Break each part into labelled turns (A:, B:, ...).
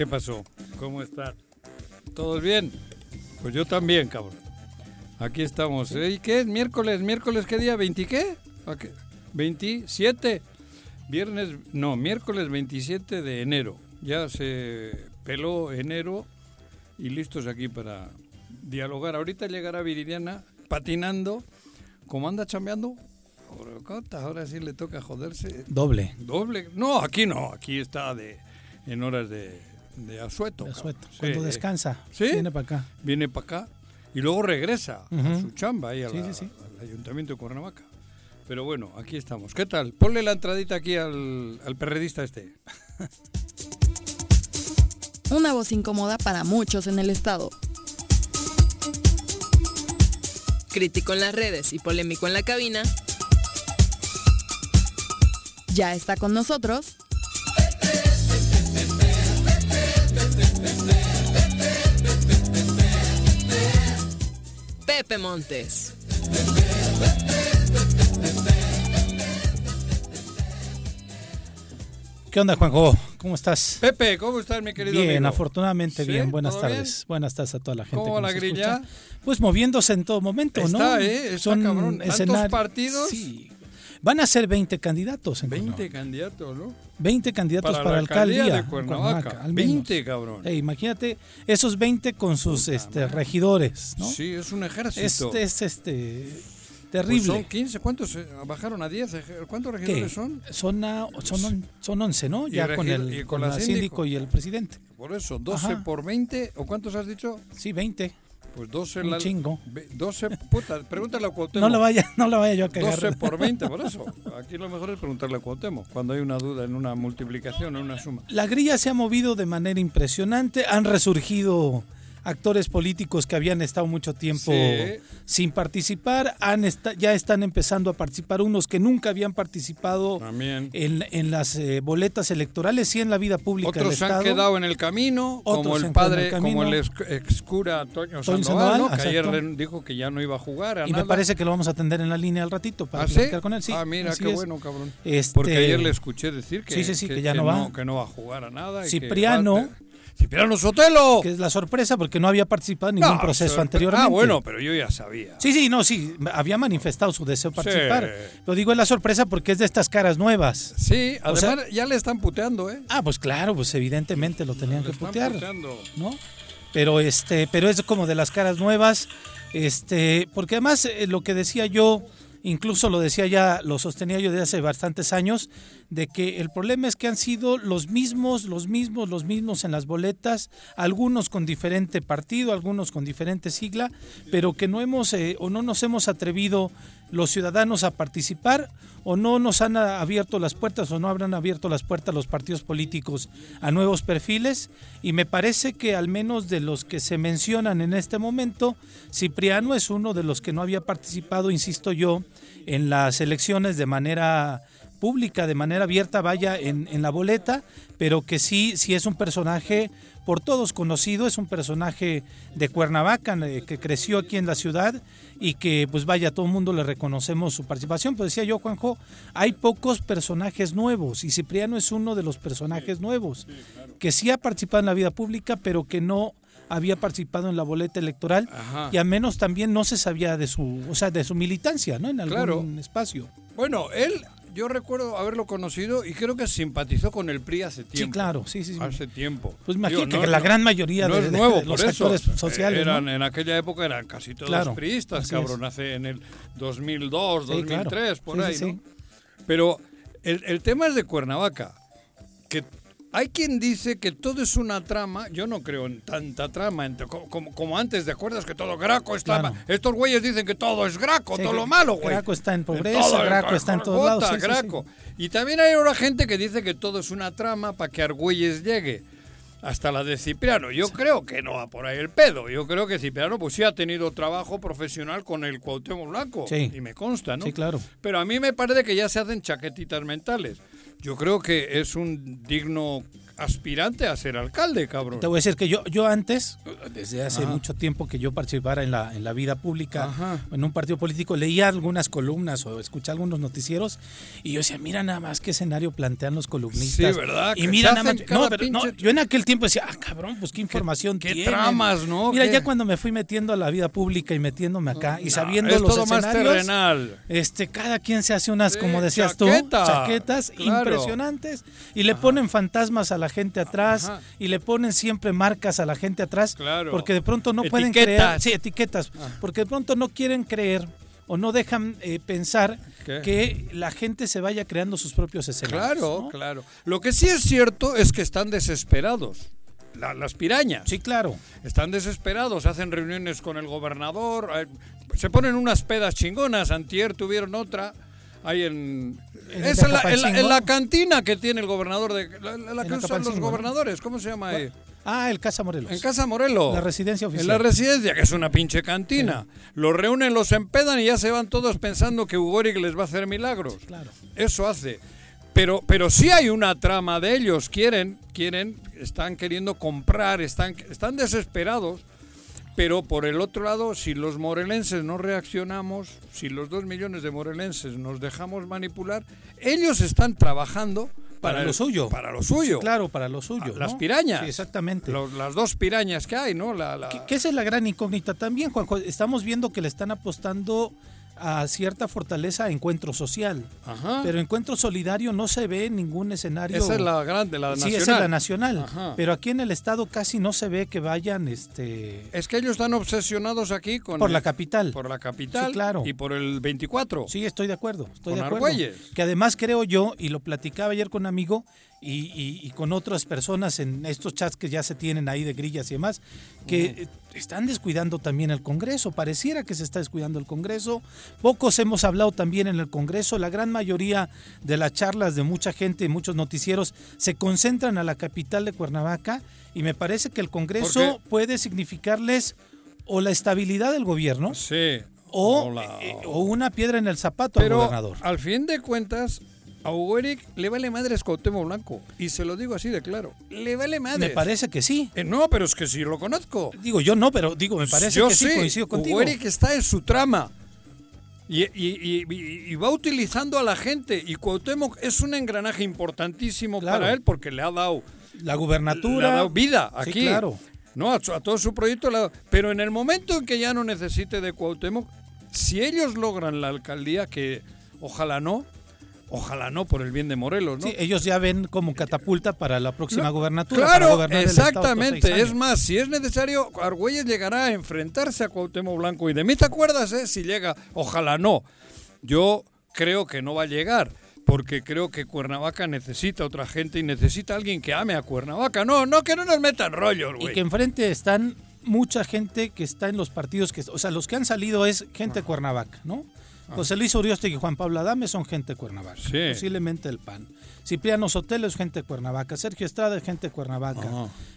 A: ¿Qué pasó? ¿Cómo están? ¿Todos bien? Pues yo también, cabrón. Aquí estamos. ¿Y qué es? ¿Miércoles? ¿Miércoles qué día? ¿20 qué? ¿A qué? 27. Viernes, no, miércoles 27 de enero. Ya se peló enero y listos aquí para dialogar. Ahorita llegará Viridiana patinando. ¿Cómo anda chambeando? Ahora, ahora sí le toca joderse.
B: Doble.
A: Doble. No, aquí no. Aquí está de en horas de, de asueto.
B: De
A: cabrón.
B: Cuando
A: Sí,
B: descansa,
A: ¿Sí?
B: viene para acá.
A: Viene para acá y luego regresa a su chamba ahí a
B: Sí,
A: la-
B: sí, sí.
A: al ayuntamiento de Cuernavaca. Pero bueno, aquí estamos. ¿Qué tal? Ponle la entradita aquí al, al perredista este.
C: Una voz incómoda para muchos en el estado. Crítico en las redes y polémico en la cabina. Ya está con nosotros. Pepe Montes.
B: ¿Qué onda, Juanjo? ¿Cómo estás?
A: Pepe, ¿cómo estás, mi querido
B: Bien,
A: amigo?
B: afortunadamente
A: ¿Sí?
B: bien. Buenas
A: ¿Todo
B: tardes. Buenas tardes a toda la gente.
A: ¿Cómo
B: que
A: va la
B: nos
A: grilla?
B: escucha. Pues moviéndose en todo momento, ¿no?
A: Está, ¿eh? Está cabrón. ¿Tantos partidos?
B: Sí. Van a ser 20 candidatos en
A: 20
B: Cuernavaca.
A: candidatos, ¿no?
B: 20 candidatos para,
A: la
B: alcaldía.
A: de
B: en
A: Cuernavaca.
B: al menos.
A: 20, cabrón.
B: Eh, imagínate esos 20 con sus este, regidores, ¿no?
A: Sí, es un ejército.
B: Este es este
A: Pues
B: terrible.
A: son 15, ¿cuántos eh, bajaron a 10? ¿Cuántos
B: ¿Qué?
A: regidores son?
B: Son, a- son, on- son 11, ¿no? Ya con el
A: y con
B: con
A: la síndico.
B: síndico y el presidente.
A: Por eso, 12
B: Ajá.
A: por 20, ¿o cuántos has dicho?
B: Sí, 20.
A: Pues 12
B: Un
A: la-
B: chingo.
A: ve- 12, puta, pregúntale a Cuauhtémoc.
B: No la vaya, no la vaya yo a cagar.
A: 12 por 20, por eso. Aquí lo mejor es preguntarle a Cuauhtémoc cuando hay una duda en una multiplicación o en una suma.
B: La grilla se ha movido de manera impresionante. Han resurgido actores políticos que habían estado mucho tiempo
A: Sí.
B: sin participar. Han esta- ya están empezando a participar unos que nunca habían participado
A: También.
B: en, en las eh, boletas electorales y en la vida pública del
A: Otros se han
B: Estado.
A: quedado en el camino,
B: Otros
A: como
B: se
A: el
B: han
A: padre,
B: el
A: como el ex, ex cura Toño
B: Toño
A: Sandoval, que ayer dijo que ya no iba a jugar a
B: Y
A: nada.
B: me parece que lo vamos a atender en la línea al ratito para
A: ¿Ah, sí?
B: con él. Sí,
A: ah, mira, qué
B: es.
A: bueno, cabrón.
B: Este-
A: Porque ayer le escuché decir que,
B: Sí, sí, sí, que ya no va.
A: que no va a jugar a nada. y que
B: Cipriano.
A: Sotelo.
B: Que es la sorpresa porque no había participado en ningún
A: No,
B: proceso anteriormente.
A: Ah, bueno, pero yo ya sabía.
B: Sí, sí, no, sí, había manifestado su deseo de participar.
A: Sí.
B: Lo digo es la sorpresa porque es de estas caras nuevas.
A: Sí,
B: O sea-
A: además ya le están puteando, ¿eh?
B: Ah, pues claro, pues evidentemente lo tenían que putear,
A: puteando.
B: ¿no? Pero este, pero es como de las caras nuevas, este, porque además eh, lo que decía yo, incluso lo decía ya, lo sostenía yo de hace bastantes años, de que el problema es que han sido los mismos, los mismos, los mismos en las boletas, algunos con diferente partido, algunos con diferente sigla, pero que no hemos eh, o no nos hemos atrevido los ciudadanos a participar o no nos han abierto las puertas o no habrán abierto las puertas los partidos políticos a nuevos perfiles. Y me parece que al menos de los que se mencionan en este momento, Cipriano es uno de los que no había participado, insisto yo, en las elecciones de manera pública de manera abierta vaya en, en la boleta, pero que sí, sí es un personaje por todos conocido, es un personaje de Cuernavaca eh, que creció aquí en la ciudad y que pues vaya, todo el mundo le reconocemos su participación. Pues decía yo, Juanjo, hay pocos personajes nuevos y Cipriano es uno de los personajes nuevos, que sí ha participado en la vida pública, pero que no había participado en la boleta electoral
A: Ajá.
B: y al menos también no se sabía de su, o sea, de su militancia, ¿no? En algún
A: Claro.
B: espacio.
A: Bueno, él, yo recuerdo haberlo conocido y creo que simpatizó con el PRI hace tiempo.
B: Sí, claro, sí, sí. sí.
A: Hace tiempo.
B: Pues
A: Digo,
B: que la gran mayoría
A: no
B: de-
A: es
B: de-
A: nuevo,
B: de los actores sociales,
A: Eran. En aquella época eran casi todos
B: Claro,
A: priistas, cabrón. Hace en el 2002,
B: Sí, claro.
A: 2003, por ahí,
B: sí,
A: ¿no?
B: sí.
A: Pero el, el tema es de Cuernavaca. Que hay quien dice que todo es una trama. Yo no creo en tanta trama. en- co- como, como antes, ¿te acuerdas que todo Graco es trama?
B: Claro.
A: Estos güeyes dicen que todo es Graco,
B: Sí,
A: todo lo malo, güey.
B: Graco está en
A: En
B: pobreza,
A: todo,
B: Graco está en todos lados, sí, sí,
A: Graco. Y también hay ahora gente que dice que todo es una trama para que Argüelles llegue. Hasta la de Cipriano. Yo creo que no va por ahí el pedo. Yo creo que Cipriano pues sí ha tenido trabajo profesional con el Cuauhtémoc Blanco.
B: Sí.
A: Y me consta, ¿no?
B: Sí, claro.
A: Pero a mí me parece que ya se hacen chaquetitas mentales. Yo creo que es un digno aspirante a ser alcalde, cabrón.
B: Te voy a decir que yo, yo antes, desde hace
A: Ajá.
B: mucho tiempo que yo participara en la, en la vida pública,
A: Ajá.
B: en un partido político, leía algunas columnas o escuchaba algunos noticieros y yo decía, mira nada más qué escenario plantean los columnistas.
A: Sí, ¿verdad?
B: Y mira nada más. No, pero no, yo en aquel tiempo decía, ah, cabrón, pues qué información
A: qué
B: tienen.
A: tramas, ¿no?
B: Mira,
A: ¿Qué?
B: ya cuando me fui metiendo a la vida pública y metiéndome acá y sabiendo
A: es
B: los
A: todo más
B: escenarios,
A: terrenal.
B: este, cada quien se hace unas,
A: Sí,
B: como decías
A: chaqueta,
B: tú, chaquetas
A: claro.
B: impresionantes y le ponen fantasmas a la gente atrás
A: Ajá.
B: y le ponen siempre marcas a la gente atrás
A: Claro.
B: porque de pronto no pueden creer, sí, etiquetas, porque de pronto no quieren creer o no dejan eh, pensar
A: ¿Qué?
B: que la gente se vaya creando sus propios escenarios.
A: Claro,
B: ¿no?
A: claro. Lo que sí es cierto es que están desesperados. La- las pirañas.
B: Sí, claro.
A: Están desesperados, hacen reuniones con el gobernador, eh, se ponen unas pedas chingonas, antier tuvieron otra, ahí en...
B: ¿En
A: es en la, en, la,
B: Acapancingo?
A: en la cantina que tiene el gobernador de... La, la- que usan los gobernadores, ¿cómo se llama ahí?
B: Ah, el Casa Morelos.
A: En Casa Morelo.
B: La residencia oficial.
A: En la residencia, que es una pinche cantina. Los reúnen, los empedan y ya se van todos pensando que Ugoric les va a hacer milagros.
B: Claro.
A: Eso hace. Pero, pero sí hay una trama de ellos. Quieren, quieren, están queriendo comprar, están, están desesperados. Pero por el otro lado, si los morelenses no reaccionamos, si los dos millones de morelenses nos dejamos manipular, ellos están trabajando para,
B: Para lo suyo.
A: Para lo suyo.
B: Claro, para lo suyo.
A: Las pirañas.
B: Sí, exactamente.
A: Los- las dos pirañas que hay, ¿no? La, la-
B: Que, que esa es la gran incógnita también, Juanjo. Estamos viendo que le están apostando a cierta fortaleza encuentro social.
A: Ajá.
B: Pero encuentro solidario no se ve en ningún escenario.
A: Esa es la grande, la
B: sí,
A: nacional.
B: esa es la nacional.
A: Ajá.
B: Pero aquí en el estado casi no se ve que vayan este
A: Es que ellos están obsesionados aquí con
B: por
A: el-
B: la capital.
A: por la capital
B: Sí, claro.
A: y por el 24.
B: Sí, estoy de acuerdo. Estoy
A: Con
B: de acuerdo.
A: Argüelles.
B: Que además creo yo, y lo platicaba ayer con un amigo y, y- y con otras personas en estos chats que ya se tienen ahí de grillas y demás, que eh, están descuidando también el Congreso. Pareciera que se está descuidando el Congreso. Pocos hemos hablado también en el Congreso. La gran mayoría de las charlas de mucha gente, muchos noticieros, se concentran a la capital de Cuernavaca y me parece que el Congreso puede significarles o la estabilidad del gobierno
A: Sí.
B: o,
A: la-
B: eh, o una piedra en el zapato al gobernador.
A: al fin de cuentas, a Hugo Eric le vale madres Cuauhtémoc Blanco. Y se lo digo así de claro. Le vale madres.
B: Me parece que sí.
A: Eh, no, pero es que sí lo conozco.
B: Digo, yo no, pero digo, me parece
A: Yo
B: que sí, coincido contigo.
A: Hugo Eric está en su trama. Y, y- y- y- y va utilizando a la gente. Y Cuauhtémoc es un engranaje importantísimo
B: Claro.
A: para él porque le ha dado
B: La
A: le
B: gubernatura.
A: ha dado vida
B: Sí,
A: aquí.
B: claro.
A: No, a, todo su proyecto. le Pero en el momento en que ya no necesite de Cuauhtémoc, si ellos logran la alcaldía, que ojalá no, ojalá no por el bien de Morelos, ¿no?
B: Sí, ellos ya ven como catapulta para la próxima
A: No,
B: gobernatura.
A: Claro, exactamente. Es más, si es necesario, Argüelles llegará a enfrentarse a Cuauhtémoc Blanco. Y de mí te acuerdas, eh? Si llega, ojalá no. Yo creo que no va a llegar. Porque creo que Cuernavaca necesita otra gente y necesita alguien que ame a Cuernavaca. No, no, que no nos metan rollos,
B: Y
A: güey.
B: que enfrente están mucha gente que está en los partidos que, o sea, los que han salido es gente de Cuernavaca, ¿no? José Luis Urioste y Juan Pablo Adame son gente de Cuernavaca,
A: Sí.
B: posiblemente el PAN. Cipriano Sotelo es gente de Cuernavaca. Sergio Estrada es gente de Cuernavaca.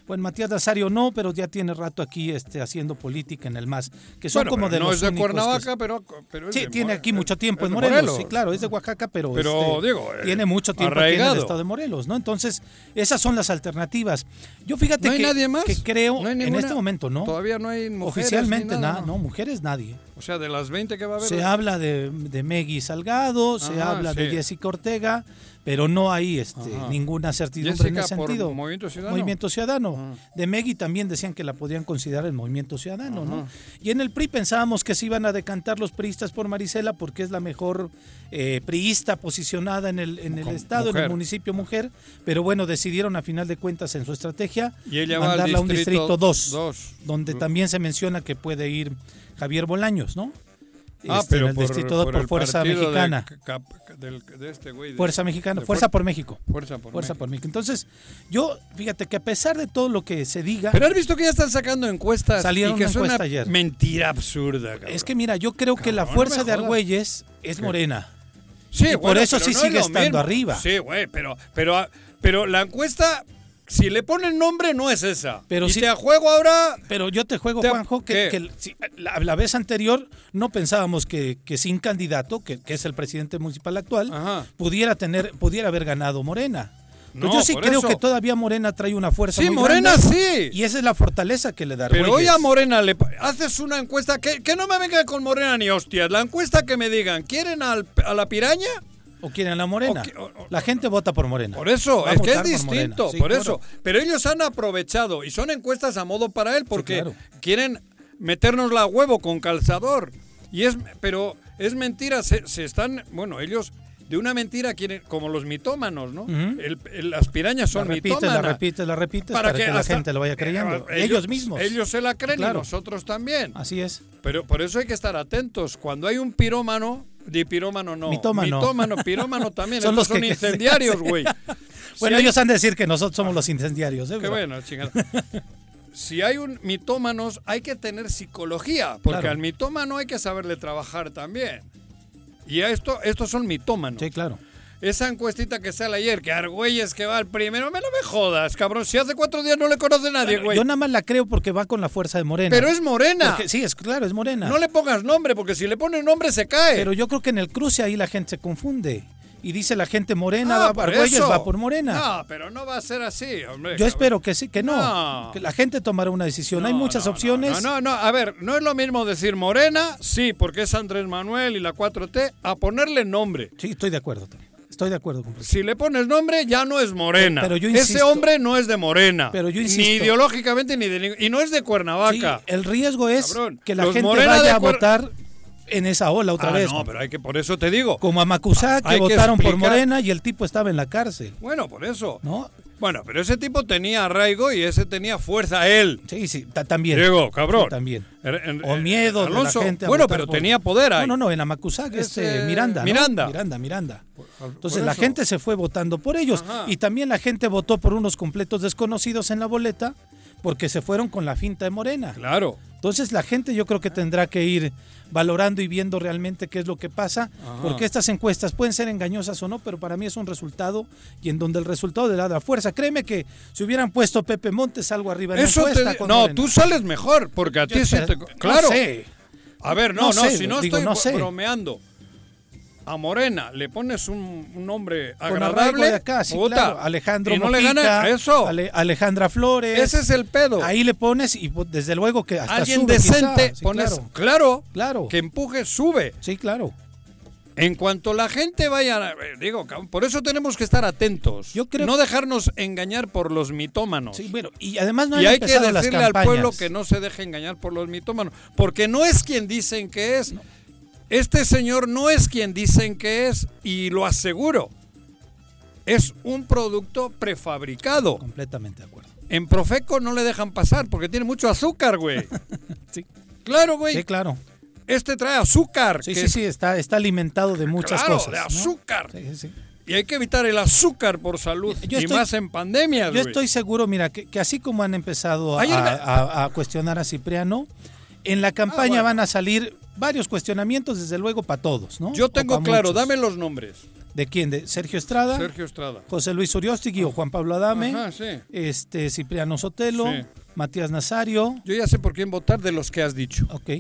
B: Bueno, Matías Nazario no, pero ya tiene rato aquí este, haciendo política en el MAS. Que son
A: Bueno,
B: como de
A: no
B: los
A: es de
B: que-
A: Cuernavaca, pero, pero es
B: Sí,
A: de
B: tiene aquí mucho tiempo en Morelos, sí, claro, es de Oaxaca, pero,
A: Pero,
B: este,
A: digo, eh,
B: tiene mucho tiempo aquí en el estado de Morelos, ¿no? Entonces, esas son las alternativas. Yo fíjate
A: ¿No hay
B: que,
A: nadie más?
B: que creo,
A: ¿No hay
B: en
A: ninguna?
B: este momento no,
A: Todavía no hay mujeres.
B: oficialmente nada, no, mujeres nadie.
A: O sea, de las 20 que va a haber.
B: Se habla de, de Meggy Salgado, se habla de. Jessica Ortega, pero no hay este,
A: Ajá.
B: ninguna certidumbre en ese
A: por
B: sentido.
A: Movimiento Ciudadano.
B: Movimiento Ciudadano.
A: Ajá.
B: De Meggy también decían que la podían considerar el Movimiento Ciudadano, ¿no? Y en el PRI pensábamos que se iban a decantar los priistas por Marisela porque es la mejor eh, priista posicionada en el, en el estado, en el municipio mujer, pero bueno, decidieron a final de cuentas en su estrategia
A: Y ella va al
B: mandarla a un
A: distrito
B: distrito 2,
A: dos.
B: donde también se menciona que puede ir Javier Bolaños, ¿no?
A: Ah,
B: Este,
A: pero
B: en el
A: por,
B: distrito 2 por, Fuerza
A: de
B: Mexicana.
A: De este güey.
B: Fuerza Mexicana, Fuerza
A: Fuer-
B: por México.
A: Fuerza por
B: Fuerza
A: México.
B: por México. Entonces, yo, fíjate que a pesar de todo lo que se diga,
A: Pero has visto que ya están sacando encuestas
B: Salieron
A: y que
B: una
A: es una
B: encuesta ayer.
A: mentira absurda. cabrón.
B: es que mira, yo creo que la fuerza
A: no
B: de. Argüelles es
A: ¿Qué?
B: morena.
A: Sí,
B: Y por
A: bueno,
B: eso
A: pero
B: sí
A: no
B: sigue estando
A: mismo.
B: arriba.
A: Sí, güey, pero, pero, pero la encuesta, si le ponen nombre, no es esa.
B: Pero sí-
A: te juego ahora.
B: Pero yo te juego,
A: Te-
B: Juanjo, que, si- la, la vez anterior no pensábamos que, que sin candidato, que, que es el presidente municipal actual,
A: Ajá.
B: pudiera tener, pudiera haber ganado Morena. Pues
A: No,
B: yo sí creo
A: eso.
B: que todavía Morena trae una fuerza
A: Sí,
B: muy
A: Morena
B: grande,
A: sí.
B: Y esa es la fortaleza que le da
A: Pero hoy a Morena le haces una encuesta que, que no me venga con Morena ni hostias. La encuesta que me digan, ¿quieren al- a la piraña?
B: ¿O quieren la Morena?
A: O que- o- o-
B: la gente vota por Morena.
A: Por eso, es que es
B: por
A: distinto,
B: Sí,
A: por
B: claro.
A: eso. Pero ellos han aprovechado y son encuestas a modo para él porque
B: claro.
A: quieren meternos la huevo con calzador. Y es, pero es mentira, se, se están, bueno, ellos de una mentira quieren, como los mitómanos, ¿no? El- el- las pirañas son
B: la repites,
A: mitómanas.
B: la repites, la repites para, que, la gente lo vaya creyendo.
A: Eh,
B: ellos, mismos.
A: Ellos se la creen
B: Claro.
A: y nosotros también.
B: Así es.
A: Pero por eso hay que estar atentos. Cuando hay un pirómano, di pirómano no.
B: Mitómano.
A: Mitómano, pirómano también.
B: Son
A: Estos
B: los
A: son incendiarios, güey.
B: Bueno,
A: Si hay-
B: ellos han de decir que nosotros somos los incendiarios. ¿eh?
A: Qué bueno, chingada. Si hay un mitómanos, hay que tener psicología, porque
B: Claro.
A: al mitómano hay que saberle trabajar también. Y a esto, estos son mitómanos.
B: Sí, claro.
A: Esa encuestita que sale ayer, que Argüelles que va al primero, me no me jodas, cabrón. Si hace cuatro días no le conoce nadie,
B: Bueno,
A: güey.
B: yo nada más la creo porque va con la fuerza de Morena.
A: Pero es morena.
B: Porque- sí, es claro, es Morena.
A: No le pongas nombre, porque si le pones nombre se cae.
B: Pero yo creo que en el cruce ahí la gente se confunde. Y dice la gente Morena,
A: Ah,
B: va,
A: por
B: Argüelles
A: eso.
B: va por Morena.
A: No, pero no va a ser así, hombre.
B: yo espero que sí, que no.
A: No.
B: Que la gente tomará una decisión. Hay muchas
A: no,
B: opciones.
A: No, no, no, a ver, no es lo mismo decir Morena, sí, porque es Andrés Manuel y la 4T, a ponerle nombre.
B: Sí, estoy de acuerdo. Tony. Estoy de acuerdo con
A: Si le pones nombre, ya no es Morena.
B: Pero yo
A: Ese
B: insisto-
A: hombre no es de Morena.
B: Pero yo
A: Ni
B: insisto-
A: ideológicamente, ni de Y no es de
B: Sí,
A: Cuernavaca.
B: el riesgo es
A: Cabrón,
B: que la gente vaya a votar en esa ola otra
A: Ah,
B: vez.
A: no, pero hay que, por eso te digo.
B: Como a Macusá, que
A: Hay que
B: votaron por Morena y el tipo estaba en la cárcel.
A: Bueno, por eso.
B: ¿No?
A: Bueno, pero ese tipo tenía arraigo y ese tenía fuerza él.
B: Sí, sí, ta- también.
A: Diego, cabrón.
B: Sí, también.
A: En-
B: O miedo de
A: Alonso,
B: la gente. a
A: Bueno, pero
B: por-
A: tenía poder ahí.
B: No, no, no, en Amacuzac, este,
A: Ese-
B: Miranda. ¿no?
A: Miranda.
B: Miranda, Miranda. Entonces
A: por
B: la gente se fue votando por ellos.
A: Ajá.
B: Y también la gente votó por unos completos desconocidos en la boleta porque se fueron con la finta de Morena.
A: Claro.
B: Entonces la gente yo creo que tendrá que ir valorando y viendo realmente qué es lo que pasa,
A: Ajá.
B: porque estas encuestas pueden ser engañosas o no, pero para mí es un resultado y en donde el resultado le da la fuerza. Créeme que si hubieran puesto Pepe Montes algo arriba en la
A: Eso te
B: encuesta con
A: No,
B: Morena.
A: tú sales mejor, porque a
B: Yo
A: ti
B: espero-
A: te...
B: no
A: Claro.
B: sé.
A: A ver, no,
B: No
A: no,
B: sé,
A: si no
B: digo,
A: estoy
B: no sé.
A: bromeando. A Morena le pones un, un nombre agradable.
B: de acá, sí,
A: puta,
B: claro. Alejandro
A: y no le gana eso.
B: Ale- Alejandra Flores.
A: Ese es el pedo.
B: Ahí le pones y pues, desde luego que hasta
A: Alguien
B: sube
A: decente.
B: Sí,
A: pones,
B: claro,
A: claro,
B: claro.
A: que empuje, sube.
B: Sí, claro.
A: En cuanto la gente vaya, eh, digo, por eso tenemos que estar atentos.
B: Yo creo-
A: no dejarnos engañar por los mitómanos.
B: Sí, bueno, y además no han
A: y hay que decirle al pueblo que no se deje engañar por los mitómanos, porque no es quien dicen que es. Este señor no es quien dicen que es y lo aseguro. Es un producto prefabricado.
B: Completamente de acuerdo.
A: En Profeco no le dejan pasar porque tiene mucho azúcar, güey.
B: Sí.
A: Claro, güey.
B: Sí, claro.
A: Este trae azúcar.
B: Sí,
A: que
B: sí,
A: es-
B: sí, está, está alimentado de muchas
A: claro,
B: cosas.
A: de
B: ¿no?
A: azúcar.
B: Sí, sí, sí.
A: Y hay que evitar el azúcar por salud.
B: Yo
A: y
B: estoy-
A: más en pandemias,
B: Yo
A: güey.
B: estoy seguro, mira, que, que así como han empezado a, cuestionar a Cipriano, en la campaña
A: bueno.
B: van a salir varios cuestionamientos, desde luego, para todos, ¿no?
A: Yo tengo claro,
B: muchos.
A: dame los nombres.
B: ¿De quién? ¿De Sergio Estrada?
A: Sergio Estrada.
B: José Luis Uriostigui o Juan Pablo Adame.
A: Ajá, sí.
B: Este, Cipriano Sotelo.
A: Sí.
B: Matías Nazario.
A: Yo ya sé por quién votar de los que has dicho.
B: Ok.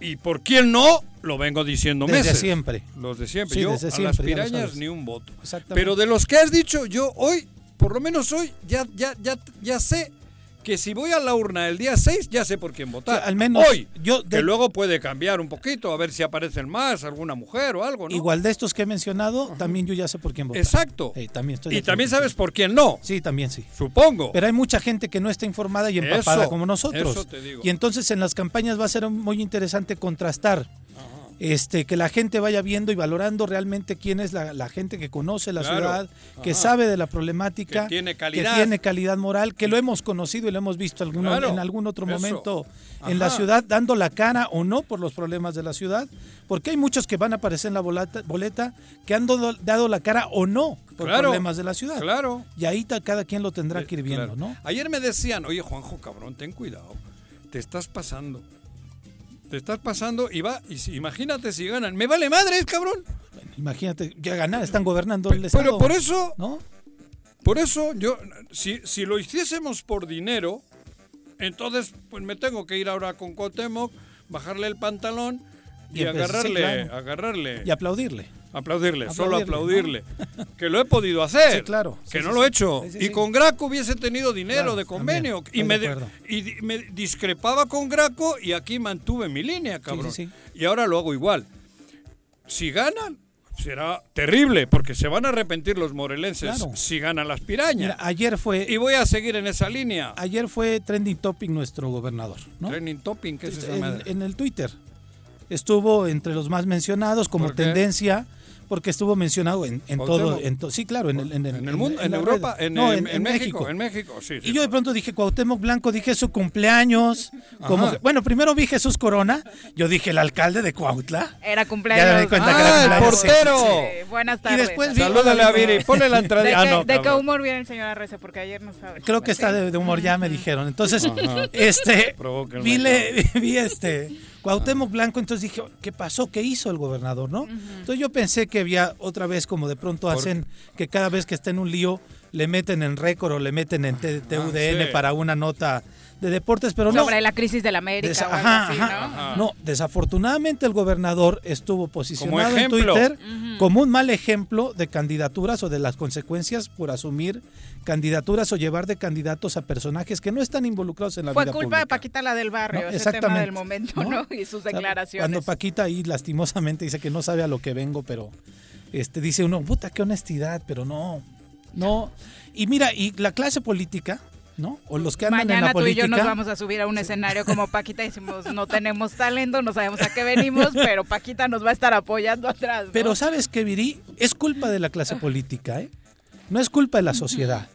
A: Y por quién no, lo vengo diciendo
B: Desde
A: meses.
B: siempre.
A: Los de siempre.
B: Sí,
A: yo
B: desde
A: a
B: siempre,
A: las pirañas ni un voto.
B: Exactamente.
A: Pero de los que has dicho, yo hoy, por lo menos hoy, ya, ya, ya, ya sé que si voy a la urna el día 6, ya sé por quién votar.
B: Sí, al menos
A: hoy.
B: yo
A: Que
B: de-
A: luego puede cambiar un poquito, a ver si aparecen más, alguna mujer o algo, ¿no?
B: Igual de estos que he mencionado, también yo ya sé por quién votar.
A: Exacto.
B: También estoy
A: y también sabes por quién no,
B: Sí, también sí.
A: supongo.
B: Pero hay mucha gente que no está informada y empapada
A: Eso,
B: como nosotros.
A: eso te digo.
B: Y entonces en las campañas va a ser muy interesante contrastar. Este, que la gente vaya viendo y valorando realmente quién es la, la gente que conoce la
A: Claro.
B: ciudad, que
A: Ajá.
B: sabe de la problemática,
A: Que tiene calidad.
B: que tiene calidad moral, que lo hemos conocido y lo hemos visto alguno-
A: Claro,
B: en algún otro
A: eso.
B: momento en la ciudad, dando la cara o no por los problemas de la ciudad, porque hay muchos que van a aparecer en la boleta, boleta que han dado, dado la cara o no por
A: Claro,
B: problemas de la ciudad.
A: Claro.
B: Y ahí ta- cada quien lo tendrá que ir viendo. ¿no?
A: Ayer me decían, oye Juanjo, cabrón, ten cuidado, te estás pasando. Te estás pasando y va, y si- imagínate si ganan. Me vale madres, cabrón.
B: Imagínate, ya ganar, están gobernando el
A: Pero
B: Estado.
A: por eso,
B: ¿No?
A: por eso yo, si, si lo hiciésemos por dinero, entonces pues me tengo que ir ahora con Cuauhtémoc, bajarle el pantalón y,
B: Y empezar- sí,
A: agarrarle,
B: claro.
A: agarrarle,
B: Y aplaudirle.
A: Aplaudirle, solo
B: aplaudirle.
A: Que lo he podido hacer.
B: Sí, claro.
A: Que
B: Sí,
A: no lo he hecho. Y con Graco hubiese tenido dinero
B: Claro,
A: de convenio.
B: también.
A: Y, me,
B: de
A: y me discrepaba con Graco y aquí mantuve mi línea, cabrón. Y ahora lo hago igual. Si ganan, será terrible, porque se van a arrepentir los morelenses
B: Claro.
A: si ganan las pirañas.
B: Mira, ayer fue
A: y voy a seguir en esa línea.
B: ayer fue trending topic nuestro gobernador, ¿no?
A: Training topping, ¿qué es esa
B: en,
A: madre?
B: en el Twitter. Estuvo entre los más mencionados como
A: ¿Por qué?
B: Porque estuvo mencionado en, en todo en to- sí, claro, en el, en el-
A: en el mundo, en, Europa,
B: No,
A: en- en México, en México, sí. sí,
B: Y yo de pronto dije Cuauhtémoc Blanco, dije su cumpleaños. Como que- bueno, primero vi Jesús Corona, yo dije el alcalde de Cuautla.
D: Era
B: Ya
D: cumpleaños.
B: me di cuenta que
A: Ah,
B: era
A: el
B: cumpleaños, sí.
A: portero.
D: Sí, buenas
B: Y
D: tardes.
B: después vi-
A: Salúdale a Viri, ponle la entrada.
D: ¿De,
A: Ah,
D: qué,
A: no,
D: de qué humor viene el señor Arrece? Porque ayer no sabe.
B: Creo que está de, de humor ya me dijeron. Entonces,
A: Ajá.
B: este vi, le- vi este Cuauhtémoc Blanco, entonces dije, ¿qué pasó? ¿Qué hizo el gobernador, no? Entonces yo pensé que había otra vez como de pronto hacen que cada vez que está en un lío le meten en récord o le meten en T- TUDN
A: Ah, sí.
B: para una nota de deportes, pero no.
D: Sobre la crisis de la América
B: Desa-
D: o algo
B: ajá,
D: así. ¿no?
A: Ajá.
B: No, desafortunadamente el gobernador estuvo posicionado en. Twitter como un mal ejemplo de candidaturas o de las consecuencias por asumir candidaturas o llevar de candidatos a personajes que no están involucrados en la
D: Fue
B: vida
D: culpa
B: pública.
D: de Paquita la del barrio,
B: No,
D: ese tema
B: exactamente.
D: del momento,
B: ¿No?
D: ¿no? Y sus
B: O sea,
D: declaraciones.
B: Cuando Paquita ahí lastimosamente dice que no sabe a lo que vengo, pero este dice uno, puta, qué honestidad, pero no, no. Y mira, y la clase política, ¿no? O los que andan en
D: Mañana
B: la
D: tú y
B: política.
D: yo nos vamos a subir a un escenario como Paquita y decimos, no tenemos talento, no sabemos a qué venimos, pero Paquita nos va a estar apoyando atrás. ¿no?
B: Pero sabes que Viri, es culpa de la clase política, ¿eh? No es culpa de la sociedad.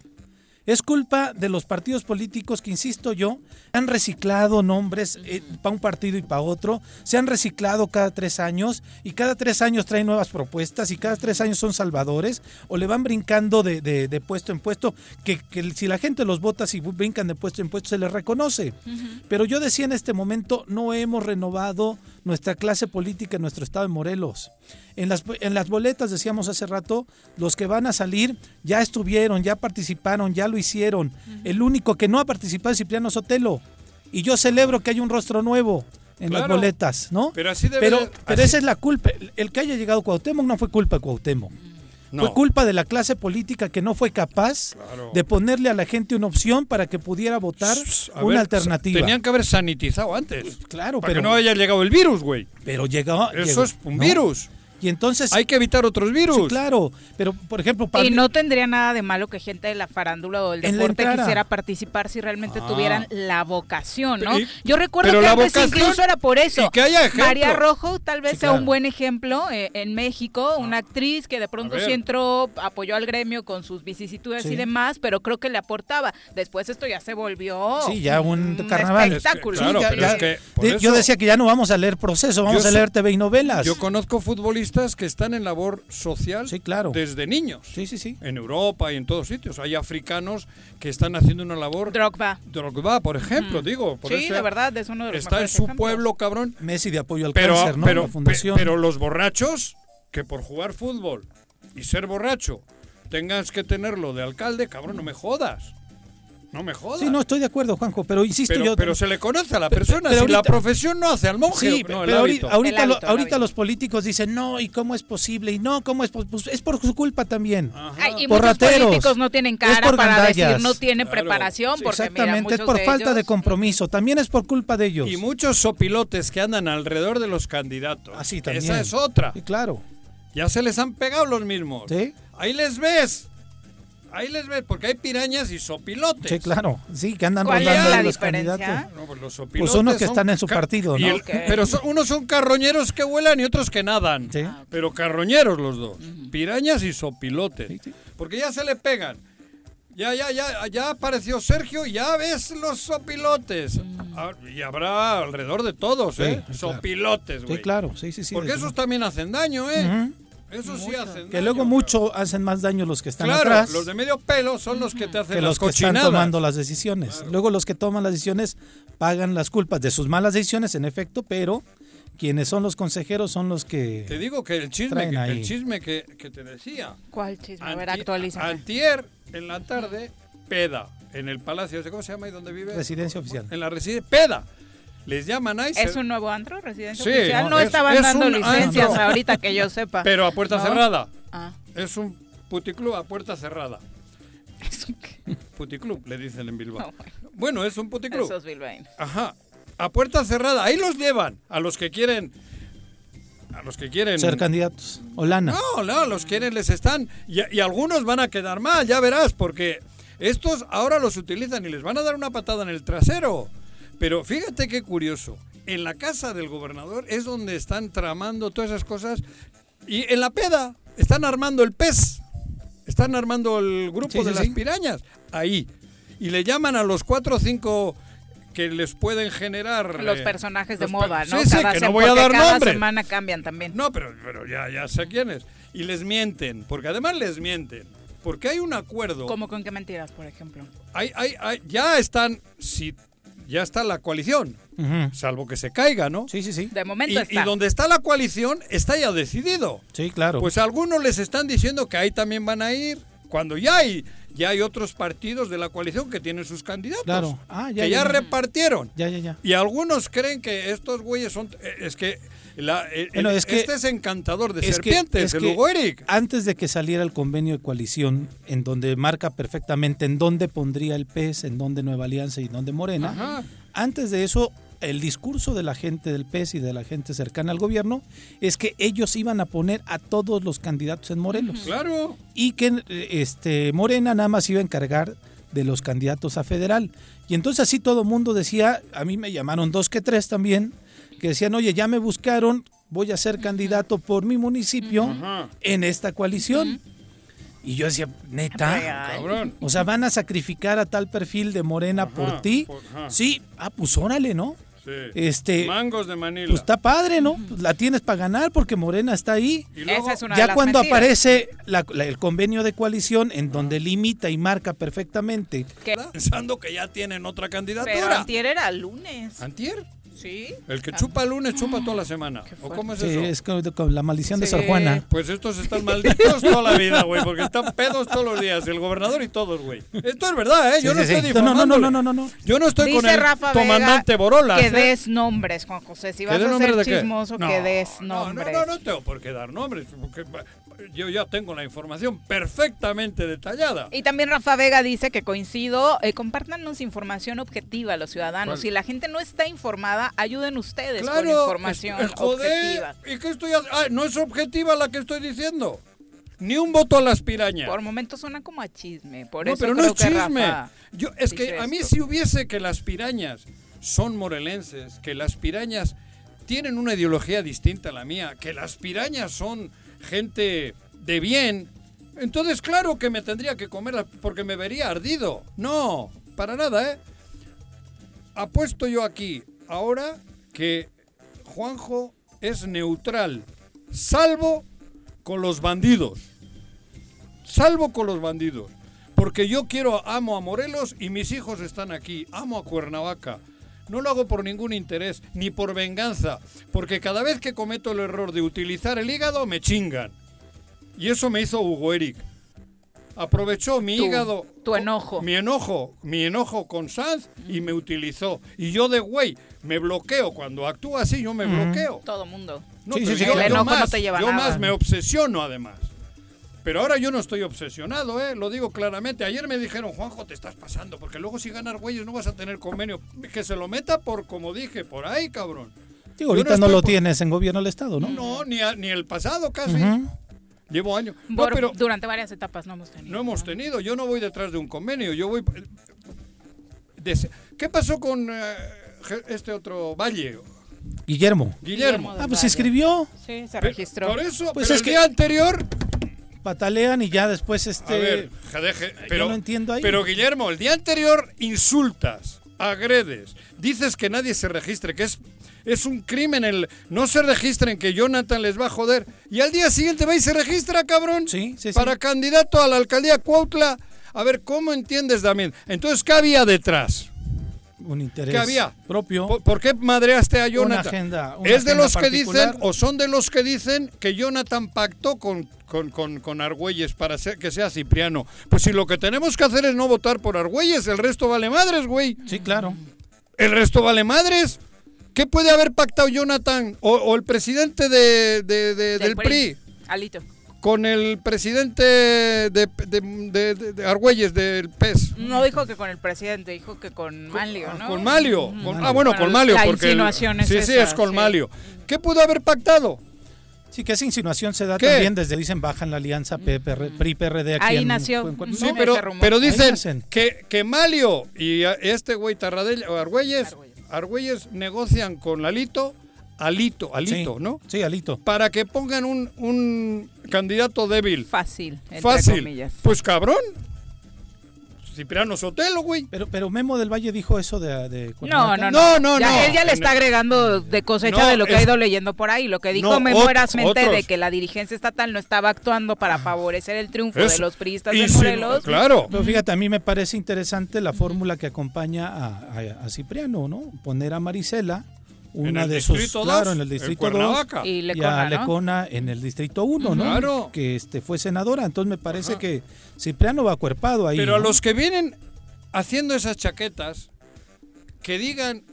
B: Es culpa de los partidos políticos que, insisto yo, han reciclado nombres para un partido y para otro, se han reciclado cada tres años y cada tres años traen nuevas propuestas y cada tres años son salvadores o le van brincando de, de- de puesto en puesto, que, que si la gente los vota, si brincan de puesto en puesto, se les reconoce. Pero yo decía en este momento, no hemos renovado nuestra clase política en nuestro estado de Morelos. En las, en las boletas, decíamos hace rato, los que van a salir ya estuvieron, ya participaron, ya lo hicieron. El único que no ha participado es Cipriano Sotelo. Y yo celebro que haya un rostro nuevo en las boletas, ¿no?
A: Pero así debe
B: Pero,
A: de-
B: pero
A: así-
B: esa es la culpa. El que haya llegado Cuauhtémoc no fue culpa de Cuauhtémoc.
A: No.
B: Fue culpa de la clase política que no fue capaz
A: Claro.
B: de ponerle a la gente una opción para que pudiera votar
A: A
B: una
A: ver,
B: alternativa.
A: Tenían que haber sanitizado antes.
B: Claro,
A: Para
B: pero,
A: que no haya llegado el virus, güey.
B: pero llegó,
A: Eso
B: llegó,
A: es un
B: ¿no?
A: virus.
B: Y entonces,
A: Hay que evitar otros virus.
B: sí, claro, pero por ejemplo,
D: Y
B: Pablo-
D: no tendría nada de malo que gente de la farándula o del deporte quisiera participar si realmente
A: Ah.
D: tuvieran la vocación, ¿no?
A: Y-
D: Yo recuerdo que antes
A: vocación
D: incluso era por eso.
A: y que haya ejemplo.
D: María Rojo tal vez
B: Sí,
D: sea un buen ejemplo eh, en México, una actriz que de pronto sí entró, apoyó al gremio con sus vicisitudes
B: Sí.
D: y demás, pero creo que le aportaba. Después esto ya se volvió
B: Sí, ya un carnaval.
D: espectáculo.
A: Es que, claro,
B: ya-
A: pero
B: ya-
A: es que
B: yo
A: eso-
B: decía que ya no vamos a leer proceso, vamos a leer TV y novelas.
A: Yo conozco futbolistas que están en labor social
B: Sí, claro.
A: desde niños.
B: Sí, sí, sí.
A: En Europa y en todos sitios. Hay africanos que están haciendo una labor.
D: Drogba.
A: Drogba, por ejemplo, digo. Por
D: Sí,
A: eso
D: de verdad, es uno de los
A: Está en su
D: ejemplos.
A: pueblo, cabrón.
B: Messi de apoyo al
A: Pero,
B: cáncer, ¿no?
A: pero,
B: la fundación.
A: pe- pero los borrachos que por jugar fútbol y ser borracho tengas que tenerlo de alcalde, cabrón, no me jodas. No me jodas.
B: Sí, no, estoy de acuerdo, Juanjo, pero insisto
A: pero,
B: yo...
A: pero se le conoce a la persona.
B: pero
A: si la profesión no hace al monje.
B: Sí,
A: no, el
B: pero ahorita, ahorita, lo- ahorita los políticos dicen, no, ¿y cómo es posible? Y no, ¿cómo es posible? Pues es por su culpa también.
A: Ajá.
D: Ay, y
B: Por
D: muchos
B: rateros.
D: políticos no tienen
B: Es
D: cara
B: por
D: para
B: gandallas.
D: decir no tiene
A: Claro.
D: preparación,
A: Sí,
D: porque mira,
B: Exactamente, es por
D: de
B: falta de compromiso. También es por culpa de ellos.
A: Y muchos sopilotes que andan alrededor de los candidatos.
B: Ah, sí, también.
A: Esa es otra.
B: Sí, claro.
A: Ya se les han pegado los mismos.
B: Sí.
A: Ahí les ves. Ahí les ves, porque hay pirañas y sopilotes.
B: Sí, claro. Sí, que andan
D: ¿Cuál es
B: rodando
D: la
B: de los
D: diferencia?
B: candidatos.
A: No, pues los sopilotes
B: Pues unos que
A: son
B: están en su
A: ca-
B: partido,
A: y
B: ¿no?
A: el-
D: Ok.
A: Pero son- unos son carroñeros que vuelan y otros que nadan.
B: Sí.
A: Pero carroñeros los dos. Pirañas y sopilotes.
B: Sí, sí.
A: Porque ya se le pegan. Ya, ya, ya, ya apareció Sergio, ya ves los sopilotes. Ah, Y habrá alrededor de todos,
B: Sí,
A: ¿eh?
B: claro.
A: Sopilotes, güey.
B: Sí, claro. Sí, sí, sí.
A: Porque
B: desde
A: esos
B: luego.
A: también hacen daño, ¿eh?
B: Ujú.
A: Esos sí hacen
B: Que
A: daño,
B: luego mucho hacen más daño los que están
A: Claro,
B: atrás
A: los de medio pelo son los que te hacen
B: que
A: las
B: los que están tomando las decisiones. Luego los que toman las decisiones pagan las culpas de sus malas decisiones, en efecto, pero quienes son los consejeros son los
A: Te
B: que...
A: digo que el chisme,
B: Traen
A: que,
B: ahí.
A: el chisme que, que te decía.
D: ¿Cuál chisme? A ver, actualízame.
A: Antier, en la tarde, peda. En el palacio, ¿cómo se llama ahí donde vive?
B: Residencia oficial.
A: En la residencia, peda. Les llaman ahí.
D: ¿Es
A: se-
D: un nuevo antro, residencia
A: Sí,
D: oficial?
A: no,
D: No,
A: es-
D: estaban
A: es
D: dando licencias
A: antro.
D: ahorita que yo sepa.
A: Pero a puerta
D: ¿No?
A: cerrada.
D: Ah,
A: Es un puticlub a puerta cerrada.
D: ¿eso qué?
A: Puticlub, le dicen en Bilbao.
D: No, bueno,
A: Bueno, es un puticlub.
D: Eso es bilbaíno.
A: Ajá. A puerta cerrada. Ahí los llevan. A los que quieren. A los que quieren.
B: Ser candidatos. O lana.
A: No, no, los quieren, les están. Y, y algunos van a quedar mal, ya verás, porque estos ahora los utilizan y les van a dar una patada en el trasero. Pero fíjate qué curioso. En la casa del gobernador es donde están tramando todas esas cosas. Y en la peda están armando el pez. Están armando el grupo
B: Sí, sí,
A: de las
B: sí.
A: pirañas. Ahí. Y le llaman a los cuatro o cinco que les pueden generar.
D: Los
A: eh,
D: personajes de
A: los
D: moda, ¿no?
A: Sí, sí,
D: Cada
A: que
D: se-
A: no voy a dar
D: cada
A: nombre.
D: semana cambian también.
A: No, pero, pero ya, ya sé quiénes. Y les mienten, porque además les mienten. Porque hay un acuerdo.
D: ¿Cómo con qué mentiras, por ejemplo?
A: Hay, hay, hay- ya están, si, ya está la coalición, salvo que se caiga, ¿no?
B: Sí, sí, sí.
D: De momento
A: Y,
D: está.
A: y donde está la coalición, está ya decidido.
B: Sí, claro.
A: Pues algunos les están diciendo que ahí también van a ir, cuando ya hay, ya hay otros partidos de la coalición que tienen sus candidatos.
B: Claro. Ah, ya,
A: que
B: ya,
A: ya,
B: ya.
A: repartieron.
B: ya, ya, ya.
A: Y algunos creen que estos güeyes son. eh, Es que. La- el-
B: Bueno,
A: el-
B: es que-
A: este es encantador de
B: Es que-
A: serpientes,
B: es
A: el Hugo Eric.
B: Antes de que saliera el convenio de coalición, en donde marca perfectamente en dónde pondría el PES, en dónde Nueva Alianza y dónde Morena,
A: Ajá.
B: antes de eso, el discurso de la gente del PES y de la gente cercana al gobierno es que ellos iban a poner a todos los candidatos en Morelos
A: Claro.
B: y que eh, este Morena nada más iba a encargar de los candidatos a federal. Y entonces así todo mundo decía, a mí me llamaron dos que tres también, que decían, oye, ya me buscaron, voy a ser candidato por mi municipio
A: Ajá.
B: en esta coalición. Y yo decía, neta.
A: Cabrón.
B: o sea, van a sacrificar a tal perfil de Morena por
A: Ajá,
B: ti.
A: por-.
B: Sí, ah, pues órale, ¿no?
A: Sí.
B: Este,
A: Mangos de Manila.
B: pues está padre, ¿no? Pues la tienes para ganar porque Morena está ahí.
A: y luego,
D: Esa es una de
B: Ya
D: las
B: cuando
D: mentiras.
B: aparece la- la- el convenio de coalición en donde limita y marca perfectamente
D: Que-
A: pensando que ya tienen otra
D: Pero
A: candidatura.
D: antier era lunes.
A: ¿Antier?
D: Sí.
A: El que chupa el lunes chupa toda la semana. ¿O cómo es
B: Sí,
A: eso?
B: es con, con la maldición de
D: Sí.
B: Sor Juana.
A: Pues estos están malditos toda la vida, güey, porque están pedos todos los días, el gobernador y todos, güey. Esto es verdad, ¿eh? Yo
B: Sí,
A: no
B: sí,
A: estoy
B: sí. No, no, no, no, no, no, no.
A: Yo no estoy con
D: Dice
A: el
D: Rafa
A: comandante
D: Vega
A: Borolas,
D: que
A: ¿eh?
D: des nombres, Juan José. Si
A: ¿Que
D: vas a ser
A: de qué?
D: chismoso,
A: No,
D: que des
A: no,
D: nombres.
A: No, no, no tengo por qué dar nombres, porque yo ya tengo la información perfectamente detallada.
D: Y también Rafa Vega dice que coincido, eh, compártanos información objetiva a los ciudadanos.
A: ¿Cuál?
D: Si la gente no está informada, ayuden ustedes con
A: Claro,
D: información
A: es- es joder.
D: objetiva.
A: ¿Y qué estoy ah, no es objetiva la que estoy diciendo. Ni un voto a las pirañas.
D: Por momentos suena como a chisme, por
A: no,
D: eso
A: pero no es chisme. Yo, es que a mí si hubiese que las pirañas son morelenses, que las pirañas tienen una ideología distinta a la mía, que las pirañas son gente de bien, entonces claro que me tendría que comer porque me vería ardido. No, para nada, ¿eh? Apuesto yo aquí ahora que Juanjo es neutral, salvo con los bandidos. Salvo con los bandidos. Porque yo quiero, amo a Morelos y mis hijos están aquí. Amo a Cuernavaca. No lo hago por ningún interés, ni por venganza. Porque cada vez que cometo el error de utilizar el hígado, me chingan. Y eso me hizo Hugo Eric. Aprovechó mi
D: Tu-
A: hígado.
D: tu enojo.
A: Mi enojo, mi enojo con Sanz y me utilizó. Y yo de güey, me bloqueo. Cuando actúa así, yo me bloqueo.
D: Todo mundo.
A: No,
B: Sí,
A: pero
B: sí, sí,
A: yo,
B: el
A: yo
D: enojo no
A: más,
D: te lleva
A: yo
D: nada.
A: más me obsesiono además. Pero ahora yo no estoy obsesionado, ¿eh? lo digo claramente. Ayer me dijeron, Juanjo, te estás pasando, porque luego si ganas güeyes no vas a tener convenio. Que se lo meta por, como dije, por ahí, cabrón.
B: Digo, ahorita
A: no
B: lo
A: por-
B: tienes en gobierno del Estado, ¿no?
A: No, ni, a- ni el pasado casi. Llevo años. No, pero
D: Durante varias etapas no hemos tenido.
A: no hemos tenido. Yo no voy detrás de un convenio. Yo voy. de- ¿Qué pasó con eh, este otro Valle?
B: Guillermo.
A: Guillermo.
D: Guillermo.
B: Ah, pues se escribió,
D: Sí, se registró.
A: Por eso,
B: Pues
A: pero
B: es
A: el
B: que-
A: día anterior
B: patalean y ya después este...
A: A ver, deje- pero,
B: no entiendo ahí.
A: Pero Guillermo, el día anterior insultas, agredes, dices que nadie se registre, que es, es un crimen el no se registren, que Jonathan les va a joder. Y al día siguiente va y se registra, cabrón.
B: Sí, sí, sí.
A: Para candidato a la alcaldía Cuautla. A ver, ¿cómo entiendes, Damián? Entonces, ¿qué había detrás?
B: Un interés
A: ¿Qué había?
B: propio.
A: ¿Por, por qué madreaste a Jonathan?
B: agenda- una
A: ¿Es de los que dicen, o son de los que dicen que Jonathan pactó con, con, con, con Argüelles para ser- que sea Cipriano? Pues si lo que tenemos que hacer es no votar por Argüelles, el resto vale madres, güey.
B: Sí, claro.
A: El resto vale madres. ¿Qué puede haber pactado Jonathan o, o el presidente de, de- de- del PRI?
D: Alito.
A: Con el presidente de, de, de- Argüelles del PES?
D: No dijo que con el presidente, dijo que con Manlio, ¿no?
A: Con Malio. Con- ah, bueno, con Malio.
D: La
A: porque el-
D: insinuación es
A: Sí, sí, es con
D: sí.
A: Malio. ¿Qué pudo haber pactado?
B: Sí, que esa insinuación se da
A: ¿Qué?
B: también desde dicen bajan la alianza PRI-PRD aquí
D: Ahí
B: en-
D: nació.
B: en- en-
A: Sí, pero,
B: Ahí
A: dicen que, que Malio y este güey Tarradell, Argüelles.
D: Argüelles
A: negocian con Lalito, Alito, Alito,
B: sí,
A: ¿no?
B: Sí, Alito.
A: Para que pongan un, un candidato débil.
D: Fácil, entre
A: Fácil.
D: comillas.
A: Pues cabrón. Cipriano Sotelo, güey.
B: Pero, pero Memo del Valle dijo eso de, de
D: No, no, no.
A: No, no,
D: Ya-
A: no.
D: Él ya le está agregando de cosecha
A: No,
D: de lo que ha ido leyendo por ahí. Lo que dijo
A: No,
D: Memo Erasmente de que la dirigencia estatal no estaba actuando para favorecer el triunfo de los priistas de Morelos.
A: Claro.
B: Pero fíjate, a mí me parece interesante la fórmula que acompaña a, a- a Cipriano, ¿no? Poner a Marisela, una de sus...
A: distrito
B: Claro,
A: 2,
B: en el
A: en
B: distrito 2.
A: Cuernavaca.
D: Y
B: y a
D: Lecona, ¿no?
B: Lecona en el distrito 1, ¿no?
A: Claro.
B: Que este fue senadora. Entonces me parece que Cipriano va acuerpado ahí.
A: Pero a los que vienen haciendo esas chaquetas, que digan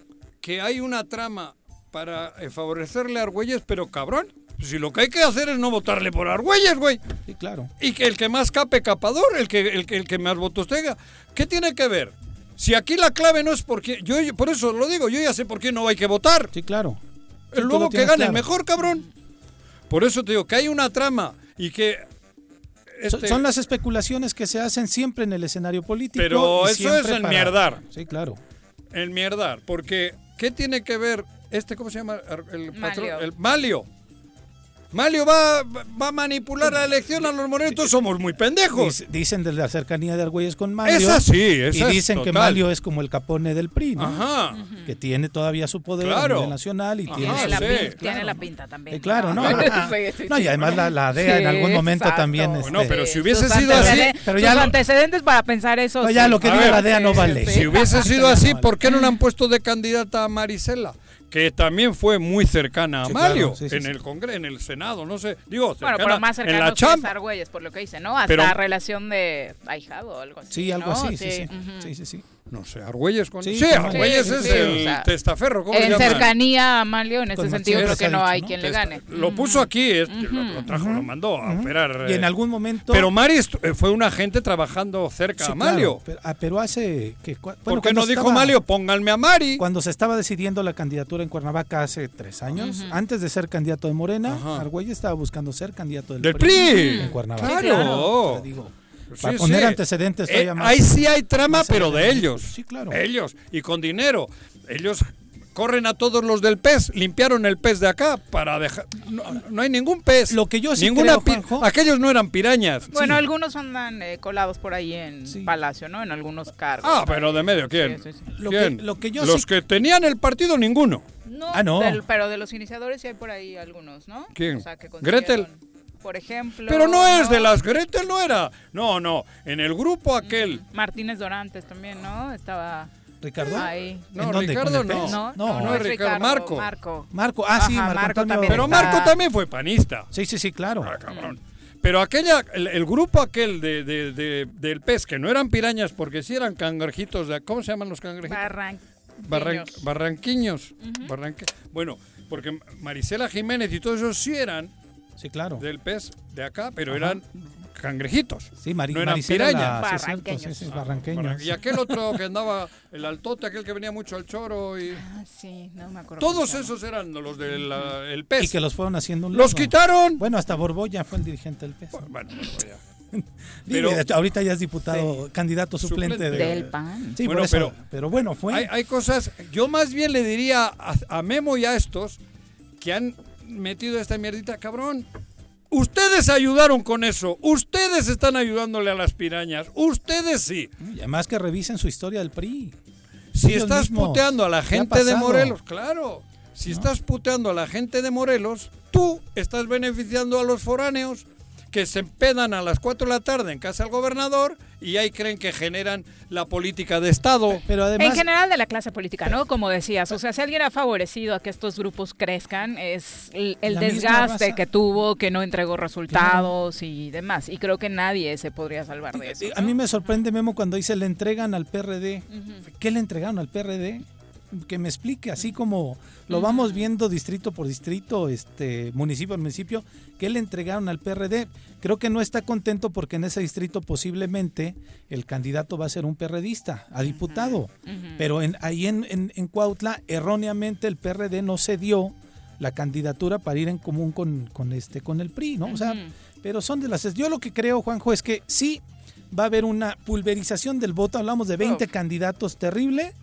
A: que hay una trama para eh, favorecerle a Argüelles, pero cabrón, si lo que hay que hacer es no votarle por Argüelles, güey.
B: Sí, claro.
A: Y que el que más cape capador, el que, el que, el que más votos tenga. ¿Qué tiene que ver? Si aquí la clave no es porque. Yo, yo- por eso lo digo, yo ya sé por qué no hay que votar.
B: Sí, claro. Sí,
A: luego que gane el
B: claro.
A: mejor, cabrón. Por eso te digo que hay una trama y que.
B: Son-
A: este-
B: Son las especulaciones que se hacen siempre en el escenario político.
A: Pero eso es enmierdar.
B: Sí, claro.
A: El mierdar, porque ¿qué tiene que ver este, cómo se llama? El patrón,
D: Malio.
A: el Malio. Malio va, va a manipular la elección a los morenos, somos muy pendejos.
B: Dic- Dicen de la cercanía de Argüelles con Malio.
A: Esa sí, esa
B: Y
A: es
B: dicen que. Malio es como el capone del PRI, ¿no?
A: Ajá.
B: Que tiene todavía su poder
A: Claro.
B: a nivel nacional y
A: Ajá,
B: tiene
D: la,
A: sí,
D: pin- tiene la pinta también.
B: Eh, claro, ¿no?
D: Sí, sí,
B: No,
D: sí.
B: y además la, la DEA en algún momento
D: exacto.
B: también.
A: Bueno,
B: este,
A: pero si
D: Sus
A: hubiese sido así,
B: pero
D: sus
B: ya lo-
D: antecedentes para pensar eso.
B: No, ya
D: sí.
B: lo que diga la DEA no vale.
D: sí.
A: Si hubiese sido así. ¿por qué no le han puesto de candidata a Marisela? Que también fue muy cercana a
B: Sí,
A: Malio
B: claro, sí, sí,
A: en
B: sí.
A: el Congreso, en el Senado, no sé. Digo,
D: Bueno,
A: cercana
D: pero más
A: en
D: cercano
A: la chamba.
D: es Argüelles, por lo que dice, ¿no? Hasta
A: Pero-
D: relación de ahijado o algo así.
B: Sí, algo
D: ¿no?
B: así, sí, sí.
D: ujú.
B: Sí, sí, sí.
A: No sé, Argüelles con...
B: Sí,
A: Sí, Argüelles
D: Sí,
A: es
D: sí,
A: el
D: o sea,
A: testaferro, ¿cómo se
D: En cercanía a Malio, en ese
B: Con
D: sentido, creo que no
B: dicho,
D: hay
B: ¿no?
D: quien le gane.
A: Lo puso aquí, lo, lo trajo, lo mandó a operar.
B: Y en
A: eh.
B: algún momento.
A: Pero Mari eh, fue un agente trabajando cerca a Malio.
B: pero, ah, pero hace. Que, bueno,
A: ¿Por qué no dijo Malio, pónganme a Mari?
B: Cuando se estaba decidiendo la candidatura en Cuernavaca hace tres años, antes de ser candidato de Morena. Argüelles estaba buscando ser candidato del,
A: Del PRI.
B: en Cuernavaca.
A: Claro.
D: claro.
B: Te digo,
A: Sí,
B: para poner
A: sí.
B: antecedentes
A: Eh,
B: más.
A: ahí sí hay trama, pero de ellos.
B: Sí, claro.
A: Ellos. Y con dinero. Ellos corren a todos los del pez. Limpiaron el pez de acá para dejar. No, no hay ningún pez.
B: Lo que yo sí
A: Ninguna
B: creo, Juanjo-
A: Aquellos no eran pirañas.
D: Bueno,
B: Sí.
D: algunos andan eh, colados por ahí en
B: Sí.
D: Palacio, ¿no? En algunos cargos.
A: Ah, pero de medio, ¿quién?
D: Sí, sí, sí.
B: Lo que-
A: ¿Quién?
B: lo que yo
A: los
B: sí-
A: que tenían el partido, ninguno.
D: No,
B: Ah, no.
D: del- pero de los iniciadores sí hay por ahí algunos, ¿no?
A: ¿Quién?
D: O sea, que
A: Gretel.
D: Por ejemplo.
A: Pero no es de las Gretel, no era. No, no. En el grupo aquel.
D: Martínez Dorantes también, ¿no? Estaba
B: Ricardo.
D: ahí.
A: No,
B: ¿En dónde?
A: Ricardo
B: ¿Con el
A: no.
D: No,
B: no,
A: no es Ricardo, Marco.
D: Marco.
B: Marco, ah, sí,
D: Ajá,
B: Marco,
D: también
A: Pero
D: está-
A: Marco también fue panista.
B: Sí, sí, sí, claro.
A: Ah, cabrón. Pero aquella, el, el grupo aquel de, de- de- del pez, que no eran pirañas porque sí eran cangrejitos, de, ¿cómo se llaman los cangrejitos?
D: Barran-
A: Barran- barranquiños. Barranque- bueno, porque Marisela Jiménez y todos esos sí eran
B: Sí, claro.
A: del pez de acá, pero
B: Ajá.
A: eran cangrejitos.
B: Sí, Mari-
A: no eran pirañas.
B: la- sí, es cierto, sí,
D: Barranqueños.
B: sí,
A: Ah,
B: barranqueños.
A: barran- Y aquel otro que andaba, el altote, aquel que venía mucho al choro y...
D: Ah, sí, no me acuerdo.
A: Todos esos eran los del el
B: Y
A: pez.
B: que los fueron haciendo un
A: ¡Los quitaron!
B: Bueno, hasta Borbolla fue el dirigente del PES.
A: Bueno, bueno, ya.
B: Digo,
A: pero-
B: ahorita ya es diputado, candidato suplente,
A: Suplente.
B: de-
D: Del PAN.
B: Sí,
A: Bueno,
B: por eso.
A: pero-
B: Pero, bueno, fue.
A: Hay, hay cosas, yo más bien le diría a, a Memo y a estos que han metido esta mierdita, cabrón. Ustedes ayudaron con eso. Ustedes están ayudándole a las pirañas. Ustedes sí.
B: Y además que revisen su historia del PRI.
A: Si
B: Ellos
A: estás
B: mismos.
A: puteando a la
B: ¿Qué ha
A: gente de? Morelos, claro. Si estás puteando a la gente de Morelos, tú estás beneficiando a los foráneos que se empedan a las 4 de la tarde en casa del gobernador y ahí creen que generan la política de Estado.
B: Pero además.
D: En general de la clase política, ¿no? Como decías, o sea, si alguien ha favorecido a que estos grupos crezcan es el, desgaste que tuvo, que no entregó resultados y demás. Y creo que nadie se podría salvar de eso.
B: A mí me sorprende, Memo, cuando dice le entregan al PRD. ¿Qué le entregaron al PRD? Que me explique, así como lo vamos viendo distrito por distrito, este municipio por municipio, ¿qué le entregaron al PRD? Creo que no está contento porque en ese distrito posiblemente el candidato va a ser un perredista, a diputado. Pero en, ahí en, en, en Cuautla, erróneamente el PRD no cedió la candidatura para ir en común con, con este con el PRI, ¿no? O sea, pero son de las yo lo que creo, Juanjo, es que sí va a haber una pulverización del voto, hablamos de 20
D: Uf.
B: candidatos terrible,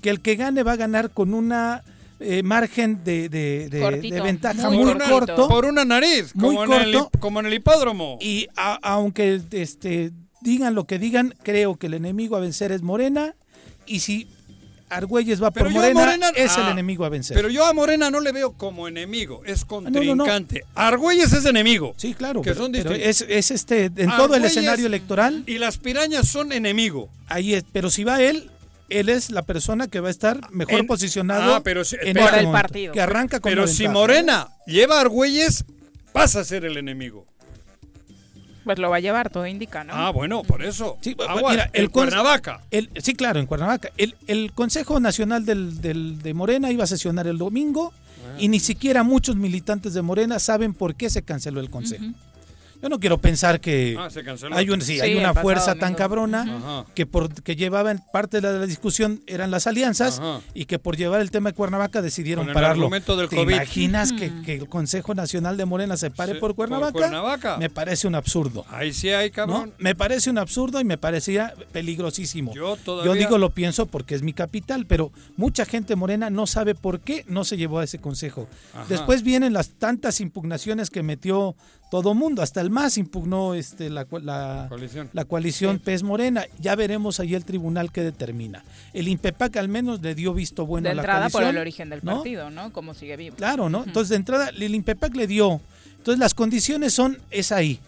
B: que el que gane va a ganar con una eh, margen de, de- de-
D: Cortito,
B: de ventaja
D: muy
B: muy,
A: Por una-
B: corto
A: Por una nariz,
B: Muy
A: como, en el,
B: corto.
A: como en el hipódromo.
B: y a- aunque este digan lo que digan, creo que el enemigo a vencer es Morena y si Argüelles va por
A: Pero
B: Morena,
A: Morena-
B: es el
A: ah,
B: enemigo a vencer.
A: Pero yo a Morena no le veo como enemigo, es
B: no, no, no.
A: contrincante. Argüelles es enemigo.
B: sí, claro,
A: que
B: pero,
A: son
B: pero es, es este en todo el escenario electoral
A: Y las pirañas son enemigo.
B: Ahí es, pero si va él, él es la persona que va a estar mejor
A: En-
B: posicionado
A: Ah, pero si-
B: en
A: pero-
B: este
D: el
B: momento,
D: partido.
B: que arranca con
A: Pero si. Morena lleva a Argüelles, pasa a ser el enemigo.
D: Pues lo va a llevar, todo indica, ¿no?
A: Ah, bueno, por eso.
B: Sí, mira, el
A: el
B: cons-
A: Cuernavaca.
B: El- sí, claro, en Cuernavaca. El, el Consejo Nacional del, del- de Morena iba a sesionar el domingo y ni siquiera muchos militantes de Morena saben por qué se canceló el Consejo. Yo no quiero pensar que
A: Ah,
B: hay, un, sí,
D: Sí,
B: hay una
D: pasado
B: fuerza tan cabrona
A: Ajá.
B: que por que llevaban parte de la, discusión eran las alianzas
A: Ajá.
B: y que por llevar el tema de Cuernavaca decidieron
A: Con el
B: pararlo.
A: del
B: ¿Te
A: COVID.
B: imaginas que, que el Consejo Nacional de Morena se pare
A: Sí,
B: por
A: por
B: Cuernavaca? Me parece un absurdo.
A: Ahí sí hay,
B: ¿no?
A: cabrón.
B: Me parece un absurdo y me parecía peligrosísimo.
A: Yo todavía-
B: digo lo pienso porque es mi capital, pero mucha gente morena no sabe por qué no se llevó a ese consejo.
A: Ajá.
B: Después vienen las tantas impugnaciones que metió todo mundo, hasta el MAS impugnó este, la, la,
A: Coalición.
B: la coalición PES Morena. Ya veremos ahí el tribunal que determina. El INPEPAC al menos le dio visto bueno
D: de
B: a la
D: entrada por el origen del
B: ¿no?
D: partido, ¿no? Como sigue vivo.
B: Claro, ¿no? Entonces, de entrada, el INPEPAC le dio. Entonces, las condiciones son, es ahí.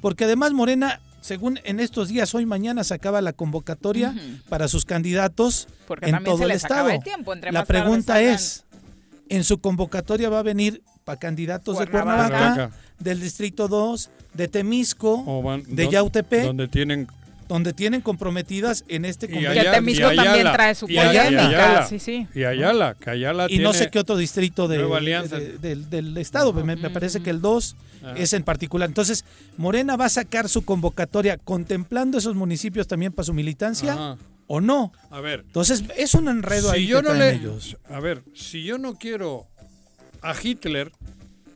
B: Porque además Morena, según en estos días, hoy mañana se acaba la convocatoria para sus candidatos
D: Porque
B: en todo
D: se
B: el
D: les
B: estado.
D: acaba el tiempo, entre
B: la
D: más
B: pregunta es, en su convocatoria va a venir para candidatos de
D: Cuernavaca.
B: Del Distrito 2, de Temisco,
A: van-
B: de Yautepec,
A: Donde tienen.
B: donde tienen comprometidas en este
A: Y
B: convenio.
D: Y Temisco
A: y
D: también trae su
A: y Ayala, y Ayala.
D: sí, sí.
A: Y Ayala, que Ayala
B: y no sé qué otro distrito de,
A: Nueva Alianza.
B: de- del- del estado, me, me parece que el 2
A: Ajá.
B: es en particular. Entonces, Morena va a sacar su convocatoria contemplando esos municipios también para su militancia o no.
A: A ver,
B: Entonces, es un enredo ahí
A: yo
B: que
A: no
B: traen
A: le,
B: ellos.
A: a ver, si yo no quiero a Hitler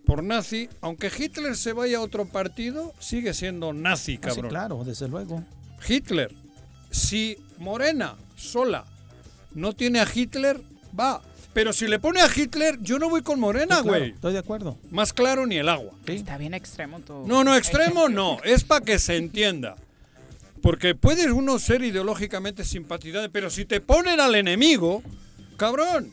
A: por nazi, aunque Hitler se vaya a otro partido, sigue siendo nazi,
B: Ah, sí,
A: cabrón.
B: claro, desde luego.
A: Hitler, si Morena sola no tiene a Hitler, va. Pero si le pone a Hitler, yo no voy con Morena,
B: Sí, claro,
A: güey.
B: estoy de acuerdo.
A: Más claro ni el agua.
B: Sí.
D: Está bien extremo tu...
A: No, no, extremo no. Es para que se entienda. Porque puede uno ser ideológicamente simpatizante, pero si te ponen al enemigo, cabrón,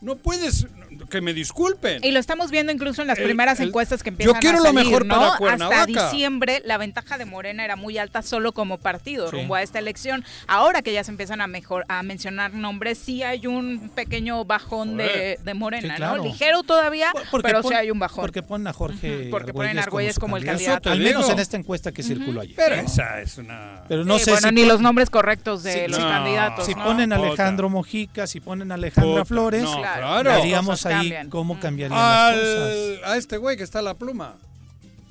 A: no puedes, que me disculpen.
D: Y lo estamos viendo incluso en las
A: El-
D: primeras
A: el-
D: encuestas que
A: yo
D: empiezan
A: quiero
D: a
A: lo
D: salir,
A: mejor
D: ¿no?
A: para
D: Hasta
A: Cuernavaca.
D: diciembre la ventaja de Morena era muy alta solo como partido
B: Sí.
D: rumbo a esta elección. Ahora que ya se empiezan a mejor a mencionar nombres, sí hay un pequeño bajón de, Morena,
B: Sí, claro.
D: ¿no? Ligero todavía,
B: Porque
D: pero
B: pon-
D: sí hay un bajón.
B: Porque ponen a Jorge
D: Ujú, porque ponen a
B: Argüelles
D: Argüelles como el candidato.
B: Al menos en esta encuesta que circuló ayer.
A: Pero
B: ¿no?
A: esa es una...
B: Pero no
D: Sí,
B: sé
D: bueno,
B: si,
D: ni
B: pon-
D: los nombres correctos de
B: Sí,
D: los
A: no.
D: candidatos,
B: si ponen. Alejandro Mojica, si ponen a Alejandra Flores,
D: Claro.
A: claro.
B: veríamos
D: Cosas
B: ahí
D: cambian.
B: cómo
D: Ujú.
B: cambiarían las cosas.
A: Al, a este güey que está la pluma.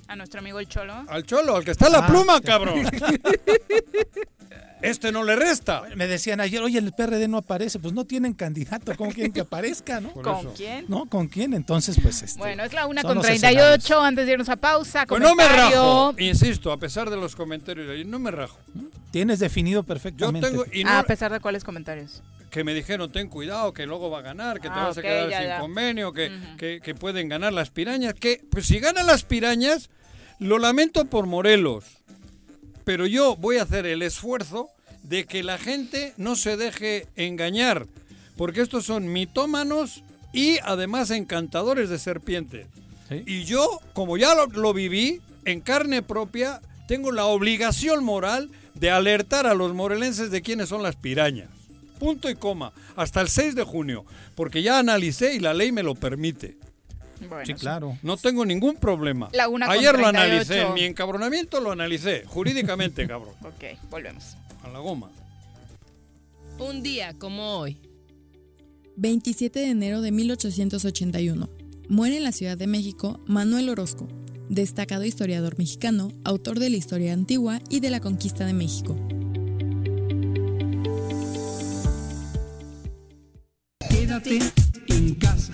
D: A nuestro amigo el Cholo.
A: Al cholo, al que está la
B: Ah,
A: pluma, cabrón. este no le resta.
B: Me decían ayer, oye, el PRD no aparece, pues no tienen candidato, ¿cómo quieren que aparezca, no?
D: ¿Con quién?
B: ¿No? ¿Con quién? Entonces, pues este.
D: Bueno, es la una con
B: los
D: 38
B: escenarios.
D: antes de irnos a pausa.
A: Pues no me rajo. Insisto, a pesar de los comentarios, de no me rajo.
B: Tienes definido
A: Yo
B: perfectamente.
A: tengo. Y no,
D: Ah, a pesar de cuáles comentarios.
A: que me dijeron, ten cuidado, que luego va a ganar, que te
D: Ah,
A: vas a quedar
D: ya,
A: sin
D: ya.
A: convenio, que, que, que pueden ganar las pirañas. Que, pues si ganan las pirañas, lo lamento por Morelos. Pero yo voy a hacer el esfuerzo de que la gente no se deje engañar. Porque estos son mitómanos y además encantadores de serpientes.
B: Sí.
A: Y yo, como ya lo, lo viví en carne propia, tengo la obligación moral de alertar a los morelenses de quiénes son las pirañas. Punto y coma. Hasta el 6 de junio. Porque ya analicé y la ley me lo permite.
D: Bueno,
B: Sí, claro.
A: No tengo ningún problema.
D: La una con
A: Ayer lo
D: 38.
A: analicé. En mi encabronamiento lo analicé. Jurídicamente, cabrón.
D: Ok, volvemos.
A: A la goma.
C: Un día como hoy.
E: 27 de enero de 1881. Muere en la Ciudad de México Manuel Orozco, destacado historiador mexicano, autor de la historia antigua y de la conquista de México.
F: Quédate en casa.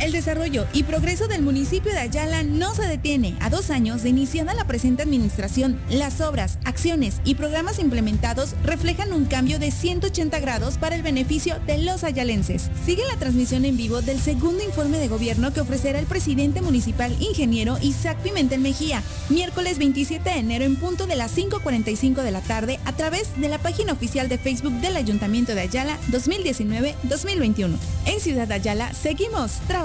G: El desarrollo y progreso del municipio de Ayala no se detiene. A dos años de iniciada la presente administración, las obras, acciones y programas implementados reflejan un cambio de 180 grados para el beneficio de los ayalenses. Sigue la transmisión en vivo del segundo informe de gobierno que ofrecerá el presidente municipal ingeniero Isaac Pimentel Mejía, miércoles 27 de enero en punto de las 5.45 de la tarde a través de la página oficial de Facebook del Ayuntamiento de Ayala 2019-2021. En Ciudad Ayala seguimos trabajando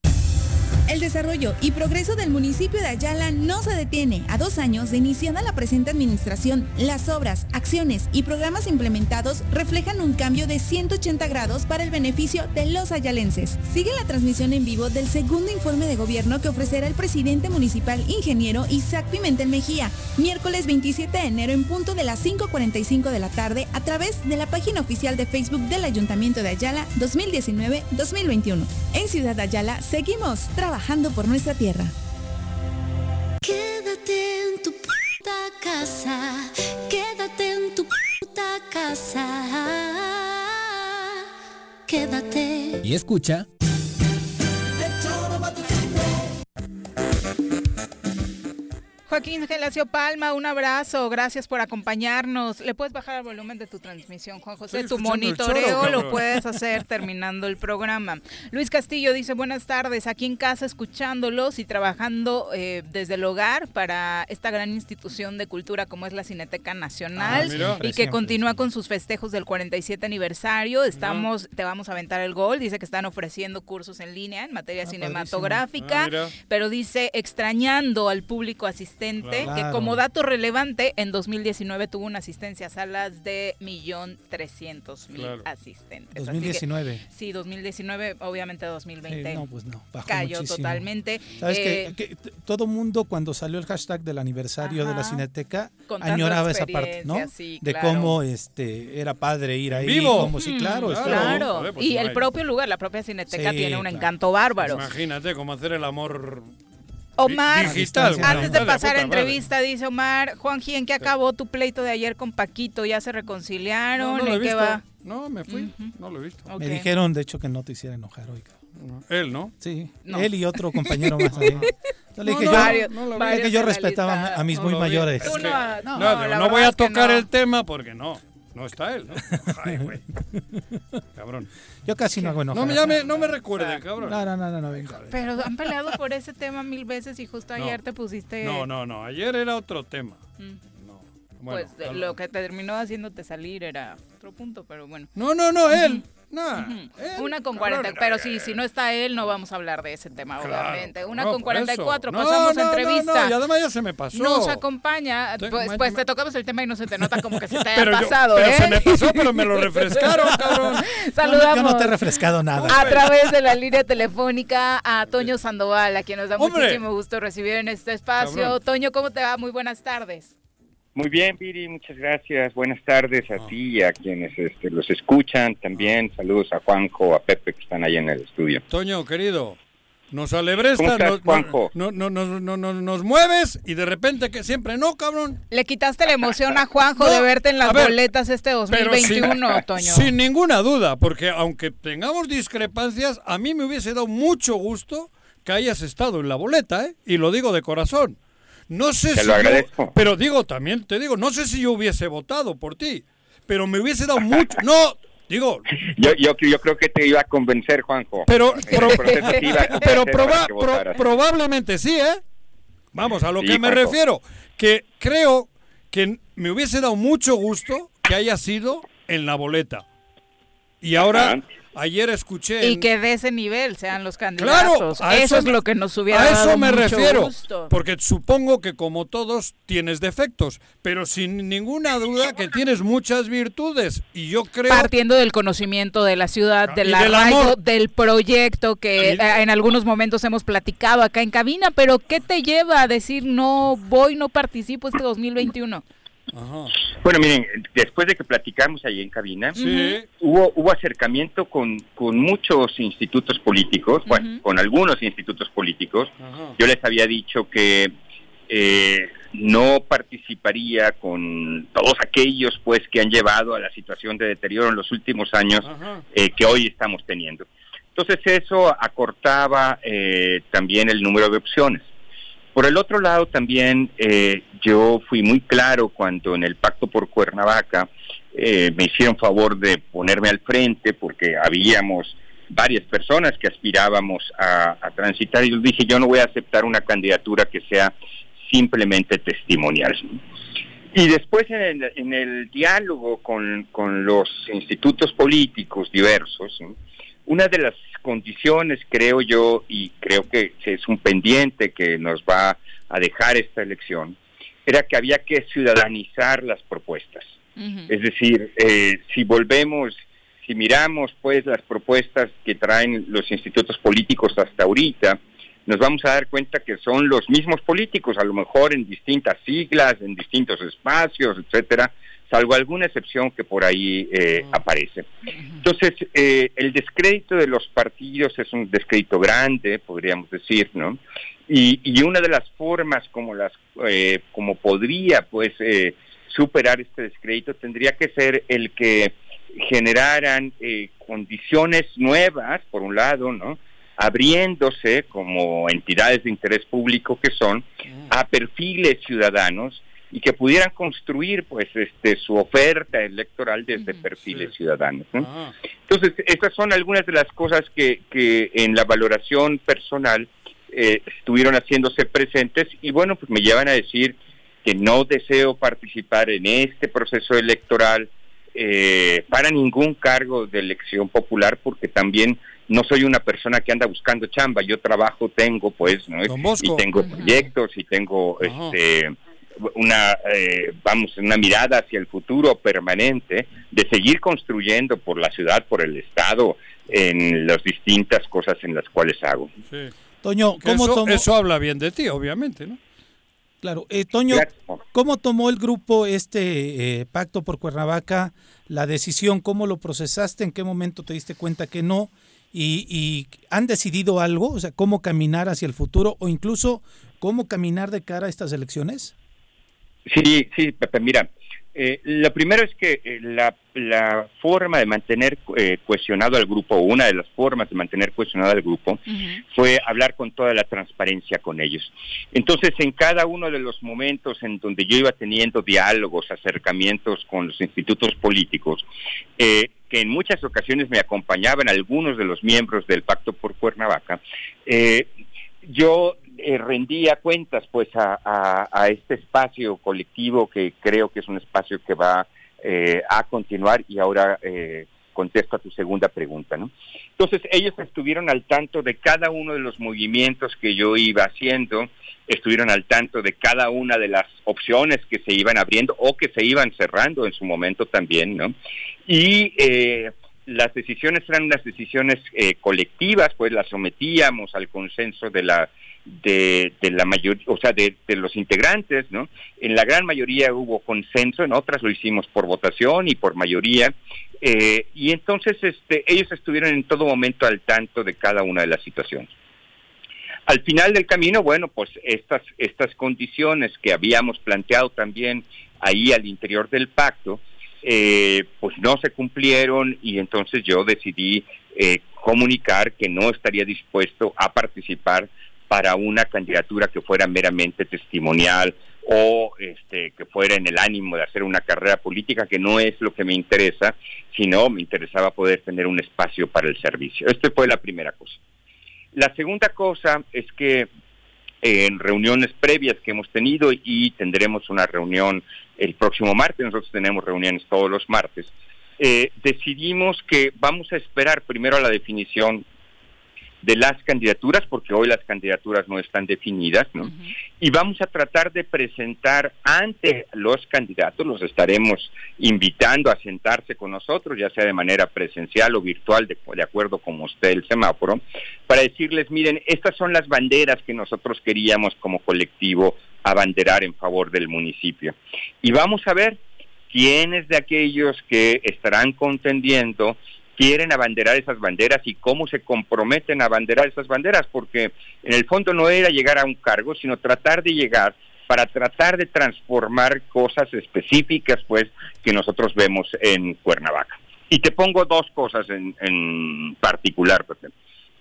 G: El desarrollo y progreso del municipio de Ayala no se detiene. A dos años de iniciada la presente administración, las obras, acciones y programas implementados reflejan un cambio de 180 grados para el beneficio de los ayalenses. Sigue la transmisión en vivo del segundo informe de gobierno que ofrecerá el presidente municipal ingeniero Isaac Pimentel Mejía, miércoles 27 de enero en punto de las 5.45 de la tarde a través de la página oficial de Facebook del Ayuntamiento de Ayala 2019-2021. En Ciudad Ayala seguimos trabajando por nuestra tierra.
H: Quédate en tu puta casa, quédate en tu puta casa, quédate.
I: Y escucha.
D: Joaquín Gelacio Palma, un abrazo, gracias por acompañarnos. ¿Le puedes bajar el volumen de tu transmisión, Juan José?
A: Estoy
D: tu monitoreo
A: choro,
D: lo puedes hacer terminando el programa. Luis Castillo dice, buenas tardes, aquí en casa escuchándolos y trabajando eh, desde el hogar para esta gran institución de cultura como es la Cineteca Nacional
J: Ah, mira.
D: y que continúa con sus festejos del 47 aniversario. Estamos, te vamos a aventar el gol, dice que están ofreciendo cursos en línea en materia cinematográfica
J: Ah,
D: pero dice extrañando al público asistente,
J: Claro.
D: que como dato relevante, en 2019 tuvo una asistencia a salas de millón trescientos mil
B: Claro.
D: asistentes. Así que-
B: 2019.
D: sí, 2019, obviamente 2020.
B: Eh, no, pues no, bajó
D: Cayó
B: muchísimo.
D: totalmente.
B: ¿Sabes
D: Eh,
B: que, todo mundo cuando salió el hashtag del aniversario de la. Cineteca añoraba esa parte, ¿no?
D: sí,
B: de
D: claro.
B: cómo este era padre ir ahí,
A: vivo.
B: como sí, claro,
D: Mm, claro.
A: Pues
D: y
A: no
D: el
A: hay-
D: propio lugar, la propia Cineteca
A: Sí,
D: tiene un
A: claro.
D: encanto bárbaro.
A: Imagínate cómo hacer el amor
D: Omar,
A: digital.
D: antes de pasar a
A: madre.
D: entrevista, dice Omar, Juanji, ¿en qué acabó tu pleito de ayer con Paquito? ¿Ya se reconciliaron?
A: No, no lo he
D: ¿En qué
A: visto.
D: va?
A: No, me fui. No lo he visto.
B: Me dijeron, de hecho, que no te hiciera enojar hoy. cabrón.
A: Él, ¿no?
B: Sí,
A: No.
B: él y otro compañero más. ahí. Yo le
A: No,
B: dije,
A: no,
B: yo,
A: varios- no
B: le dije yo respetaba a mis
A: No
B: muy mayores.
A: Es que-
D: no,
A: no,
D: no,
A: no, no voy a tocar
D: no.
A: el tema porque no. No está él, ¿no? Ay, güey. Cabrón.
B: Yo casi no hago enojar.
A: No me llame, no me recuerde, cabrón.
B: No, no, no, no, no, venga.
D: Pero han peleado por ese tema mil veces y justo
A: No.
D: ayer te pusiste...
A: No, no, no. Ayer era otro tema.
D: Mm.
A: Bueno,
D: pues lo que te terminó haciéndote salir era otro punto, pero bueno.
A: No, no, no, él. No.
D: Una con
A: cabrón.
D: 40, pero sí, si no está él, no vamos a hablar de ese tema,
A: Claro,
D: obviamente. Una
A: no,
D: con
A: por eso.
D: 44,
A: No,
D: pasamos
A: no,
D: entrevista.
A: no, y además ya se me pasó.
D: Nos acompaña, pues, pues te tocamos el tema y no se te nota como que se te haya
A: yo-
D: pasado,
A: pero
D: ¿eh?
A: se me pasó, pero me lo refrescaron, cabrón.
D: Saludamos.
B: Yo no te he refrescado nada.
D: A través de la línea telefónica a Toño Sandoval, a quien nos da
A: ¡Hombre!
D: muchísimo gusto recibir en este espacio.
K: Cabrón.
D: Toño, ¿cómo te va? Muy buenas tardes.
K: Muy bien, Viri, muchas gracias. Buenas tardes
A: Ah.
K: a ti y a quienes este, los escuchan también. Saludos a Juanjo, a Pepe que están ahí en el estudio.
A: Toño, querido, nos alebresta,
K: ¿Cómo estás,
A: nos,
K: Juanjo?
A: no- no- no- no- no- nos mueves y de repente que siempre no, cabrón.
D: Le quitaste la emoción a Juanjo
A: No,
D: de verte en las
A: ver,
D: boletas este
A: Pero
D: 2021,
A: sin,
D: Toño.
A: sin ninguna duda, porque aunque tengamos discrepancias, a mí me hubiese dado mucho gusto que hayas estado en la boleta, ¿eh? Y lo digo de corazón. No sé
K: Te
A: si
K: lo
A: yo-
K: agradezco.
A: pero digo, también te digo, no sé si yo hubiese votado por ti, pero me hubiese dado mucho, no, digo,
K: Yo, yo, yo creo que te iba a convencer, Juanjo.
A: pero, pero proba- pro-
K: votaras.
A: probablemente sí, ¿eh? Vamos, a lo
K: Sí,
A: que me
K: Juanjo.
A: refiero, que creo que me hubiese dado mucho gusto que haya sido en la boleta. Y ahora, ayer escuché...
D: Y que de ese nivel sean los
A: Claro,
D: candidatos.
A: a
D: eso,
A: eso
D: es lo que nos hubiera
A: a eso
D: dado
A: me
D: mucho
A: refiero,
D: gusto.
A: porque supongo que como todos tienes defectos, pero sin ninguna duda que tienes muchas virtudes y yo creo
D: Partiendo del conocimiento de la ciudad, del
A: y del
D: arraigo,
A: amor.
D: del proyecto que
A: Y-
D: eh, en algunos momentos hemos platicado acá en cabina, pero ¿qué te lleva a decir no voy, no participo este 2021?
K: Bueno, miren, después de que platicamos ahí en cabina,
A: Sí.
K: hubo, hubo acercamiento con, con muchos institutos políticos, bueno, con algunos institutos políticos. Yo les había dicho que eh, no participaría con todos aquellos pues que han llevado a la situación de deterioro en los últimos años eh, que hoy estamos teniendo. Entonces eso acortaba eh, también el número de opciones. Por el otro lado también eh, yo fui muy claro cuando en el pacto por Cuernavaca eh, me hicieron favor de ponerme al frente porque habíamos varias personas que aspirábamos a, transitar y yo dije yo no voy a aceptar una candidatura que sea simplemente testimonial. Y después en el, en el diálogo con, con los institutos políticos diversos, una de las condiciones, creo yo, y creo que es un pendiente que nos va a dejar esta elección, era que había que ciudadanizar las propuestas. Es decir, eh, si volvemos, si miramos pues las propuestas que traen los institutos políticos hasta ahorita, nos vamos a dar cuenta que son los mismos políticos, a lo mejor en distintas siglas, en distintos espacios, etcétera, salvo alguna excepción que por ahí eh, aparece. Entonces, eh, el descrédito de los partidos es un descrédito grande, podríamos decir, ¿no? Y, y una de las formas como las eh, como podría, pues, eh, superar este descrédito tendría que ser el que generaran eh, condiciones nuevas, por un lado, ¿no? abriéndose como entidades de interés público que son a perfiles ciudadanos y que pudieran construir pues este su oferta electoral desde perfiles ciudadanos ¿no? entonces estas son algunas de las cosas que, que en la valoración personal eh, estuvieron haciéndose presentes y bueno pues me llevan a decir que no deseo participar en este proceso electoral eh, para ningún cargo de elección popular porque también no soy una persona que anda buscando chamba, yo trabajo, tengo pues, ¿no? y tengo proyectos y tengo este una eh, vamos una mirada hacia el futuro permanente de seguir construyendo por la ciudad, por el estado en las distintas cosas en las cuales hago.
B: Toño, ¿cómo
A: eso,
B: tomó-
A: eso habla bien de ti, obviamente, ¿no?
B: Claro, eh, Toño, ¿cómo tomó el grupo este eh, pacto por Cuernavaca la decisión? ¿Cómo lo procesaste? ¿En qué momento te diste cuenta que no? ¿Y, y han decidido algo? O sea, ¿cómo caminar hacia el futuro o incluso cómo caminar de cara a estas elecciones?
K: Sí, sí, Pepe, mira, eh, lo primero es que eh, la, la forma de mantener eh, cuestionado al grupo, una de las formas de mantener cuestionado al grupo, fue hablar con toda la transparencia con ellos. Entonces, en cada uno de los momentos en donde yo iba teniendo diálogos, acercamientos con los institutos políticos, eh, que en muchas ocasiones me acompañaban algunos de los miembros del Pacto por Cuernavaca, eh, yo eh, rendía cuentas pues a, este espacio colectivo que creo que es un espacio que va eh, a continuar y ahora eh, contesto a tu segunda pregunta, ¿no? Entonces ellos estuvieron al tanto de cada uno de los movimientos que yo iba haciendo, estuvieron al tanto de cada una de las opciones que se iban abriendo o que se iban cerrando en su momento también, ¿no? Y eh, las decisiones eran unas decisiones eh, colectivas, pues las sometíamos al consenso de la de, de la mayoría, o sea, de, de los integrantes, ¿no? En la gran mayoría hubo consenso, en otras lo hicimos por votación y por mayoría, eh, y entonces este, ellos estuvieron en todo momento al tanto de cada una de las situaciones. Al final del camino, bueno, pues estas, estas condiciones que habíamos planteado también ahí al interior del pacto, eh, pues no se cumplieron y entonces yo decidí eh, comunicar que no estaría dispuesto a participar para una candidatura que fuera meramente testimonial o este, que fuera en el ánimo de hacer una carrera política, que no es lo que me interesa, sino me interesaba poder tener un espacio para el servicio. Esta fue la primera cosa. La segunda cosa es que en reuniones previas que hemos tenido y tendremos una reunión el próximo martes, nosotros tenemos reuniones todos los martes, eh, decidimos que vamos a esperar primero a la definición de las candidaturas, porque hoy las candidaturas no están definidas, ¿no? Y vamos a tratar de presentar ante los candidatos, los estaremos invitando a sentarse con nosotros, ya sea de manera presencial o virtual, de, de acuerdo como esté el semáforo, para decirles, miren, estas son las banderas que nosotros queríamos como colectivo abanderar en favor del municipio. Y vamos a ver quiénes de aquellos que estarán contendiendo quieren abanderar esas banderas y cómo se comprometen a abanderar esas banderas, porque en el fondo no era llegar a un cargo, sino tratar de llegar para tratar de transformar cosas específicas, pues, que nosotros vemos en Cuernavaca. Y te pongo dos cosas en, en particular, Pepe.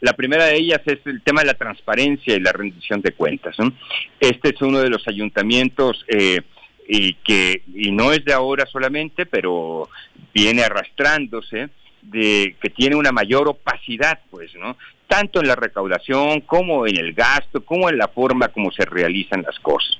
K: La primera de ellas es el tema de la transparencia y la rendición de cuentas. Este es uno de los ayuntamientos eh, y que y no es de ahora solamente, pero viene arrastrándose de que tiene una mayor opacidad, pues, ¿no? Tanto en la recaudación como en el gasto, como en la forma como se realizan las cosas,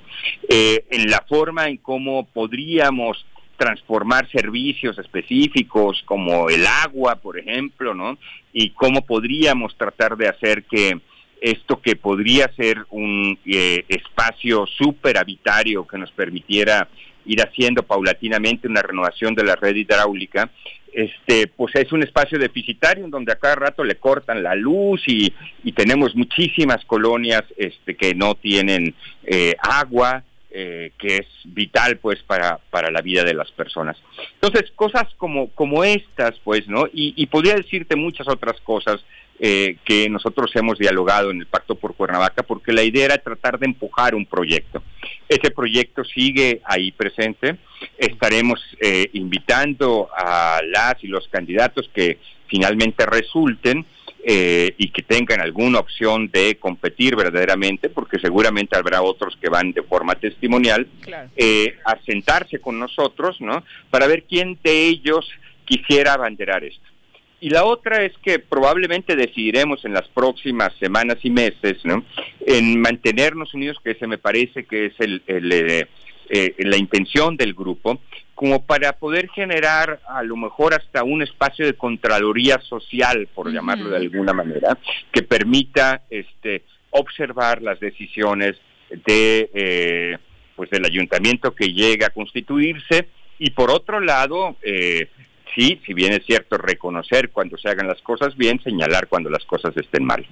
K: Eh, en la forma en cómo podríamos transformar servicios específicos como el agua, por ejemplo, ¿no? Y cómo podríamos tratar de hacer que esto que podría ser un eh, espacio súper habitario que nos permitiera ir haciendo paulatinamente una renovación de la red hidráulica, este, pues es un espacio deficitario en donde a cada rato le cortan la luz y, y tenemos muchísimas colonias este, que no tienen eh, agua, eh, que es vital pues para, para la vida de las personas. Entonces, cosas como, como estas, pues, ¿no? Y, y podría decirte muchas otras cosas eh, que nosotros hemos dialogado en el Pacto por Cuernavaca, porque la idea era tratar de empujar un proyecto. Ese proyecto sigue ahí presente. Estaremos eh, invitando a las y los candidatos que finalmente resulten eh, y que tengan alguna opción de competir verdaderamente, porque seguramente habrá otros que van de forma testimonial, eh, a sentarse con nosotros, ¿no? Para ver quién de ellos quisiera abanderar esto. Y la otra es que probablemente decidiremos en las próximas semanas y meses, ¿no? En mantenernos unidos, que ese me parece que es el, el, eh, eh, la intención del grupo, como para poder generar a lo mejor hasta un espacio de contraloría social, por llamarlo de alguna manera, que permita este, observar las decisiones de eh, pues del ayuntamiento que llega a constituirse y por otro lado eh, sí, si bien es cierto reconocer cuando se hagan las cosas bien, señalar cuando las cosas estén mal.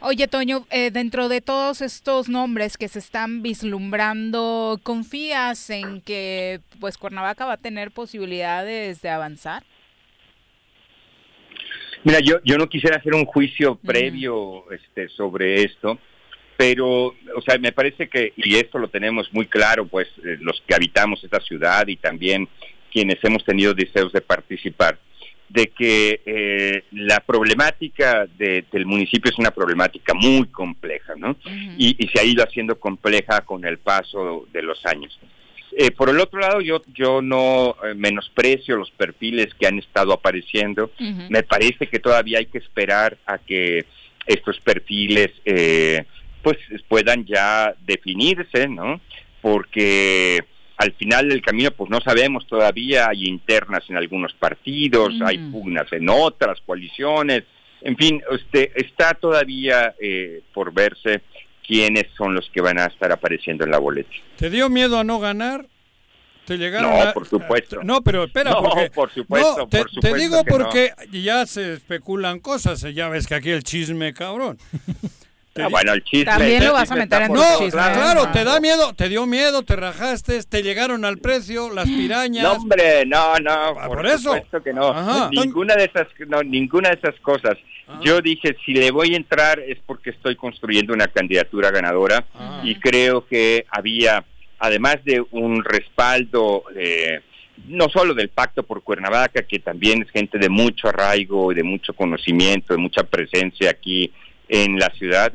D: Oye, Toño, eh, dentro de todos estos nombres que se están vislumbrando, ¿confías en que pues Cuernavaca va a tener posibilidades de avanzar?
K: Mira, yo, yo no quisiera hacer un juicio previo este, sobre esto, pero, o sea, me parece que, y esto lo tenemos muy claro, pues eh, los que habitamos esta ciudad y también quienes hemos tenido deseos de participar, de que eh, la problemática de, del municipio es una problemática muy compleja, ¿no? y, y, se ha ido haciendo compleja con el paso de los años. Eh, por el otro lado, yo, yo no eh, menosprecio los perfiles que han estado apareciendo. Me parece que todavía hay que esperar a que estos perfiles eh, pues puedan ya definirse, ¿no? Porque al final del camino pues no sabemos todavía, hay internas en algunos partidos,
D: Mm.
K: hay pugnas en otras coaliciones, en fin, este, está todavía eh, por verse quiénes son los que van a estar apareciendo en la boleta.
A: ¿Te dio miedo a no ganar? ¿Te llegaron
K: No,
A: a-
K: por supuesto.
A: No, pero espera,
K: No,
A: porque...
K: por supuesto,
A: no, te,
K: por
A: te
K: supuesto
A: digo
K: que no.
A: porque ya se especulan cosas, ya ves que aquí el chisme, cabrón. Te
K: Ah, bueno, el chisme-
D: También lo
K: el
D: vas a meter en
A: No,
K: todos
D: chisme.
A: claro, te da miedo, te dio miedo, te rajaste, te llegaron al precio, las pirañas.
K: No, hombre, no, no,
A: Ah,
K: por,
A: por eso.
K: que no.
A: Ajá.
K: Ninguna de esas, no, ninguna de esas cosas. Yo dije, si le voy a entrar es porque estoy construyendo una candidatura ganadora y creo que había, además de un respaldo, eh, no solo del Pacto por Cuernavaca, que también es gente de mucho arraigo y de mucho conocimiento, de mucha presencia aquí en la ciudad,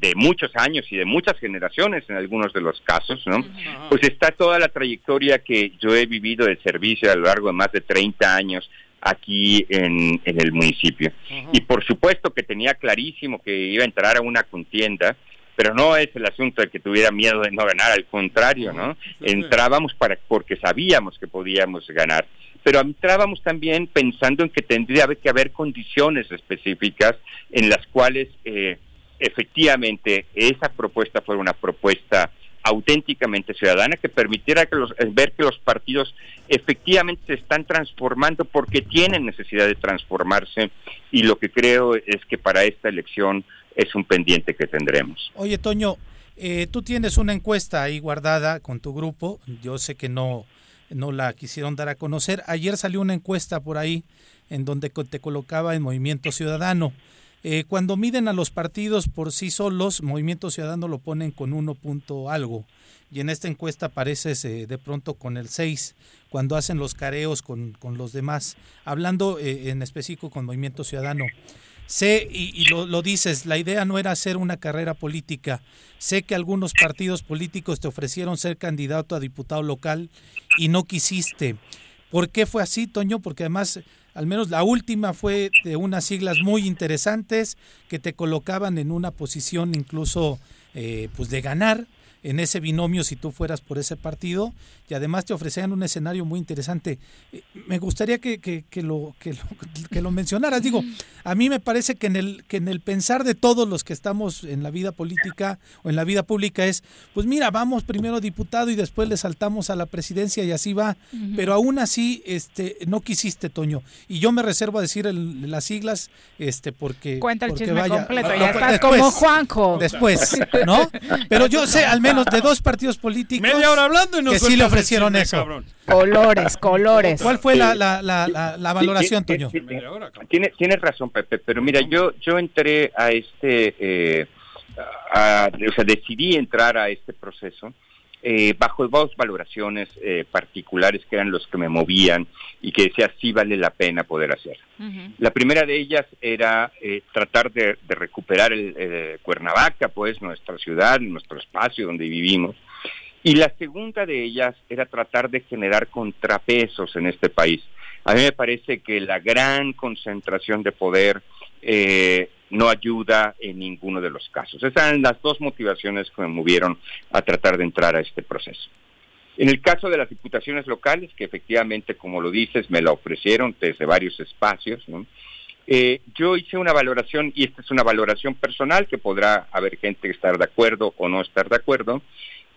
K: de muchos años y de muchas generaciones en algunos de los casos, ¿no? Pues está toda la trayectoria que yo he vivido de servicio a lo largo de más de 30 años aquí en, en el municipio. Y por supuesto que tenía clarísimo que iba a entrar a una contienda, pero no es el asunto de que tuviera miedo de no ganar, al contrario, ¿no? Entrábamos para porque sabíamos que podíamos ganar, pero entrábamos también pensando en que tendría que haber condiciones específicas en las cuales eh, efectivamente esa propuesta fuera una propuesta auténticamente ciudadana que permitiera que los, eh, ver que los partidos efectivamente se están transformando porque tienen necesidad de transformarse y lo que creo es que para esta elección es un pendiente que tendremos.
B: Oye, Toño, eh, tú tienes una encuesta ahí guardada con tu grupo. Yo sé que no, no la quisieron dar a conocer. Ayer salió una encuesta por ahí en donde te colocaba en Movimiento Ciudadano. Eh, cuando miden a los partidos por sí solos, Movimiento Ciudadano lo ponen con uno punto algo. Y en esta encuesta apareces eh, de pronto con el 6, cuando hacen los careos con, con los demás. Hablando eh, en específico con Movimiento Ciudadano. Sé, y, y lo, lo dices, la idea no era hacer una carrera política. Sé que algunos partidos políticos te ofrecieron ser candidato a diputado local y no quisiste. ¿Por qué fue así, Toño? Porque además, al menos la última fue de unas siglas muy interesantes que te colocaban en una posición incluso eh, pues de ganar. en ese binomio si tú fueras por ese partido y además te ofrecían un escenario muy interesante. Eh, Me gustaría que, que- que lo, que, lo, que lo mencionaras. Digo, a mí me parece que en, el, que en el pensar de todos los que estamos en la vida política o en la vida pública es, pues mira, vamos primero diputado y después le saltamos a la presidencia y así va. Pero aún así, este, no quisiste, Toño. Y yo me reservo a decir el- las siglas, este, porque...
D: Cuenta el
B: porque
D: chisme
B: vaya-
D: completo, ya
B: no,
D: estás
B: después,
D: como Juanjo.
B: Después, ¿no? Pero yo sé al menos de dos partidos políticos
A: Media hora hablando y nos
B: que sí le ofrecieron eso.
A: cabrón.
D: Colores, colores.
B: ¿Cuál fue la, la, la, la, la valoración,
K: Sí, sí,
B: Toño?
K: sí, sí. Tiene- Tienes razón, Pepe, pero mira, yo yo entré a este, eh, a- o sea, decidí entrar a este proceso eh, bajo dos valoraciones eh, particulares que eran los que me movían y que decía sí vale la pena poder hacer. La primera de ellas era eh, tratar de, de recuperar el, eh, Cuernavaca, pues nuestra ciudad, nuestro espacio donde vivimos. Y la segunda de ellas era tratar de generar contrapesos en este país. A mí me parece que la gran concentración de poder eh, no ayuda en ninguno de los casos. Esas eran las dos motivaciones que me movieron a tratar de entrar a este proceso. En el caso de las diputaciones locales, que efectivamente, como lo dices, me la ofrecieron desde varios espacios. Eh, yo hice una valoración, y esta es una valoración personal, que podrá haber gente estar de acuerdo o no estar de acuerdo,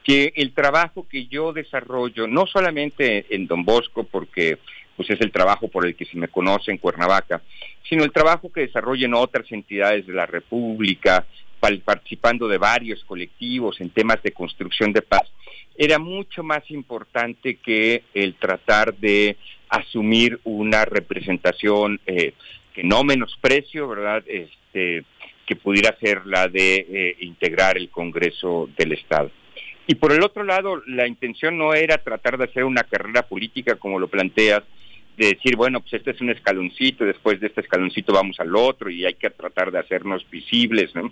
K: que el trabajo que yo desarrollo, no solamente en Don Bosco, porque pues es el trabajo por el que se me conoce en Cuernavaca, sino el trabajo que desarrollo en otras entidades de la República, participando de varios colectivos en temas de construcción de paz, era mucho más importante que el tratar de asumir una representación eh, que no menosprecio, ¿verdad? Este, que pudiera ser la de eh, integrar el Congreso del Estado. Y por el otro lado, la intención no era tratar de hacer una carrera política como lo planteas, de decir, bueno, pues este es un escaloncito, después de este escaloncito vamos al otro y hay que tratar de hacernos visibles. ¿no?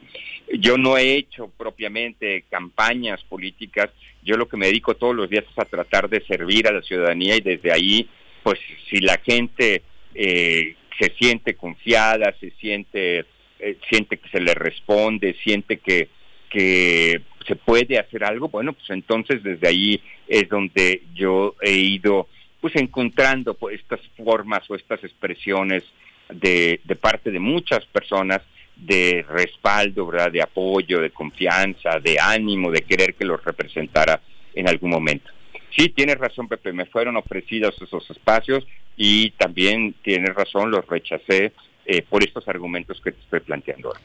K: Yo no he hecho propiamente campañas políticas, yo lo que me dedico todos los días es a tratar de servir a la ciudadanía y desde ahí, pues si la gente eh, se siente confiada, se siente, eh, siente que se le responde, siente que, que se puede hacer algo, bueno, pues entonces desde ahí es donde yo he ido pues encontrando pues, estas formas o estas expresiones de, de parte de muchas personas de respaldo, ¿verdad? de apoyo, de confianza, de ánimo, de querer que los representara en algún momento. Sí, tienes razón, Pepe, me fueron ofrecidos esos espacios y también tienes razón, los rechacé eh, por estos argumentos que te estoy planteando ahora.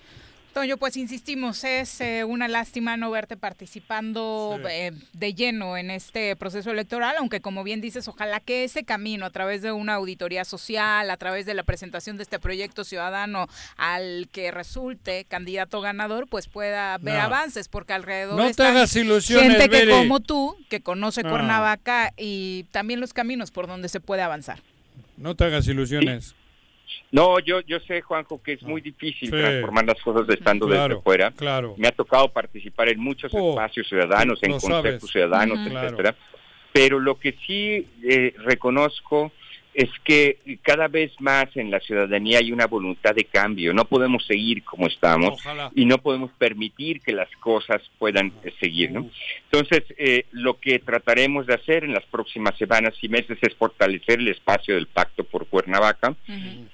D: Toño, pues insistimos, es eh, una lástima no verte participando eh, de lleno en este proceso electoral, aunque como bien dices, ojalá que ese camino a través de una auditoría social, a través de la presentación de este proyecto ciudadano al que resulte candidato ganador, pues pueda ver
A: No.
D: avances, porque alrededor
A: No te
D: están
A: hagas ilusiones,
D: gente que como tú, que conoce. Cuernavaca y también los caminos por donde se puede avanzar.
A: No te hagas ilusiones.
K: No, yo, yo sé, Juanjo, que es muy difícil
A: Sí.
K: transformar las cosas estando
A: Claro,
K: desde fuera.
A: claro.
K: Me ha tocado participar en muchos
A: Oh,
K: espacios ciudadanos, en
A: sabes.
K: ciudadanos,
A: Ujú.
K: etcétera. Pero lo que sí eh, reconozco es que cada vez más en la ciudadanía hay una voluntad de cambio. No podemos seguir como estamos
A: Ojalá.
K: y no podemos permitir que las cosas puedan eh, seguir. ¿no? Entonces, eh, lo que trataremos de hacer en las próximas semanas y meses es fortalecer el espacio del Pacto por Cuernavaca.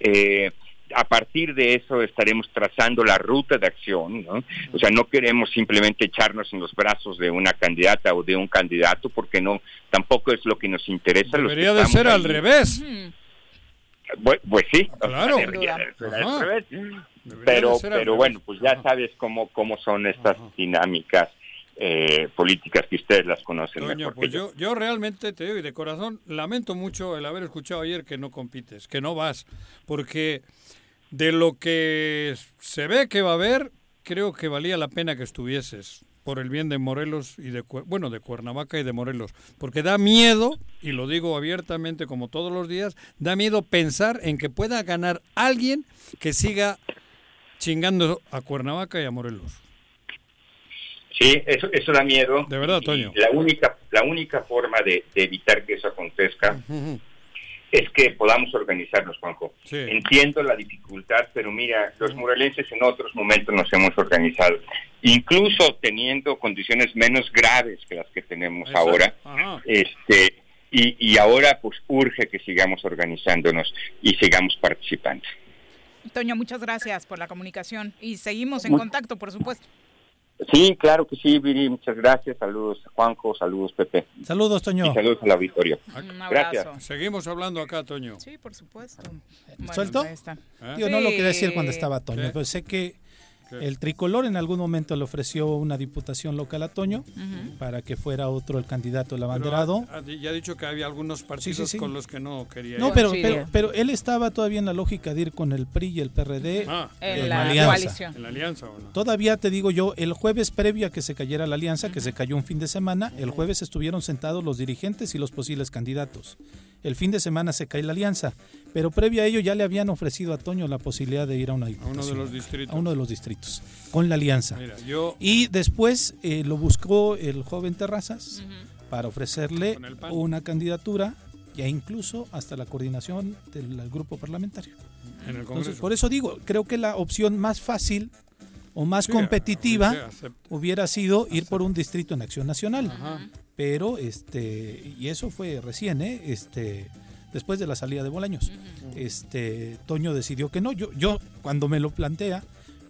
K: Eh, a partir de eso estaremos trazando la ruta de acción, ¿no? O sea, no queremos simplemente echarnos en los brazos de una candidata o de un candidato, porque no, tampoco es lo que nos interesa. los que
A: Debería de ser al revés.
K: Pues, sí,
A: Claro.
K: debería al revés.
A: Debería
K: Pero,
A: de ser al
K: pero
A: revés.
K: bueno, pues ya sabes cómo, cómo son estas dinámicas eh, políticas que ustedes las conocen mejor que
A: pues
K: yo.
A: yo, yo realmente te digo y de corazón lamento mucho el haber escuchado ayer que no compites, que no vas, porque de lo que se ve que va a haber, creo que valía la pena que estuvieses por el bien de Morelos y de bueno de Cuernavaca y de Morelos, porque da miedo y lo digo abiertamente como todos los días, da miedo pensar en que pueda ganar alguien que siga chingando a Cuernavaca y a Morelos.
K: Sí, eso, eso da miedo.
A: De verdad,
K: Y
A: Toño.
K: La única, la única forma de, de evitar que eso acontezca es que podamos organizarnos, Juanjo. Entiendo la dificultad, pero mira, los morelenses en otros momentos nos hemos organizado, incluso teniendo condiciones menos graves que las que tenemos
A: Exacto.
K: ahora.
A: Ajá.
K: Este y, y ahora pues urge que sigamos organizándonos y sigamos participando.
D: Toño, muchas gracias por la comunicación y seguimos en
K: Muy-
D: contacto, por supuesto.
K: Sí, claro que sí, Viri, muchas gracias. Saludos, Juanjo, saludos, Pepe.
B: Saludos, Toño.
K: Y saludos al auditorio.
D: Un
K: Gracias.
D: abrazo.
A: Seguimos hablando acá, Toño.
D: Sí, por supuesto.
B: ¿Suelto?
D: ahí está.
B: Yo no lo quería decir
D: Sí.
B: cuando estaba Toño,
A: ¿Qué?
B: pero sé que El tricolor en algún momento le ofreció una diputación local a Toño para que fuera otro el candidato el abanderado.
A: ha- ya ha dicho que había algunos partidos
B: sí.
A: con los que no quería
B: No,
A: ir.
B: pero, pero, pero él estaba todavía en la lógica de ir con el PRI y el PRD
A: Ah.
D: En
B: en
D: la
B: alianza.
D: coalición.
A: ¿En la alianza o no?
B: Todavía te digo yo, el jueves previo a que se cayera la alianza, que se cayó un fin de semana, el jueves estuvieron sentados los dirigentes y los posibles candidatos. El fin de semana se cae la alianza, pero previo a ello ya le habían ofrecido a Toño la posibilidad de ir a una
A: A uno de
B: diputación,
A: los distritos.
B: a uno de los distritos, con la alianza.
A: Mira, yo
B: Y después eh, lo buscó el joven Terrazas para ofrecerle una candidatura e incluso hasta la coordinación del grupo parlamentario.
A: en el
B: Entonces, por eso digo, creo que la opción más fácil o más
A: Sí,
B: competitiva
A: sí,
B: hubiera sido ir por un distrito en Acción Nacional.
A: Ajá.
B: Pero, este, y eso fue recién, ¿eh? Este, después de la salida de Bolaños. Este, Toño decidió que no. Yo, yo, cuando me lo plantea,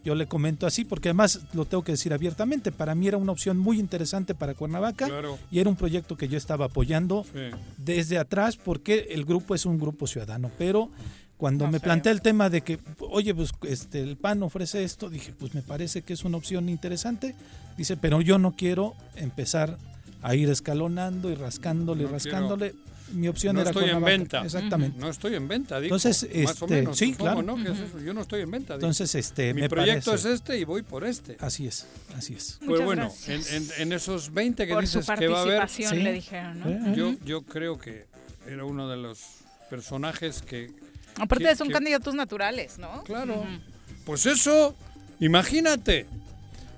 B: yo le comento así, porque además lo tengo que decir abiertamente, para mí era una opción muy interesante para Cuernavaca
A: Claro.
B: y era un proyecto que yo estaba apoyando
A: Sí.
B: desde atrás porque el grupo es un grupo ciudadano, pero cuando
D: No
B: me
D: sé.
B: plantea el tema de que, oye, pues este, el PAN ofrece esto, dije, pues me parece que es una opción interesante. Dice, pero yo no quiero empezar a ir escalonando y rascándole y
A: No quiero-
B: rascándole. Mi opción
A: no
B: era
A: estoy en venta.
B: Exactamente.
A: No estoy en venta, digo.
B: Entonces,
A: más o
B: este,
A: menos.
B: sí,
A: supongo,
B: claro.
A: ¿no? Que es eso. Yo no estoy en venta. digo.
B: Entonces, este,
A: Mi
B: me
A: proyecto
B: parece-
A: es este y voy por este.
B: Así es, así es.
A: Pues
D: Muchas
A: bueno, en,
D: gracias.
A: en- en esos 20 que
D: Por su
A: dices que va a haber,
B: Sí.
D: le dijeron, ¿no?
B: Eh,
A: yo, yo creo que era uno de los personajes que...
D: Aparte
A: que-
D: son
A: que-
D: candidatos naturales, ¿no?
A: Claro. Pues eso, imagínate.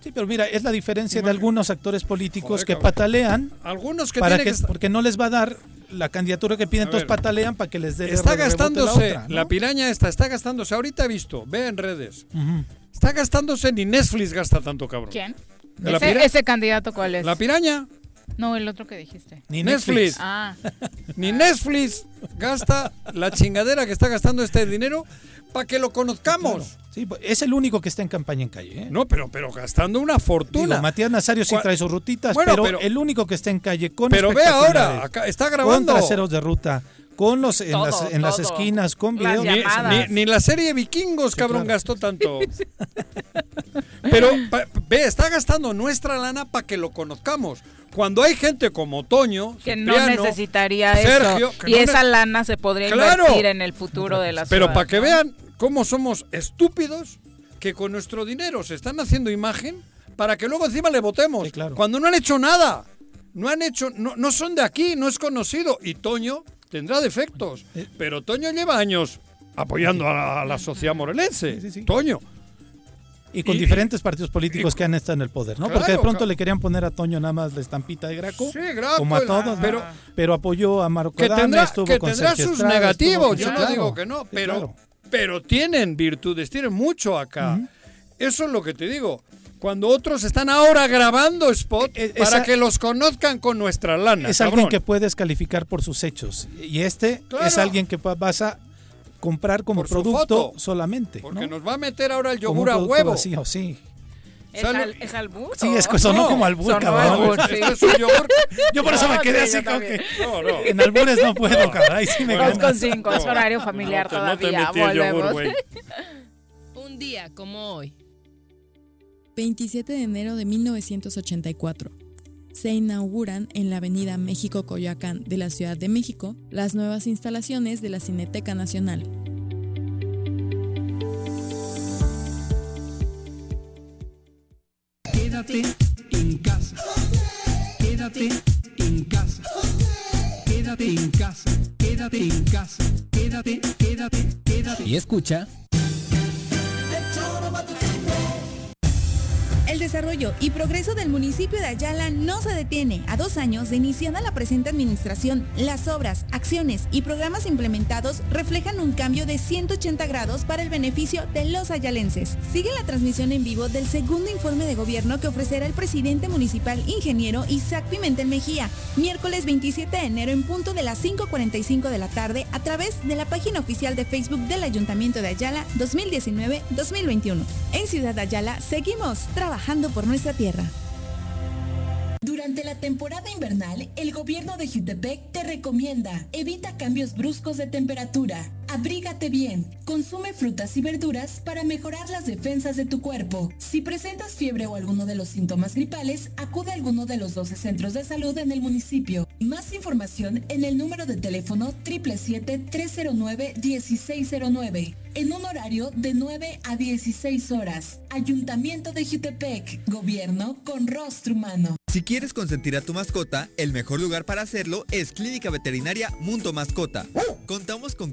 B: Sí, pero mira, es la diferencia de algunos actores políticos
A: Joder,
B: que
A: cabrón.
B: patalean
A: Algunos que
B: para
A: tienen
B: que,
A: que estar-
B: porque no les va a dar la candidatura que piden, entonces
A: ver.
B: patalean para que les dé de
A: Está gastándose,
B: la,
A: la,
B: otra, ¿no?
A: piraña esta, está gastándose, ahorita he visto, ve en redes, está gastándose, ni Netflix gasta tanto, cabrón.
D: ¿Quién?
A: ¿La
D: Ese,
A: pira-
D: ese candidato cuál es?
A: La piraña,
D: No, el otro que dijiste.
B: Ni
A: Netflix.
D: Ah,
A: ni Netflix gasta la chingadera que está gastando este dinero para que lo conozcamos.
B: Sí, pues, es el único que está en campaña en calle. ¿eh?
A: No, pero, pero gastando una fortuna.
B: Digo, Matías Nazario sí trae sus rutitas,
A: Bueno,
B: pero,
A: pero-
B: el único que está en calle con
A: Pero ve ahora, acá está
B: con
A: grabando.
B: traseros de ruta, con los en,
D: Todo,
B: las, en las esquinas, con
D: Las
B: videos.
A: Ni,
D: llamadas.
A: ni- ni la serie Vikingos, cabrón,
B: claro.
A: gastó tanto. Pero pa- ve, está gastando nuestra lana para que lo conozcamos. Cuando hay gente como Toño,
D: que no necesitaría
A: Sergio,
D: eso. Y
A: no
D: esa
A: ne-
D: lana se podría
A: Claro.
D: invertir en el futuro de la ciudad.
A: Pero para que
D: ¿no?
A: vean cómo somos estúpidos, que con nuestro dinero se están haciendo imagen para que luego encima le votemos.
B: Sí, claro.
A: Cuando no han hecho nada. No han hecho, no, no son de aquí, no es conocido. Y Toño tendrá defectos.
B: Eh.
A: Pero Toño lleva años apoyando a la, a la sociedad morelense.
B: Sí, sí, sí.
A: Toño.
B: Y con
A: Y-
B: diferentes partidos políticos que han estado en el poder, ¿no?
A: Claro,
B: Porque de pronto
A: claro.
B: le querían poner a Toño nada más la estampita de Graco,
A: Sí, Graco,
B: como a todos,
A: pero-
B: pero, pero apoyó a Marco
A: Que
B: Adame,
A: tendrá,
B: estuvo
A: que
B: con
A: tendrá sus negativos, yo no
B: claro,
A: digo que no, pero, pero tienen virtudes, tienen mucho acá. Eso es lo que te digo. Cuando otros están ahora grabando spot
B: Eh, eh,
A: para
B: esa-
A: que los conozcan con nuestra lana.
B: es
A: cabrón.
B: alguien que puedes calificar por sus hechos. Y este
A: Claro.
B: es alguien que vas a comprar como
A: Por
B: producto
A: foto.
B: solamente.
A: Porque
B: ¿no?
A: nos va a meter ahora el yogur a huevo.
B: vacío, sí.
D: ¿Es, al, ¿Es albur?
B: Sí, es que sonó como albur,
D: Sonó
B: cabrón.
D: albur,
A: Este
D: sí.
A: es un yogur.
B: Yo por eso me
D: No,
B: quedé
D: sí,
B: así como que
A: No, no.
B: en albures no puedo, caray, sí me
D: Dos
B: ganas.
D: con cinco, es
A: No.
D: horario familiar
A: No te- no te
D: todavía.
A: metí el yogur,
D: Volvemos.
A: güey.
C: Un día como hoy.
E: 27 de enero de 1984. Se inauguran en la avenida México Coyoacán de la Ciudad de México las nuevas instalaciones de la Cineteca Nacional.
F: Quédate en casa. Quédate en casa. Quédate en casa. Quédate en casa. Quédate, quédate, quédate.
I: Y escucha
G: El desarrollo y progreso del municipio de Ayala no se detiene. A dos años de iniciada la presente administración, las obras, acciones y programas implementados reflejan un cambio de 180 grados para el beneficio de los ayalenses. Sigue la transmisión en vivo del segundo informe de gobierno que ofrecerá el presidente municipal ingeniero Isaac Pimentel Mejía, miércoles 27 de enero en punto de las 5.45 de la tarde a través de la página oficial de Facebook del Ayuntamiento de Ayala 2019-2021. En Ciudad Ayala seguimos trabajando por nuestra tierra.
L: Durante la temporada invernal, el gobierno de Jutepec te recomienda evita cambios bruscos de temperatura, abrígate bien, consume frutas y verduras para mejorar las defensas de tu cuerpo. Si presentas fiebre o alguno de los síntomas gripales, acude a alguno de los 12 centros de salud en el municipio. Más información en el número de teléfono 777-309-1609 en un horario de 9 a 16 horas. Ayuntamiento de Jutepec, gobierno con rostro humano.
J: Si quieres consentir a tu mascota, el mejor lugar para hacerlo es Clínica Veterinaria Mundo Mascota. Contamos con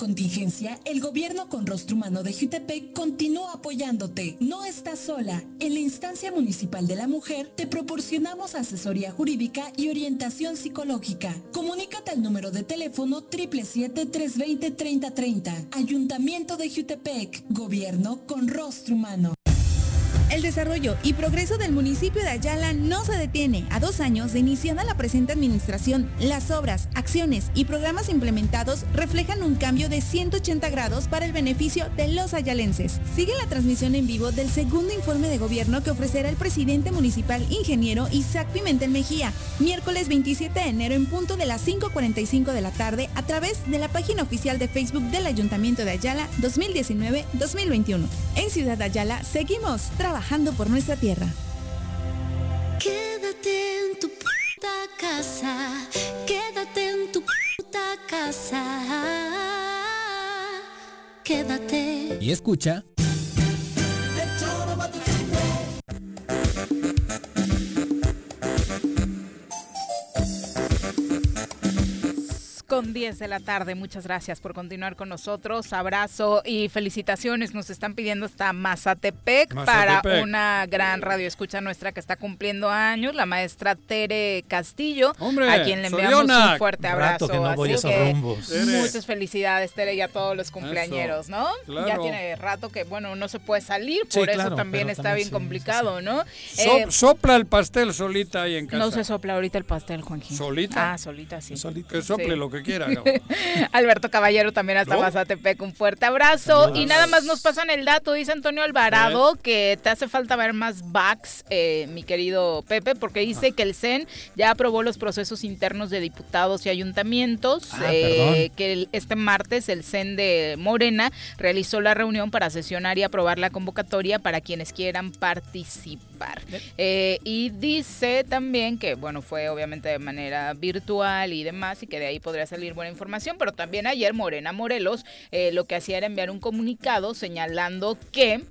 L: contingencia, el gobierno con rostro humano de Jutepec continúa apoyándote. No estás sola. En la instancia municipal de la mujer te proporcionamos asesoría jurídica y orientación psicológica. Comunícate al número de teléfono 777-320-3030. Ayuntamiento de Jutepec. Gobierno con rostro humano.
G: El desarrollo y progreso del municipio de Ayala no se detiene. A dos años de iniciada la presente administración, las obras, acciones y programas implementados reflejan un cambio de 180 grados para el beneficio de los ayalenses. Sigue la transmisión en vivo del segundo informe de gobierno que ofrecerá el presidente municipal ingeniero Isaac Pimentel Mejía, miércoles 27 de enero en punto de las 5.45 de la tarde a través de la página oficial de Facebook del Ayuntamiento de Ayala 2019-2021. En Ciudad Ayala seguimos trabajando por nuestra tierra.
H: Quédate en tu puta casa, quédate en tu puta casa. Quédate.
I: Y escucha.
D: Con 10 de la tarde, muchas gracias por continuar con nosotros. Abrazo y felicitaciones. Nos están pidiendo hasta Mazatepec,
A: Mazatepec.
D: para una gran radio escucha nuestra que está cumpliendo años, la maestra Tere Castillo,
A: Hombre,
D: a quien le enviamos
A: Soriona.
D: un fuerte abrazo.
B: que no voy a
D: Así
B: esos
D: que. Muchas felicidades, Tere, y a todos los cumpleañeros,
A: Eso,
D: ¿no?
A: claro.
D: Ya tiene rato que, bueno, no se puede salir,
B: Sí,
D: por eso también está
B: también
D: bien
B: sí,
D: complicado, ¿no?
A: So-
D: Eh,
A: sopla el pastel solita ahí en casa.
D: no se sopla ahorita el pastel, Juanjín.
A: ¿Solita?
D: Ah, solita, sí.
A: Que sople
D: Sí.
A: lo que quiera.
D: Alberto Caballero también hasta
A: ¿No?
D: Mazatepec, un fuerte abrazo.
A: Saludos.
D: Y nada más nos pasan el dato, dice Antonio Alvarado, que te hace falta ver más backs, eh, mi querido Pepe, porque dice que el CEN ya aprobó los procesos internos de diputados y ayuntamientos,
B: Ah,
D: eh, que el- este martes el CEN de Morena realizó la reunión para sesionar y aprobar la convocatoria para quienes quieran participar. Eh, y dice también que, bueno, fue obviamente de manera virtual y demás, y que de ahí podría salir buena información, pero también ayer Morena Morelos eh, lo que hacía era enviar un comunicado señalando que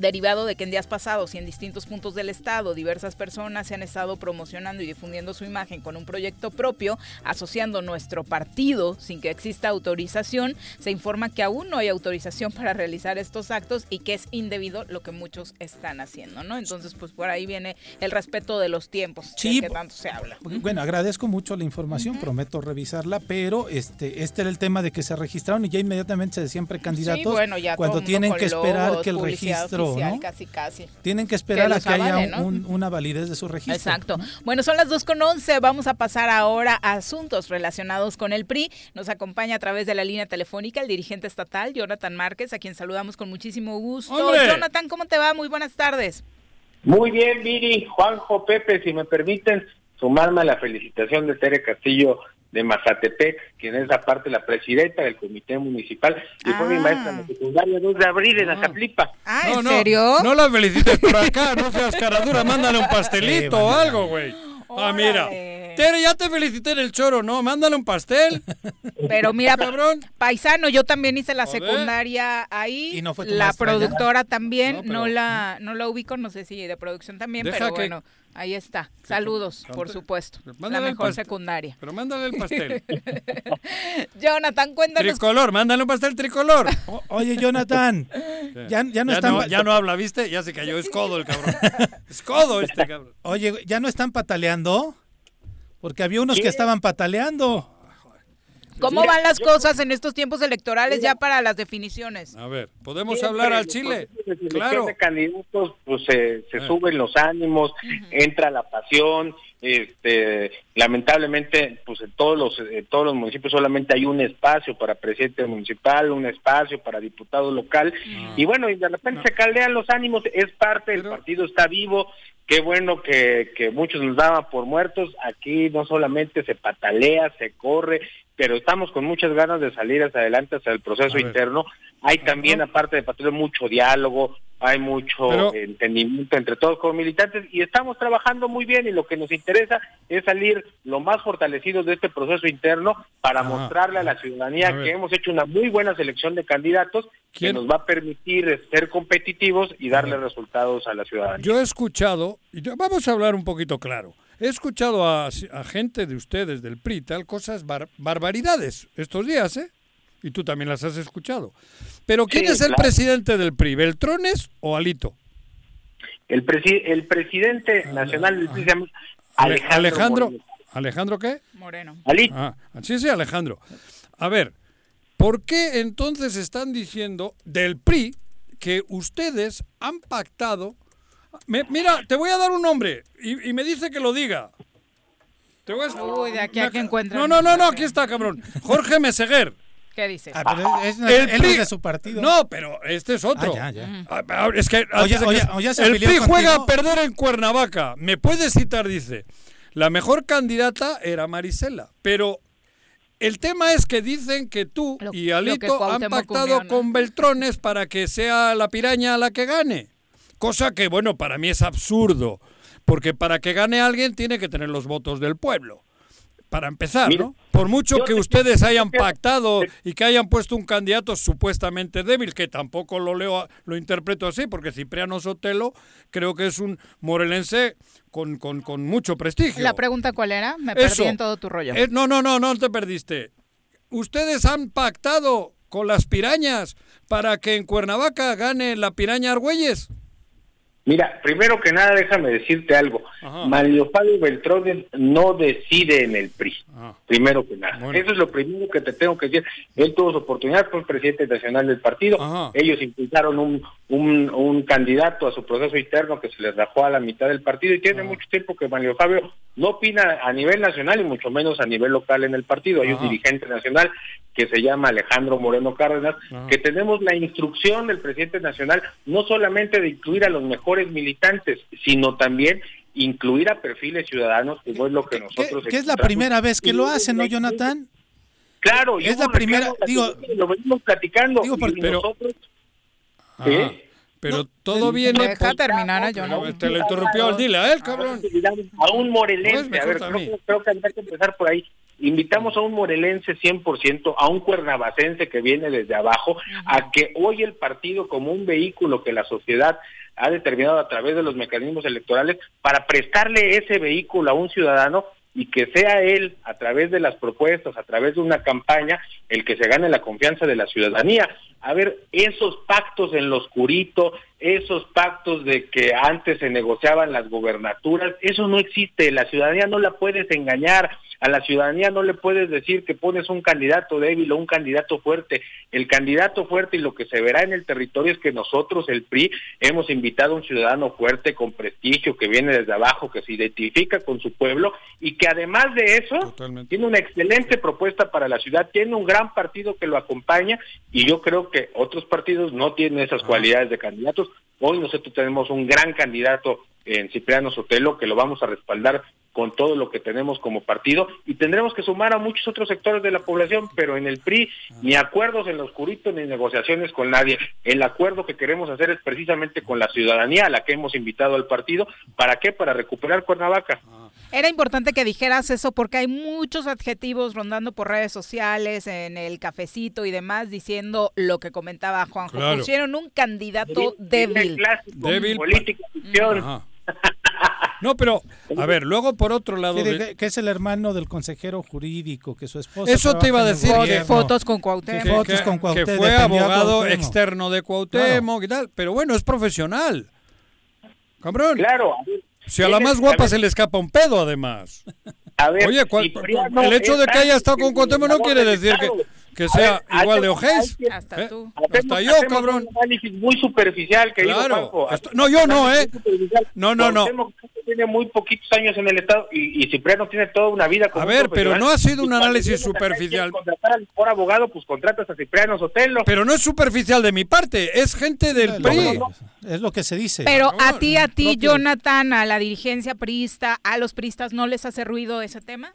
D: Derivado de que en días pasados y en distintos puntos del estado diversas personas se han estado promocionando y difundiendo su imagen con un proyecto propio, asociando nuestro partido sin que exista autorización, se informa que aún no hay autorización para realizar estos actos y que es indebido lo que muchos están haciendo, ¿no? Entonces, pues por ahí viene el respeto de los tiempos
B: Sí,
D: del que tanto se habla.
B: Bueno, agradezco mucho la información, prometo revisarla, pero este este era el tema de que se registraron y ya inmediatamente se decían precandidatos
D: Sí, bueno, ya todo
B: cuando tienen que esperar
D: logos,
B: que el registro,
D: oficial,
B: ¿no?
D: Casi, casi.
B: Tienen que esperar a
D: los
B: que haya un- una validez de su registro.
D: Exacto. Bueno, son las 2 con 11. Vamos a pasar ahora a asuntos relacionados con el PRI. Nos acompaña a través de la línea telefónica el dirigente estatal, Jonathan Márquez, a quien saludamos con muchísimo gusto.
M: ¡Hombre!
D: Jonathan, ¿cómo te va? Muy buenas tardes.
M: Muy bien, Viri, Juanjo, Pepe, si me permiten sumarme a la felicitación de Tere Castillo de Mazatepec, quien es aparte la presidenta del comité municipal y fue mi maestra en la secundaria 2 de abril en Azcaplipa.
D: Ah,
A: no, no, No la felicites por acá, no seas caradura, mándale un pastelito
M: Sí,
A: o algo, güey. Ah, mira. Tere, ya te felicité en el choro, ¿no? Mándale un pastel.
D: Pero mira, paisano, yo también hice la secundaria ahí.
A: ¿Y no fue tu
D: la
A: maestra ya?
D: productora también,
A: No,
D: no,
A: pero-
D: la no la ubico, no sé si de producción también,
A: Deja
D: pero
A: que-
D: bueno, ahí está. Saludos, por supuesto. La
A: Mándale el
D: mejor
A: pastel.
D: secundaria.
A: Pero mándale el pastel.
D: Jonathan, cuéntanos.
A: tricolor, mándale un pastel tricolor.
B: Oye, Jonathan, ya, ya no están...
A: ya no habla, ¿viste? Ya se cayó, es codo el cabrón. Es codo este cabrón.
B: Oye, ¿ya no están pataleando? Porque había unos que
M: ¿Qué?
B: estaban pataleando.
D: ¿Cómo van las cosas en estos tiempos electorales ya para las definiciones?
A: A ver, ¿podemos
M: Siempre
A: hablar al
M: los
A: Chile? Claro.
M: de candidatos, pues se, se suben los ánimos, entra la pasión. Este, lamentablemente, pues en todos los en todos los municipios solamente hay un espacio para presidente municipal, un espacio para diputado local y bueno, y de repente se caldean los ánimos. Es parte del partido, está vivo. Qué bueno que, que muchos nos daban por muertos. Aquí no solamente se patalea, se corre, pero estamos con muchas ganas de salir hacia adelante hacia el proceso interno. Hay también, aparte de partido, mucho diálogo, hay mucho
A: Pero-
M: entendimiento entre todos como militantes y estamos trabajando muy bien y lo que nos interesa es salir lo más fortalecidos de este proceso interno para mostrarle a la ciudadanía
A: A
M: que hemos hecho una muy buena selección de candidatos que nos va a permitir ser competitivos y darle resultados a la ciudadanía.
A: Yo he escuchado, y vamos a hablar un poquito claro, he escuchado a, a gente de ustedes del PRI tal cosas bar- barbaridades estos días, ¿eh? Y tú también las has escuchado. Pero ¿quién
M: Sí,
A: es el
M: claro.
A: presidente del PRI? ¿Beltrones o Alito?
M: El, presi- el presidente nacional del PRI se llama
A: Ale-
M: Alejandro,
A: Alejandro. ¿Alejandro qué?
D: Moreno.
M: Alito.
A: Ah, sí, sí, Alejandro. A ver, ¿por qué entonces están diciendo del PRI que ustedes han pactado? Me- mira, te voy a dar un nombre y, y me dice que lo diga. Te voy a-
D: Uy, de aquí a que encuentren.
A: No, no, no, no, aquí está, cabrón. Jorge Meseguer.
D: ¿Qué dices?
B: Ah, pero es- es-
A: El
B: él
A: PRI
B: es de su partido.
A: No, pero este es otro.
B: Ah, ya, ya.
A: Ah, Es que
B: O ya-
A: antes de
B: o
A: que-
B: ya- o ya se
A: el PRI juega a perder en Cuernavaca. Me puede citar, dice. La mejor candidata era Marisela, pero el tema es que dicen que tú
D: Lo-
A: y Alito han pactado con Beltrones para que sea la piraña la que gane. Cosa que, bueno, para mí es absurdo, porque para que gane alguien tiene que tener los votos del pueblo. Para empezar,
M: Mira,
A: ¿no? Por mucho que
M: te-
A: ustedes hayan pactado y que hayan puesto un candidato supuestamente débil, que tampoco lo leo, lo interpreto así, porque Cipriano Sotelo creo que es un morelense con, con, con mucho prestigio.
D: La pregunta cuál era? Me
A: Eso.
D: perdí en todo tu rollo.
A: Eh, no, no, no, no te perdiste. Ustedes han pactado con las pirañas para que en Cuernavaca gane la piraña Argüelles.
M: Mira, primero que nada, déjame decirte algo.
A: Ajá.
M: Mario Fabio Beltrones no decide en el PRI. Primero que nada.
A: Bueno.
M: Eso es lo primero que te tengo que decir. Él tuvo su oportunidad, fue presidente nacional del partido.
A: Ajá.
M: Ellos impulsaron un, un, un candidato a su proceso interno que se les rajó a la mitad del partido y tiene mucho tiempo que Mario Fabio no opina a nivel nacional y mucho menos a nivel local en el partido. Hay un dirigente nacional que se llama Alejandro Moreno Cárdenas,
A: Ajá.
M: que tenemos la instrucción del presidente nacional no solamente de incluir a los mejores militantes, sino también incluir a perfiles ciudadanos, como es lo que
B: ¿Qué,
M: nosotros...
B: qué es la primera vez que
M: Y
B: lo hacen, no, Jonathan?
M: Claro, y
B: Es la primera- digo-
M: lo venimos platicando.
B: Digo,
M: y
B: porque-
A: pero-
M: nosotros,
A: Ajá.
M: ¿Sí?
A: Pero todo viene...
D: Deja
A: por-
D: terminar a
A: No,
D: Jonathan.
A: te lo interrumpió, dile a él, cabrón.
M: a un morelense. a ver, creo, creo que habría que empezar por ahí. Invitamos a un morelense 100%, a un cuernavacense que viene desde abajo, a que hoy el partido como un vehículo que la sociedad ha determinado a través de los mecanismos electorales para prestarle ese vehículo a un ciudadano y que sea él, a través de las propuestas, a través de una campaña, el que se gane la confianza de la ciudadanía. A ver, esos pactos en lo oscurito, esos pactos de que antes se negociaban las gobernaturas, eso no existe, la ciudadanía no la puedes engañar, a la ciudadanía no le puedes decir que pones un candidato débil o un candidato fuerte. El candidato fuerte y lo que se verá en el territorio es que nosotros, el PRI, hemos invitado a un ciudadano fuerte, con prestigio, que viene desde abajo, que se identifica con su pueblo y que además de eso tiene una excelente propuesta para la ciudad, tiene un gran partido que lo acompaña y yo creo que otros partidos no tienen esas cualidades de candidatos. Hoy nosotros tenemos un gran candidato en Cipriano Sotelo que lo vamos a respaldar con todo lo que tenemos como partido y tendremos que sumar a muchos otros sectores de la población, pero en el PRI ni acuerdos en lo oscurito ni negociaciones con nadie. El acuerdo que queremos hacer es precisamente con la ciudadanía a la que hemos invitado al partido. ¿Para qué? Para recuperar Cuernavaca.
D: Era importante que dijeras eso porque hay muchos adjetivos rondando por redes sociales, en el cafecito y demás, diciendo lo que comentaba Juanjo.
A: Claro.
D: Pusieron un candidato débil.
A: Débil.
M: Política.
A: No, pero, a ver, luego por otro lado...
B: Sí,
A: de-
B: de- que es el hermano del consejero jurídico, que su esposa.
A: Eso te iba a decir.
B: gobierno.
D: Fotos con Cuauhtémoc.
A: que-
B: Fotos con
A: que
B: Cuauhtémoc,
A: fue abogado externo de Cuauhtémoc y tal. Pero bueno, es profesional. Cabrón.
M: Claro.
A: Si a la más guapa
M: a
A: se le escapa un pedo, además.
M: a ver,
A: Oye, ¿cuál-
M: Cipriano
A: el hecho de que haya estado con Cuauhtémoc no quiere decir que. Que sea
M: ver,
A: igual de
M: que-
D: Hasta
A: ¿Eh?
D: tú.
M: Hacemos,
A: Hasta yo,
M: hacemos
A: cabrón.
M: un análisis muy superficial, querido
A: Claro.
M: Juanjo.
A: Esto- no, yo no, ¿eh? No, no, no.
M: Tiene muy poquitos años en el Estado y, y Cipriano tiene toda una vida como
A: A ver, pero no ha sido un análisis superficial.
M: contratar al mejor abogado, pues contratas a Cipriano Sotelo.
A: Pero no es superficial de mi parte, es gente del
B: Es
A: PRI.
B: lo- Es lo que se dice.
D: Pero a ti, a ti,
B: propio.
D: Jonathan, a la dirigencia priista, a los priistas, ¿no les hace ruido ese tema?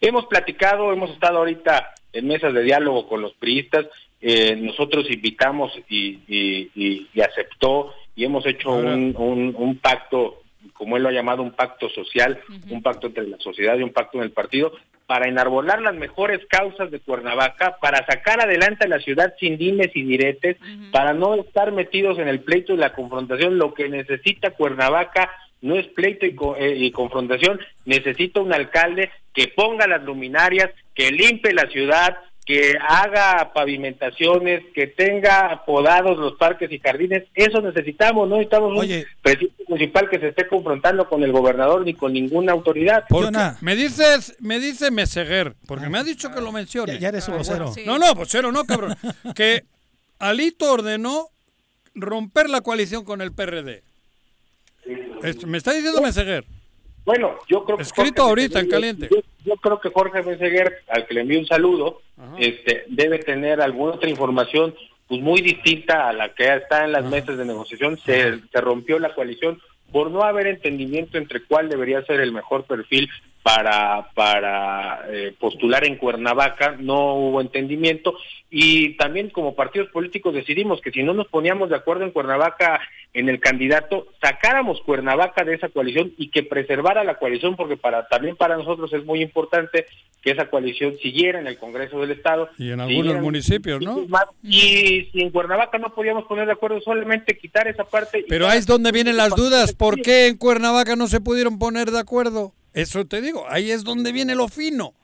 M: Hemos platicado, hemos estado ahorita en mesas de diálogo con los priistas. eh, nosotros invitamos y, y- y- y aceptó y hemos hecho
A: Ahora-
M: un, un- un pacto, como él lo ha llamado, un pacto social, un pacto entre la sociedad y un pacto en el partido, para enarbolar las mejores causas de Cuernavaca, para sacar adelante a la ciudad sin dimes y diretes, para no estar metidos en el pleito y la confrontación. Lo que necesita Cuernavaca no es pleito y, co- eh, y confrontación, necesita un alcalde que ponga las luminarias, que limpie la ciudad, que haga pavimentaciones, que tenga podados los parques y jardines. Eso necesitamos, no necesitamos un
B: Oye.
M: presidente municipal que se esté confrontando con el gobernador ni con ninguna autoridad.
A: Porque me dices, me dice Meseguer, porque me ha dicho que lo mencione.
B: Ya, ya eres su vocero.
D: Sí.
A: No, no, vocero no, cabrón. que Alito ordenó romper la coalición con el PRD. Esto- me está diciendo Meseguer.
M: Bueno, yo creo que
A: Escrito
M: Jorge
A: ahorita, en
M: Meseguer-
A: caliente.
M: Yo, yo creo que Jorge Meseguer, al que le envío un saludo, este, debe tener alguna otra información pues muy distinta a la que está en las mesas de negociación. Se, se rompió la coalición por no haber entendimiento entre cuál debería ser el mejor perfil para para eh, postular en Cuernavaca, no hubo entendimiento y también como partidos políticos decidimos que si no nos poníamos de acuerdo en Cuernavaca en el candidato, sacáramos Cuernavaca de esa coalición y que preservara la coalición porque para también para nosotros es muy importante que esa coalición siguiera en el Congreso del Estado.
A: Y en algunos municipios, ¿no?
M: Y si en Cuernavaca no podíamos poner de acuerdo, solamente quitar esa parte.
A: Pero ahí es donde vienen las dudas. ¿Por qué en Cuernavaca no se pudieron poner de acuerdo? Eso te digo, ahí es donde viene lo fino.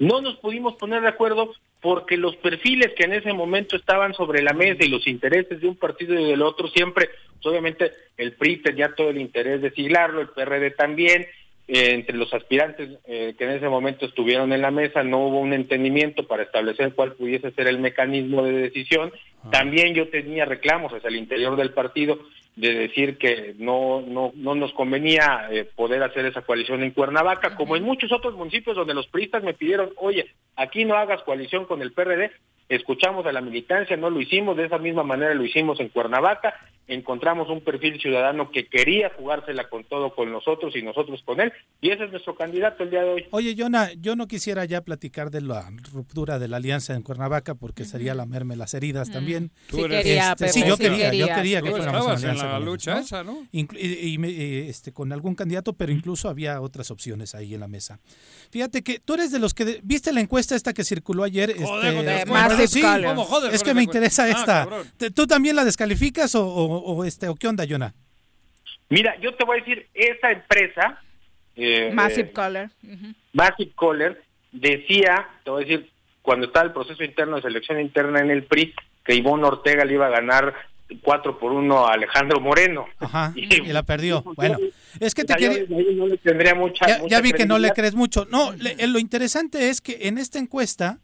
M: No nos pudimos poner de acuerdo porque los perfiles que en ese momento estaban sobre la mesa y los intereses de un partido y del otro siempre, pues, obviamente el PRI tenía todo el interés de siglarlo, el PRD también, eh, entre los aspirantes eh, que en ese momento estuvieron en la mesa no hubo un entendimiento para establecer cuál pudiese ser el mecanismo de decisión. También yo tenía reclamos hacia el interior del partido de decir que no no no nos convenía eh, poder hacer esa coalición en Cuernavaca, como en muchos otros municipios donde los priistas me pidieron, oye, aquí no hagas coalición con el PRD, escuchamos a la militancia, no lo hicimos, de esa misma manera lo hicimos en Cuernavaca, encontramos un perfil ciudadano que quería jugársela con todo con nosotros y nosotros con él, y ese es nuestro candidato el día de hoy.
B: Oye, Jonah, yo no quisiera ya platicar de la ruptura de la alianza en Cuernavaca porque sería lamerme las heridas también.
D: Sí quería,
B: Este,
D: Pepe,
B: sí, yo
D: sí
B: quería, yo quería que
A: Tú
B: fuéramos
A: estabas en la
B: ellos,
A: lucha
B: ¿no?
A: esa, ¿no?
B: Inclu- y, y me- eh, este, con algún candidato, pero incluso había otras opciones ahí en la mesa. Fíjate que tú eres de los que de- viste la encuesta esta que circuló ayer.
A: Joder,
B: este, sí,
D: Color.
A: ¿Cómo joder
B: es que me interesa
A: Ah,
B: esta. ¿Te- ¿Tú también la descalificas o, o- o, este o qué onda, Jonah?
M: Mira, yo te voy a decir, esa empresa, eh,
D: Massive
M: eh,
D: Color.
M: Massive Caller, decía, te voy a decir, cuando estaba el proceso interno de selección interna en el PRI, que Ivonne Ortega le iba a ganar 4 por 1 a Alejandro Moreno.
B: Ajá, y la perdió. Bueno, es que te quería...
M: desde ahí no le tendría mucha,
B: Ya,
M: mucha
B: ya vi que no le crees mucho. No, le- eh, lo interesante es que en esta encuesta,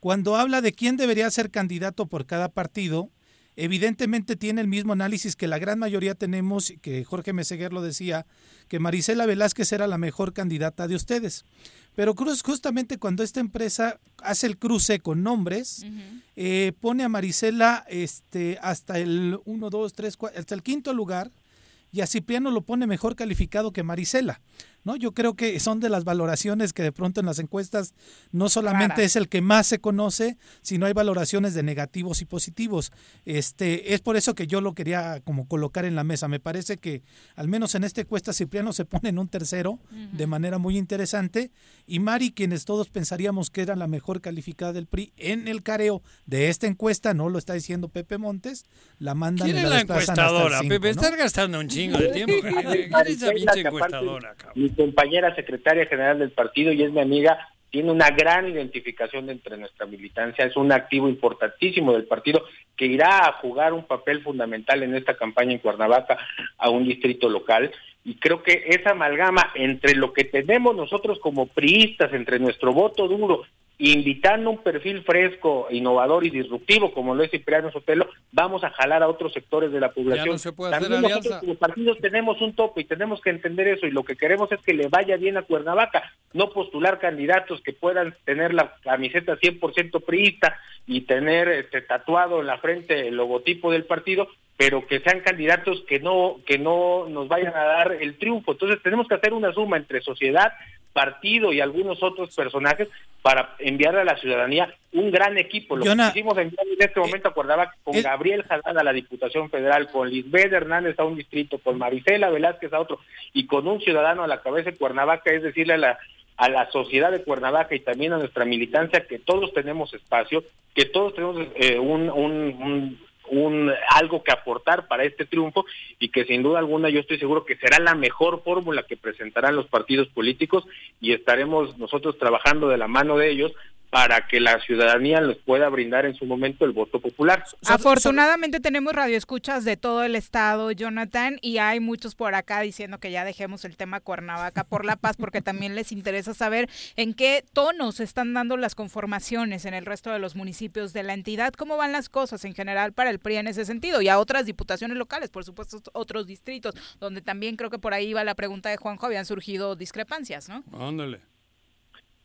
B: cuando habla de quién debería ser candidato por cada partido, evidentemente tiene el mismo análisis que la gran mayoría tenemos, que Jorge Meseguer lo decía, que Marisela Velázquez era la mejor candidata de ustedes. Pero Cruz, justamente cuando esta empresa hace el cruce con nombres, eh, pone a Marisela este, hasta el 1, 2, 3, 4, hasta el quinto lugar, y a Cipriano lo pone mejor calificado que Marisela. ¿No? Yo creo que son de las valoraciones que de pronto en las encuestas no solamente es el que más se conoce, sino hay valoraciones de negativos y positivos. Este, es por eso que yo lo quería como colocar en la mesa. Me parece que al menos en esta encuesta Cipriano se pone en un tercero de manera muy interesante y Mari, quienes todos pensaríamos que era la mejor calificada del PRI en el careo de esta encuesta, no lo está diciendo Pepe Montes, la mandan
A: ¿Quién es la
B: el
A: encuestadora,
B: cinco,
A: Pepe?
B: ¿no?
A: Estás gastando un chingo de tiempo. ¿Quién es esa
M: Marisela,
A: pinche encuestadora, cabrón?
M: Compañera secretaria general del partido y es mi amiga, tiene una gran identificación entre nuestra militancia, es un activo importantísimo del partido que irá a jugar un papel fundamental en esta campaña en Cuernavaca a un distrito local. Y creo que esa amalgama entre lo que tenemos nosotros como priistas, entre nuestro voto duro, invitando un perfil fresco, innovador y disruptivo, como lo es Cipriano Sotelo, vamos a jalar a otros sectores de la población.
A: no se puede hacer
M: También nosotros
A: alianza.
M: como partidos tenemos un tope y tenemos que entender eso y lo que queremos es que le vaya bien a Cuernavaca, no postular candidatos que puedan tener la camiseta 100% priista y tener este, tatuado en la frente el logotipo del partido, pero que sean candidatos que no que no nos vayan a dar el triunfo. Entonces tenemos que hacer una suma entre sociedad, partido y algunos otros personajes para enviar a la ciudadanía un gran equipo. Lo
B: Yona,
M: que enviar en este momento a Cuernavaca con
B: eh,
M: Gabriel Jalán a la Diputación Federal, con Lisbeth Hernández a un distrito, con Marisela Velázquez a otro y con un ciudadano a la cabeza de Cuernavaca, es decirle a la a la sociedad de Cuernavaca y también a nuestra militancia que todos tenemos espacio, que todos tenemos eh, un, un, un, un algo que aportar para este triunfo y que sin duda alguna yo estoy seguro que será la mejor fórmula que presentarán los partidos políticos y estaremos nosotros trabajando de la mano de ellos para que la ciudadanía les pueda brindar en su momento el voto popular.
D: Afortunadamente tenemos radioescuchas de todo el estado, Jonathan, y hay muchos por acá diciendo que ya dejemos el tema Cuernavaca por la paz, porque también les interesa saber en qué tono se están dando las conformaciones en el resto de los municipios de la entidad, cómo van las cosas en general para el PRI en ese sentido, y a otras diputaciones locales, por supuesto, otros distritos, donde también creo que por ahí va la pregunta de Juanjo, habían surgido discrepancias, ¿no?
A: Ándale.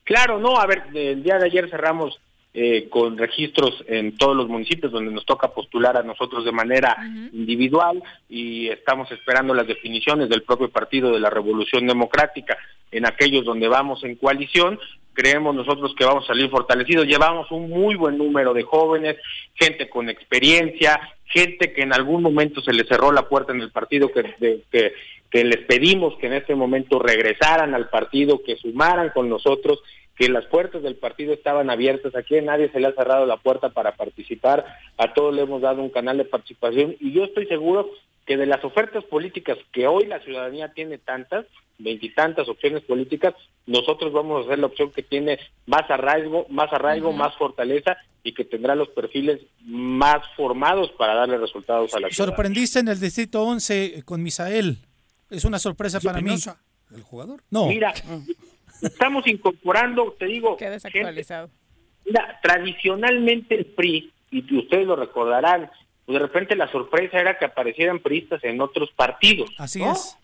M: Claro, no, a ver, el día de ayer cerramos eh, con registros en todos los municipios donde nos toca postular a nosotros de manera individual y estamos esperando las definiciones del propio Partido de la Revolución Democrática en aquellos donde vamos en coalición. Creemos nosotros que vamos a salir fortalecidos. Llevamos un muy buen número de jóvenes, gente con experiencia, gente que en algún momento se les cerró la puerta en el partido, que, de- que, que les pedimos que en este momento regresaran al partido, que sumaran con nosotros, que las puertas del partido estaban abiertas. Aquí a nadie se le ha cerrado la puerta para participar, a todos le hemos dado un canal de participación y yo estoy seguro que de las ofertas políticas que hoy la ciudadanía tiene tantas, veintitantas opciones políticas, nosotros vamos a ser la opción que tiene más arraigo, más arraigo, más fortaleza y que tendrá los perfiles más formados para darle resultados a la ciudadanía.
B: Sorprendiste en el distrito 11 con Misael. Es una sorpresa para mí.
A: ¿El jugador?
B: No.
M: Mira, estamos incorporando, te digo,
D: Qué desactualizado.
M: Mira, tradicionalmente el PRI, y ustedes lo recordarán, pues de repente la sorpresa era que aparecieran priistas en otros partidos.
B: Así
M: ¿no?
B: es.